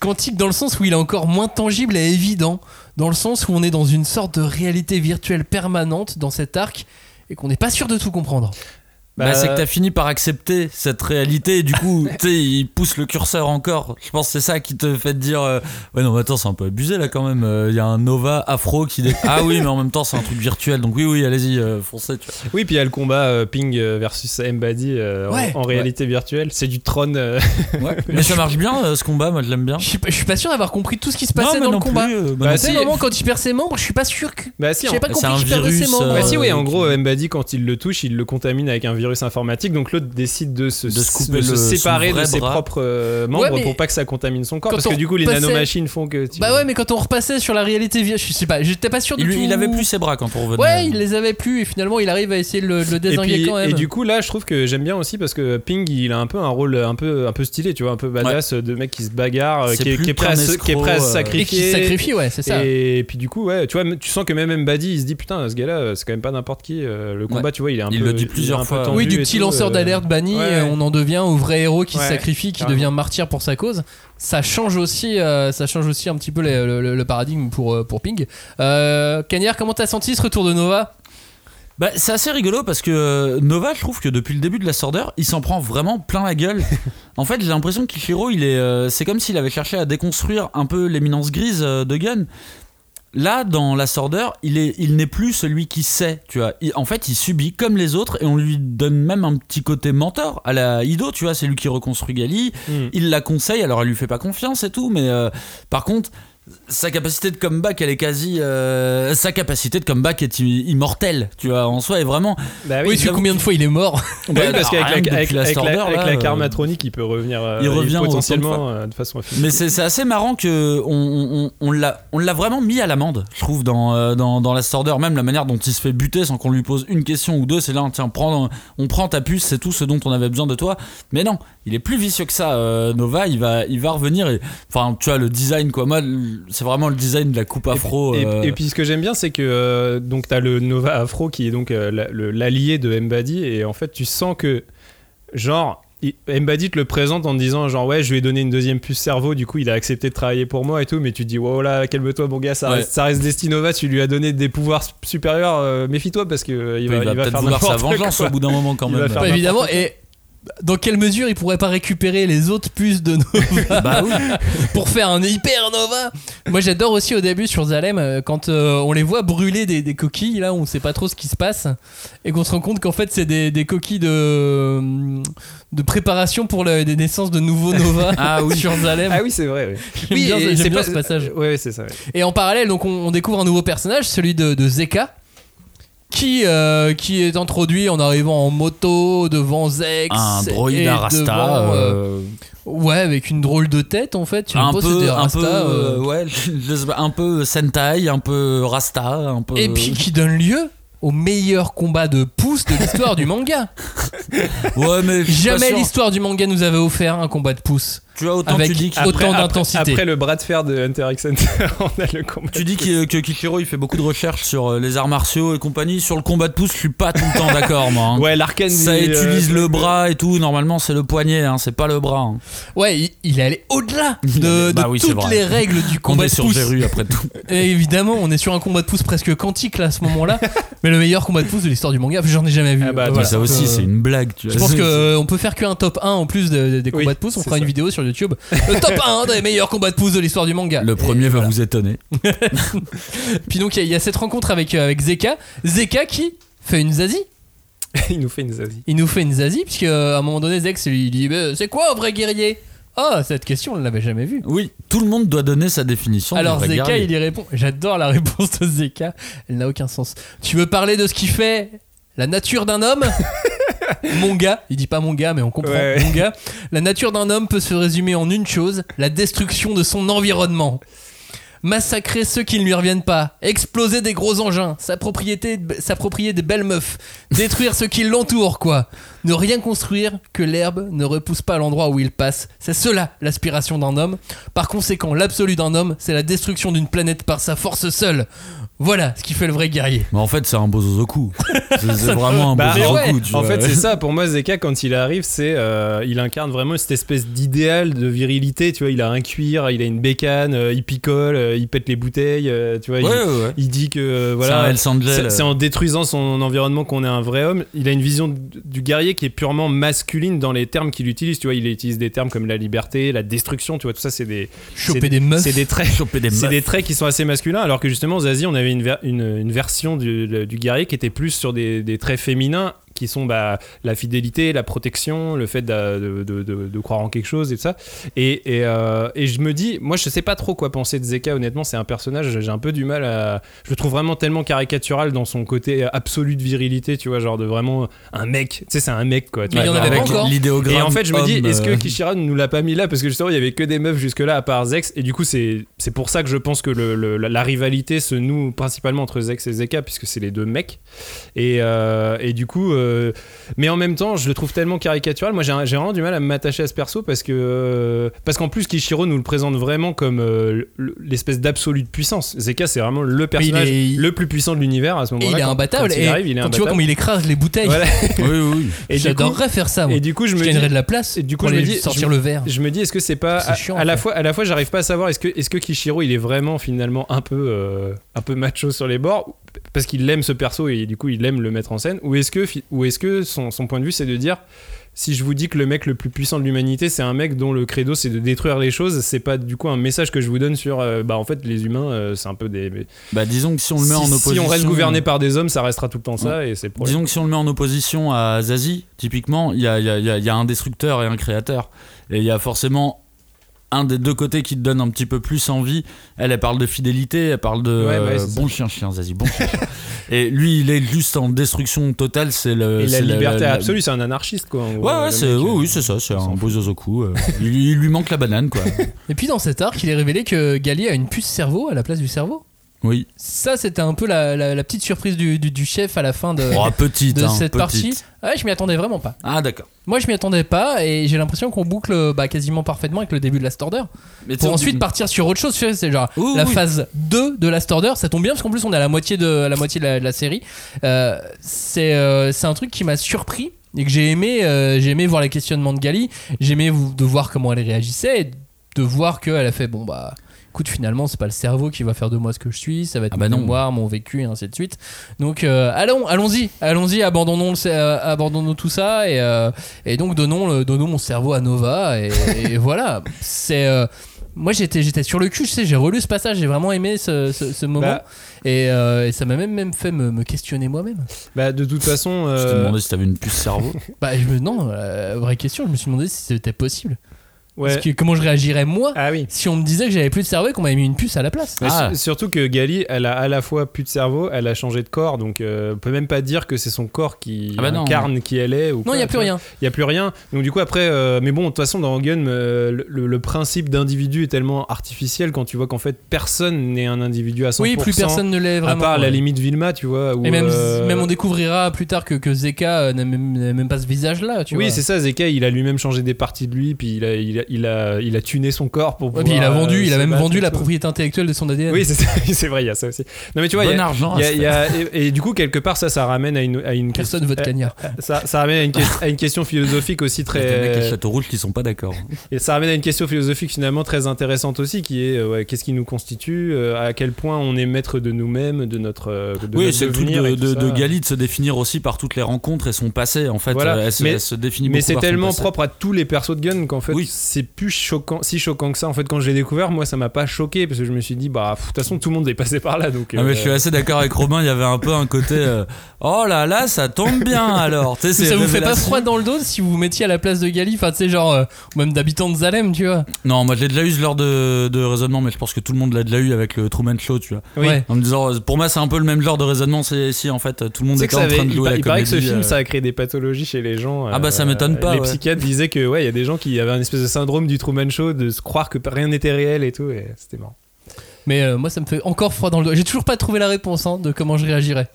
quantique dans le sens où il est encore moins tangible et évident, dans le sens où on est dans une sorte de réalité virtuelle permanente dans cet arc et qu'on n'est pas sûr de tout comprendre. Bah, c'est que t'as fini par accepter cette réalité et du coup, [LAUGHS] tu sais, il pousse le curseur encore. Je pense que c'est ça qui te fait te dire euh, Ouais, non, mais attends, c'est un peu abusé là quand même. Euh, Il y a un Nova afro qui. dé- [LAUGHS] Ah oui, mais en même temps, c'est un truc virtuel. Donc oui, oui, allez-y, euh, foncez. Tu vois. Oui, puis il y a le combat euh, Ping versus Mbadi euh, en- Ouais. en, réalité virtuelle. C'est du Tron. euh, [LAUGHS] Mais ça marche bien euh, ce combat, moi je l'aime bien. Je suis pas- pas sûr d'avoir compris tout ce qui se passait dans le non combat. plus, euh, bah Bah, non Tu sais, si. au moment quand il perd ses membres, je suis pas sûr que. Bah si, pas compris un ses virus, membres. euh, Bah si, oui, en gros, Mbadi, quand il le touche, il le contamine avec un virus informatique. Donc l'autre décide de se, De se couper de se le- son séparer de ses bras. propres euh, membres Ouais, pour pas que ça contamine son corps. Parce que du coup, les nanomachines font que. tu- Bah ouais, mais quand on repassait sur la réalité virtuelle, je sais pas, j'étais pas sûr Il, tout. il avait plus ses bras quand on revenait. Ouais, il les avait plus et finalement il arrive à essayer de le, le Et, désinguer puis, quand même. et du coup là je trouve que j'aime bien aussi parce que Ping il a un peu un rôle un peu, un peu stylé tu vois un peu badass de mec qui se bagarre qui, est, plus qui est prêt à se, qui est prêt à se escroc, euh, sacrifier et qui se sacrifie, ouais, c'est ça. Et puis du coup, ouais, tu vois, tu sens que même Mbadi, il se dit putain, ce gars-là, c'est quand même pas n'importe qui. euh, le combat, Ouais. tu vois, il est un Il peu. le dit plusieurs fois. Oui, du et petit tout, lanceur euh, d'alerte banni, ouais. on en devient au vrai héros qui se sacrifie, qui carrément. devient martyr pour sa cause. Ça change aussi, euh, ça change aussi un petit peu les- le, le- le paradigme pour, euh, pour Ping. Euh, Cagnard, comment t'as senti ce retour de Nova? Bah, c'est assez rigolo parce que Nova, je trouve que depuis le début de la Order, il s'en prend vraiment plein la gueule. [LAUGHS] en fait, j'ai l'impression qu'Ichiro, il est, euh, c'est comme s'il avait cherché à déconstruire un peu l'éminence grise euh, de Gun. Là, dans la Order, il est, il n'est plus celui qui sait, tu vois. Il- en fait, il subit comme les autres et on lui donne même un petit côté mentor à la Ido, tu vois. C'est lui qui reconstruit Gali. Mm. Il la conseille, alors elle lui fait pas confiance et tout, mais euh, par contre, sa capacité de comeback, elle est quasi. euh, sa capacité de comeback est immortelle, tu vois, en soi, est vraiment. Bah Oui, tu sais combien de fois il est mort Bah oui, [LAUGHS] parce qu'avec la, avec, la avec la, Order, avec là, la euh, karmatronique, il peut revenir euh, il revient de potentiellement euh, de façon infinie. Mais c'est assez marrant que on, on, on l'a on l'a vraiment mis à l'amende, je trouve, dans, euh, dans, dans la Order. Même la manière dont il se fait buter sans qu'on lui pose une question ou deux, c'est là, tiens, prends, on prend ta puce, c'est tout ce dont on avait besoin de toi. Mais non, il est plus vicieux que ça, euh, Nova. Il va, il va revenir. Et, enfin, tu vois, le design, quoi. Moi, le- c'est vraiment le design de la coupe afro. Et, euh, et puis ce que j'aime bien, c'est que euh, donc t'as le Nova Afro qui est donc euh, l'allié de Mbadi et en fait tu sens que genre Mbadi te le présente en te disant genre ouais je lui ai donné une deuxième puce cerveau du coup il a accepté de travailler pour moi et tout mais tu te dis wow là calme-toi mon gars ça, Ouais. reste, ça reste Destinova tu lui as donné des pouvoirs supérieurs euh, méfie-toi parce que euh, il il va, il va peut-être faire vouloir sa vengeance quoi. au bout d'un moment quand Il va même. évidemment. quoi. Et dans quelle mesure il pourrait pas récupérer les autres puces de Nova [LAUGHS] Bah oui. [LAUGHS] pour faire un hyper Nova Moi j'adore aussi au début sur Zalem euh, quand euh, on les voit brûler des, des coquilles là on sait pas trop ce qui se passe et qu'on se rend compte qu'en fait c'est des, des coquilles de, de préparation pour le- des naissances de nouveaux Nova [LAUGHS] Ah oui. sur Zalem. ah oui c'est vrai j'aime c'est bien pas- ce passage. c'est ça. Et en parallèle, donc on, on découvre un nouveau personnage, celui de, de Zeka, qui, euh, qui est introduit en arrivant en moto devant Zex. Un droïde à Rasta. devant, euh, euh, ouais, avec une drôle de tête en fait. Sais un peu, un Rasta, peu, euh, ouais, un peu Sentai, un peu Rasta, un peu. Et puis qui donne lieu au meilleur combat de pouce de l'histoire du manga. [LAUGHS] ouais, mais Jamais l'histoire du manga nous avait offert un combat de pouce. Tu vois, autant avec tu dis autant d'intensité. après le bras de fer de Hunter x Hunter [LAUGHS] on a le combat Tu dis que, que Kishiro il fait beaucoup de recherches sur euh, les arts martiaux et compagnie. Sur le combat de pouce, je suis pas tout le temps d'accord, moi. hein. ouais l'arcane Ça utilise euh, le bras et tout. Normalement, c'est le poignet, hein, c'est pas le bras. hein. Ouais, il, il est allé au-delà [LAUGHS] de, bah oui, toutes les règles du [LAUGHS] On combat est de sur pouce. Après tout. Et évidemment, on est sur un combat de pouce presque quantique là à ce moment-là. mais le meilleur combat de pouce de l'histoire du manga, j'en ai jamais vu. Ah bah, Euh, voilà. ça aussi, Euh, c'est une blague. Tu vois. Je pense qu'on peut faire qu'un top 1 en plus de- de- des Oui, combats de pouce. On fera ça. une vidéo sur YouTube. Le top 1 des meilleurs combats de pouce de l'histoire du manga. Le Et premier va voilà. vous étonner. [LAUGHS] Puis donc il y a- il y, a cette rencontre avec, euh, avec Zeka. Zeka qui fait une zazie. il nous fait une zazie Il nous fait une zazie, puisque euh, à un moment donné, Zex lui dit Bah, C'est quoi un vrai guerrier? Ah, cette question, on ne l'avait jamais vue. Oui, tout le monde doit donner sa définition. Alors Zeka, guerrier. il y répond. J'adore la réponse de Zeka. Elle n'a aucun sens. Tu veux parler de ce qu'il fait? La nature d'un homme? [LAUGHS] Mon gars, il dit pas mon gars, mais on comprend. Ouais. Mon gars, la nature d'un homme peut se résumer en une chose la destruction de son environnement. Massacrer ceux qui ne lui reviennent pas, exploser des gros engins, s'approprier s'approprier des belles meufs, détruire ceux qui l'entourent, quoi. Ne rien construire que l'herbe ne repousse pas à l'endroit où il passe. C'est cela l'aspiration d'un homme. Par conséquent, l'absolu d'un homme, c'est la destruction d'une planète par sa force seule. Voilà ce qui fait le vrai guerrier. Mais en fait, c'est un Bozozoku. [LAUGHS] C'est c'est vraiment un Bah, Bozozoku. ouais. tu En vois. fait, c'est [LAUGHS] ça. Pour moi, Zeka, quand il arrive, c'est euh, il incarne vraiment cette espèce d'idéal de virilité. Tu vois, il a un cuir, il a une bécane, euh, il picole, euh, il pète les bouteilles. euh, tu vois, Ouais, il, ouais, ouais. il dit que euh, voilà, c'est en détruisant son environnement qu'on est un vrai homme. Il a une vision du guerrier qui est purement masculine dans les termes qu'il utilise. Tu vois, il utilise des termes comme la liberté, la destruction. Tu vois, tout ça, c'est des Choper des meufs. C'est des traits. Choper des C'est des traits qui sont assez masculins, alors que justement, Zazie, on avait une, ver- une, une version du, guerrier qui était plus sur des traits féminins qui sont bah, la fidélité, la protection, le fait de, de- de- de croire en quelque chose et tout ça. Et, et, euh, et je me dis, moi je sais pas trop quoi penser de Zeka, honnêtement, c'est un personnage, j'ai un peu du mal à. Je le trouve vraiment tellement caricatural dans son côté absolu de virilité, tu vois, genre de vraiment un mec, tu sais, c'est un mec quoi. tu Mais il y en avait avec- l'idéogramme. et en fait, je me dis, est-ce que euh, Kishira ne nous l'a pas mis là? Parce que justement, il y avait que des meufs jusque-là, à part Zex. Et du coup, c'est c'est pour ça que je pense que le, le- la, la rivalité se noue principalement entre Zex et Zeka, puisque c'est les deux mecs. Et, euh, et du coup, euh, mais en même temps, je le trouve tellement caricatural. Moi, j'ai vraiment du mal à m'attacher à ce perso parce que euh, parce qu'en plus, Kishiro nous le présente vraiment comme euh, le- l'espèce d'absolu de puissance. Zeka, c'est vraiment le personnage est- le plus puissant de l'univers à ce moment-là. il est imbattable. il arrive, il est quand tu vois imbattable. comme il écrase les bouteilles, Voilà. Oui, oui, oui. Et j'adorerais faire ça. Moi. et du coup, je je me gagnerais dis, de la place et du coup, pour je me dis- sortir je- le verre. je me dis, est-ce que c'est pas à, chiant, à la fois, à la fois, j'arrive pas à savoir est-ce que, est-ce que Kishiro, il est vraiment finalement un peu, euh, un peu macho sur les bords parce qu'il aime ce perso et du coup il aime le mettre en scène, ou est-ce que, ou est-ce que son, son point de vue c'est de dire si je vous dis que le mec le plus puissant de l'humanité c'est un mec dont le credo c'est de détruire les choses, c'est pas du coup un message que je vous donne sur euh, bah en fait les humains euh, c'est un peu des Bah, disons que si on le met si, en si opposition. on reste gouverné par des hommes ça restera tout le temps ça et c'est. Disons que si on le met en opposition à Zazie, typiquement, il y a, y a- y a un destructeur et un créateur. Et il y a forcément un des deux côtés qui te donne un petit peu plus envie. Elle, elle parle de fidélité, elle parle de Ouais, ouais, euh, bon chien, chien, Zazie, bon chien. [LAUGHS] et lui, il est juste en destruction totale. C'est le. et la liberté la- absolue, c'est un anarchiste quoi. gros, Ouais, ouais, c'est, oui, euh, oui, c'est ça, c'est un beau zozoku. euh. il, il lui manque la banane, quoi. [LAUGHS] Et puis dans cet arc, il est révélé que Gali a une puce cerveau à la place du cerveau. Oui. Ça, c'était un peu la, la- la petite surprise du, du- du chef à la fin de, Oh, petite, de hein, cette petite. partie. Ouais, je m'y attendais vraiment pas. Ah, d'accord. Moi, je m'y attendais pas et j'ai l'impression qu'on boucle bah, quasiment parfaitement avec le début de Last Order. Mais Pour ensuite partir sur autre chose. C'est genre la oui. phase 2 de Last Order. Ça tombe bien parce qu'en plus, on est à la moitié de, à la, moitié de, la, de la série. Euh, c'est euh, c'est un truc qui m'a surpris et que j'ai aimé. euh, j'ai aimé voir les questionnements de Gali. J'ai aimé de voir comment elle réagissait et de voir qu'elle a fait bon, bah. Écoute, finalement, c'est pas le cerveau qui va faire de moi ce que je suis, ça va être Ah bah mon non. mémoire, mon vécu, et ainsi de suite. Donc, euh, allons, allons-y, allons-y, abandonnons, le- euh, abandonnons tout ça et, euh, et donc donnons, le- donnons mon cerveau à Nova et, [LAUGHS] et voilà. C'est, euh, moi j'étais, j'étais sur le cul, je sais, j'ai relu ce passage, j'ai vraiment aimé ce, ce- ce moment Bah. et, euh, et ça m'a même, même fait me, me questionner moi-même. Bah de toute façon. Je te euh, demandais si t'avais une puce cerveau. [LAUGHS] Bah, je me, non, euh, vraie question, je me suis demandé si c'était possible. Ouais. Parce que comment je réagirais moi Ah oui. si on me disait que j'avais plus de cerveau et qu'on m'avait mis une puce à la place. Ah. su- surtout que Gali, elle a à la fois plus de cerveau, elle a changé de corps, donc euh, on peut même pas dire que c'est son corps qui Ah bah non. incarne qui elle est. Ou Non, il n'y a plus rien. Il y a plus rien. Donc du coup après, euh, mais bon, de toute façon dans Gun, euh, le, le- le principe d'individu est tellement artificiel quand tu vois qu'en fait personne n'est un individu à 100%. Oui, plus personne ne l'est À vraiment. part la limite Vilma, tu vois. où, Et même, euh, même on découvrira plus tard que, que Zeka euh, n'a même, pas ce visage-là, tu oui, vois. c'est ça. Zeka, il a lui-même changé des parties de lui, puis il a, il a, il a, il a tuné son corps pour. Ouais, puis il a pouvoir, vendu, euh, il a même vendu la tout. propriété intellectuelle de son ADN. [LAUGHS] Oui, c'est vrai, il y a ça aussi. Non mais tu vois, il y a- argent. à il y a- se il y a- et, et du coup quelque part ça, ça ramène à une, à une Personne veut de euh, cagnard. ça, ça ramène à une, à une question philosophique aussi faire. Il y a des mecs à très Château Rouge qui sont pas d'accord. et ça ramène à une question philosophique finalement très intéressante aussi qui est euh, ouais, qu'est-ce qui nous constitue euh, à quel point on est maître de nous-mêmes de notre de oui, c'est le truc de, de, de Gali de se définir aussi par toutes les rencontres et son passé. En fait, Voilà. Elle, se- Mais- elle se définit mais c'est tellement propre à tous les persos de Gun qu'en fait Oui. C'est plus choquant, si choquant que ça. En fait, quand je l'ai découvert, moi, ça m'a pas choqué parce que je me suis dit, bah, de toute façon, tout le monde est passé par là. Donc, Ah, mais euh, je suis assez d'accord avec Robin, il y avait un peu un côté euh, Oh là là, ça tombe bien alors. Ça vous fait pas froid dans le dos si vous vous mettiez à la place de Gali Enfin, tu sais, genre, euh, ou même d'habitants de Zalem, tu vois. Non, moi je l'ai déjà eu ce genre de, de raisonnement, mais je pense que tout le monde l'a déjà eu avec le Truman Show, tu vois. Oui. Ouais. En me disant, euh, pour moi, c'est un peu le même genre de raisonnement. C'est si en fait tout le monde était que ça en train de il, jouer pa- la il paraît que ce film, euh, ça a créé des pathologies chez les gens. Ah bah, ça m'étonne pas, Les psychiatres disaient que ouais, il y a des gens qui avaient un espèce de syndrome du Truman Show, de se croire que rien n'était réel et tout, et c'était marrant. Mais euh, moi, ça me fait encore froid dans le dos. J'ai toujours pas trouvé la réponse hein, de comment je réagirais.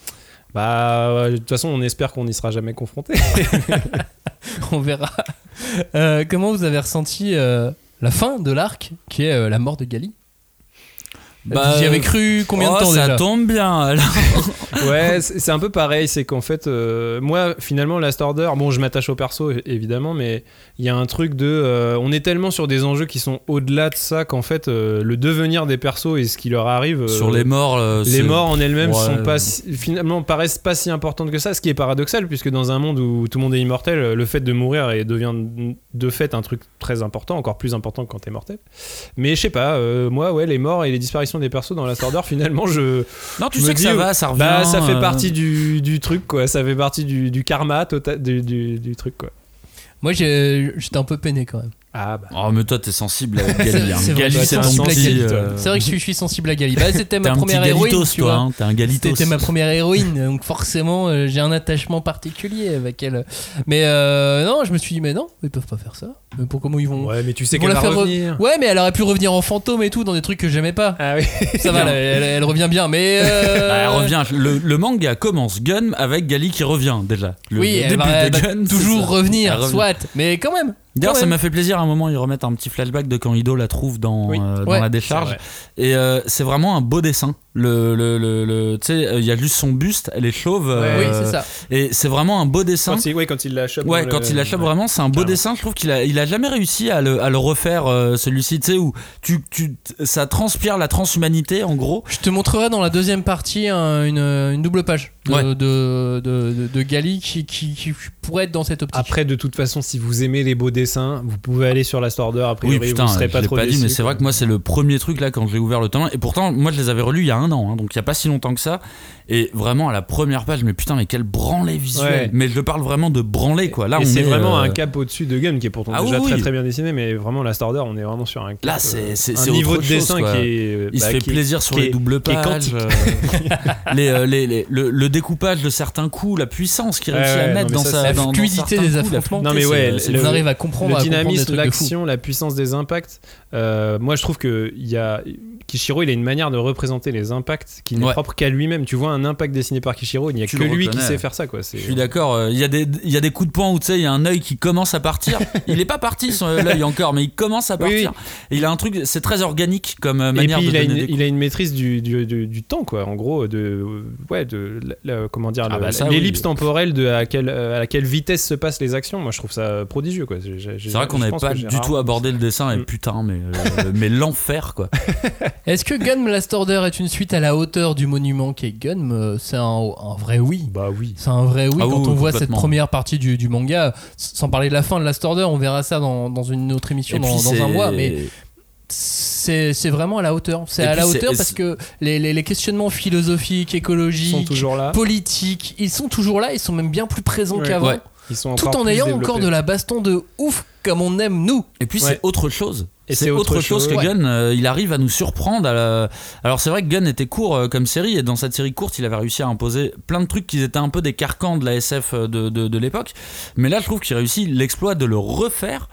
Bah, ouais, de toute façon, on espère qu'on n'y sera jamais confronté. [LAUGHS] On verra. Euh, comment vous avez ressenti euh, la fin de l'arc, qui est euh, la mort de Gali? Bah, Vous y avez cru combien oh, de temps ça déjà tombe bien alors. [LAUGHS] ouais, [LAUGHS] c'est un peu pareil, c'est qu'en fait, euh, moi, finalement, Last Order, bon, je m'attache au perso, évidemment, mais il y a un truc de. euh, on est tellement sur des enjeux qui sont au-delà de ça qu'en fait, euh, le devenir des persos et ce qui leur arrive. Sur les morts, les morts en elles-mêmes Ouais. sont pas si- finalement paraissent pas si importantes que ça, ce qui est paradoxal puisque dans un monde où tout le monde est immortel, le fait de mourir et devient de fait un truc très important, encore plus important que quand t'es mortel. Mais je sais pas, moi ouais, les morts et les disparitions des persos dans la Order, finalement je Non, tu sais que dis, ça va, ça revient. bah ça fait euh, partie du, du truc quoi, ça fait partie du, du karma total du, du, du truc quoi. Moi, j'ai- j'étais un peu peiné quand même. Ah bah Oh, mais toi, t'es sensible avec [LAUGHS] Gali. hein. C'est vrai, Gali, c'est à petit. Gali, euh, C'est vrai que je suis, je suis sensible à Gali. Bah, c'était ma un petit première héroïne, Galitos, tu toi. vois. hein. T'es un Galitos. C'était ma première héroïne, donc forcément euh, j'ai un attachement particulier avec elle. Mais euh, non, je me suis dit, mais non, ils peuvent pas faire ça. Mais pour comment ils vont. ouais, mais tu sais qu'elle va faire re- revenir. Ouais, mais elle aurait pu revenir en fantôme et tout dans des trucs que j'aimais pas. Ah oui. [LAUGHS] Ça va, elle, elle- elle revient bien, mais. euh, Bah, elle revient. Le, le manga commence Gun avec Gali qui revient déjà. Le, Oui, le elle début va, de Gun, toujours revenir, soit. Mais quand même. D'ailleurs, ça m'a fait plaisir à un moment, ils remettent un petit flashback de quand Ido la trouve dans, Oui. euh, dans Ouais, la décharge. vrai. Et euh, c'est vraiment un beau dessin. Le, le, le, le- tu sais, euh, il y a juste son buste, elle est chauve. euh, Oui, c'est ça. Et c'est vraiment un beau dessin. Quand il, ouais, quand il la chope. Ouais, quand le- il la chope, ouais. vraiment, c'est un beau Carrément. dessin. Je trouve qu'il a, il a jamais réussi à le, à le refaire, euh, celui-ci, tu sais, où tu, tu, ça transpire la transhumanité, en gros. Je te montrerai dans la deuxième partie un- une, une double page de, Ouais. de, de, de- de Gali qui, qui, qui pourrait être dans cette optique. Après, de toute façon, si vous aimez les beaux dessins, vous pouvez aller sur la Order. Après, Oui, putain, vous serez pas trop pas dit, mais c'est vrai que moi, c'est le premier truc là quand j'ai ouvert le 1. Et pourtant, moi, je les avais relus il y a un an, hein, donc il y a pas si longtemps que ça. Et vraiment, à la première page, mais putain, mais quel branlé visuel. Ouais. Mais je parle vraiment de branlé, quoi. Là, c'est est, vraiment euh, un cap au-dessus de Gun qui est pourtant Ah déjà oui, très oui. très bien dessiné, mais vraiment la Order, on est vraiment sur un cap, Là, euh, c'est- un c'est niveau autre de dessin qui est. Il bah, se fait qui est- plaisir sur les doubles pages. euh, [LAUGHS] les, euh, les- les- le, le découpage de certains coups, la puissance qu'il réussit à mettre dans sa La fluidité des affrontements. Non, mais ouais, c'est- c'est le- on arrive à comprendre, le dynamisme, l'action, la puissance des impacts. euh, moi, je trouve que il y a Kishiro, il a une manière de représenter les impacts qui n'est Ouais. propre qu'à lui-même. Tu vois un impact dessiné par Kishiro, il n'y a Tu que lui qui sait faire ça, quoi. Je suis d'accord. euh, Il y, a des- il y a des coups de poing où tu sais, il y a un œil qui commence à partir. [LAUGHS] Il est pas parti son l'œil encore, mais il commence à Oui, partir. Et il a un truc, c'est très organique comme euh, Et manière puis de il a, une, il a une maîtrise du, du, du- du temps, quoi. En gros, de ouais, de comment dire, Ah bah l'ellipse oui. temporelle de à quelle à laquelle vitesse se passent les actions. Moi, je trouve ça prodigieux, quoi. C'est vrai qu'on n'avait pas du tout abordé le dessin et Mm. putain, mais, euh, mais l'enfer quoi. [LAUGHS] Est-ce que Gun Last Order est une suite à la hauteur du monument qui est Gun Euh, C'est un, un vrai oui. Bah oui. C'est un vrai oui Ah quand oui, on voit cette première partie du, du manga. Sans parler de la fin de Last Order, on verra ça dans, dans une autre émission dans, dans un mois. Mais c'est vraiment à la hauteur. C'est à la hauteur parce que les, les- les questionnements philosophiques, écologiques, sont toujours là. politiques, ils sont toujours là. Ils sont même bien plus présents Ouais. qu'avant. Ouais. Tout en ayant développés. encore de la baston de ouf comme on aime nous. Et puis Ouais. c'est autre chose. Et c'est autre, autre chose, chose. que Ouais. Gun. euh, il arrive à nous surprendre. à la- Alors c'est vrai que Gun était court euh, comme série et dans cette série courte, il avait réussi à imposer plein de trucs qui étaient un peu des carcans de la SF de, de, de l'époque. Mais là, je trouve qu'il réussit l'exploit de le refaire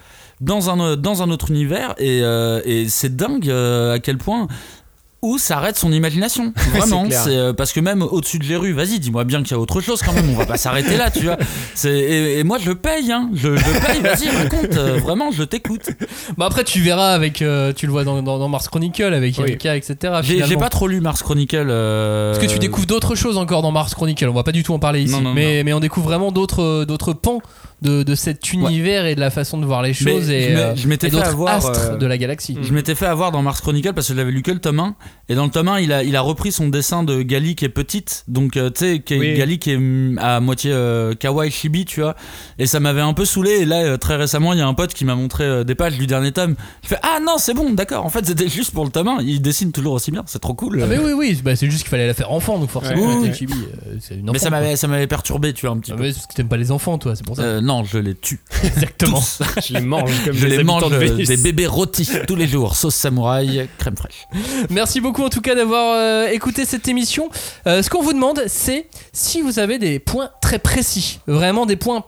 dans un, dans un autre univers et, euh, et c'est dingue euh, à quel point où s'arrête son imagination. [LAUGHS] Vraiment, c'est euh, parce que même au-dessus de les rues, vas-y, dis-moi bien qu'il y a autre chose quand même. On va pas s'arrêter là, tu vois. C'est et, et moi je paye, hein. Je, je paye. Vas-y, raconte. euh, vraiment, je t'écoute. Bah après tu verras avec, euh, tu le vois dans, dans, dans Mars Chronicle avec Oui. Erika, etc. J'ai pas trop lu Mars Chronicle. euh, Parce que tu découvres d'autres choses encore dans Mars Chronicle. On va pas du tout en parler ici, Non, non, mais, mais on découvre vraiment d'autres d'autres pans de, de cet univers et de la façon de voir les Mais choses et, je euh, je m'étais fait avoir, astres euh, de la galaxie. Je m'étais fait avoir dans Mars Chronicle parce que je l'avais lu que le tome 1. Et dans le tome 1, il a, il a repris son dessin de Gali qui est petite. Donc, euh, tu sais, Oui. Gali qui est mm, à moitié euh, kawaii chibi, tu vois. Et ça m'avait un peu saoulé. Et là, très récemment, il y a un pote qui m'a montré euh, des pages du dernier tome. Je fais Ah non, c'est bon, d'accord. En fait, c'était juste pour le tome 1. Il dessine toujours aussi bien. C'est trop cool. Ah mais oui oui, bah, c'est juste qu'il fallait la faire enfant donc forcément Ouais. Oui, chibi, euh, c'est une Mais enfant, ça m'avait, ça m'avait perturbé, tu vois, un petit Ah, peu. mais parce que t'aimes pas les enfants toi, c'est pour ça. Euh, non, je les tue. [LAUGHS] Exactement. Je les mange comme [LAUGHS] Je des les habitants mange de euh, Vénus. des bébés rôtis [LAUGHS] tous les jours. Sauce samouraï, crème fraîche. Merci beaucoup en tout cas d'avoir euh, écouté cette émission. Euh, ce qu'on vous demande, c'est si vous avez des points très précis, vraiment des points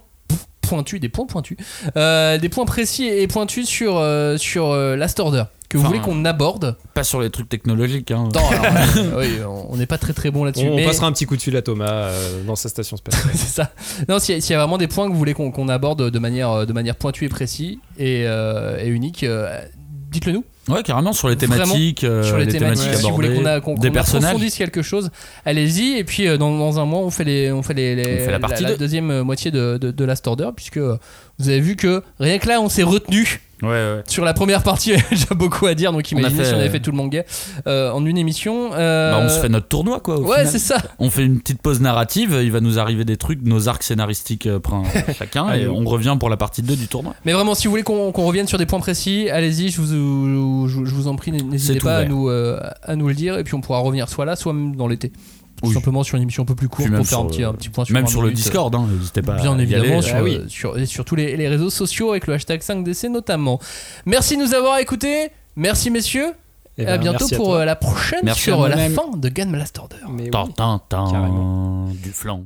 pointus, des points pointus, euh, des points précis et pointus sur, sur Last Order que vous voulez qu'on aborde. Pas sur les trucs technologiques. Hein. Non, alors, [LAUGHS] euh, oui, on n'est pas très très bon là-dessus. On, passera un petit coup de fil à Thomas euh, dans sa station spatiale. [LAUGHS] c'est ça. Non, s'il y, a- s'il y a vraiment des points que vous voulez qu'on aborde de manière, de manière pointue et précise et, euh, et unique, euh, dites-le nous. Ouais, carrément, sur les Vraiment, thématiques, euh, sur les, les thématiques, thématiques si vous voulez qu'on personnages. approfondisse quelque chose, allez-y. Et puis euh, dans, dans un mois, on fait, les, on fait, les, les- On fait la partie deux. deuxième euh, moitié de, de, de Last Order, puisque euh, vous avez vu que rien que là, on s'est retenu. Ouais, ouais. Sur la première partie, [LAUGHS] j'ai beaucoup à dire, donc On imaginez fait, si on avait euh, fait tout le manga euh, en une émission. euh, Bah, on se fait notre tournoi, quoi. au Ouais, c'est ça. On fait une petite pause narrative, il va nous arriver des trucs, nos arcs scénaristiques euh, [LAUGHS] chacun, et on revient pour la partie 2 du tournoi. Mais vraiment, si vous voulez qu'on revienne sur des points précis, allez-y, je vous, je, je vous en prie, n'hésitez pas à nous, euh, à nous le dire, et puis on pourra revenir soit là, soit même dans l'été. Tout Oui. simplement sur une émission un peu plus courte pour faire un petit, euh, un petit point sur Même sur le Discord, hein, n'hésitez pas Bien à y évidemment, aller. sur, Ah oui. euh, sur, et sur tous les, les réseaux sociaux avec le hashtag 5DC notamment. Merci de nous avoir écoutés. Merci messieurs. Eh Et ben, à bientôt merci à pour euh, la prochaine Merci sur euh, la fin de Gun Blast Order. Mais oui. Du flanc.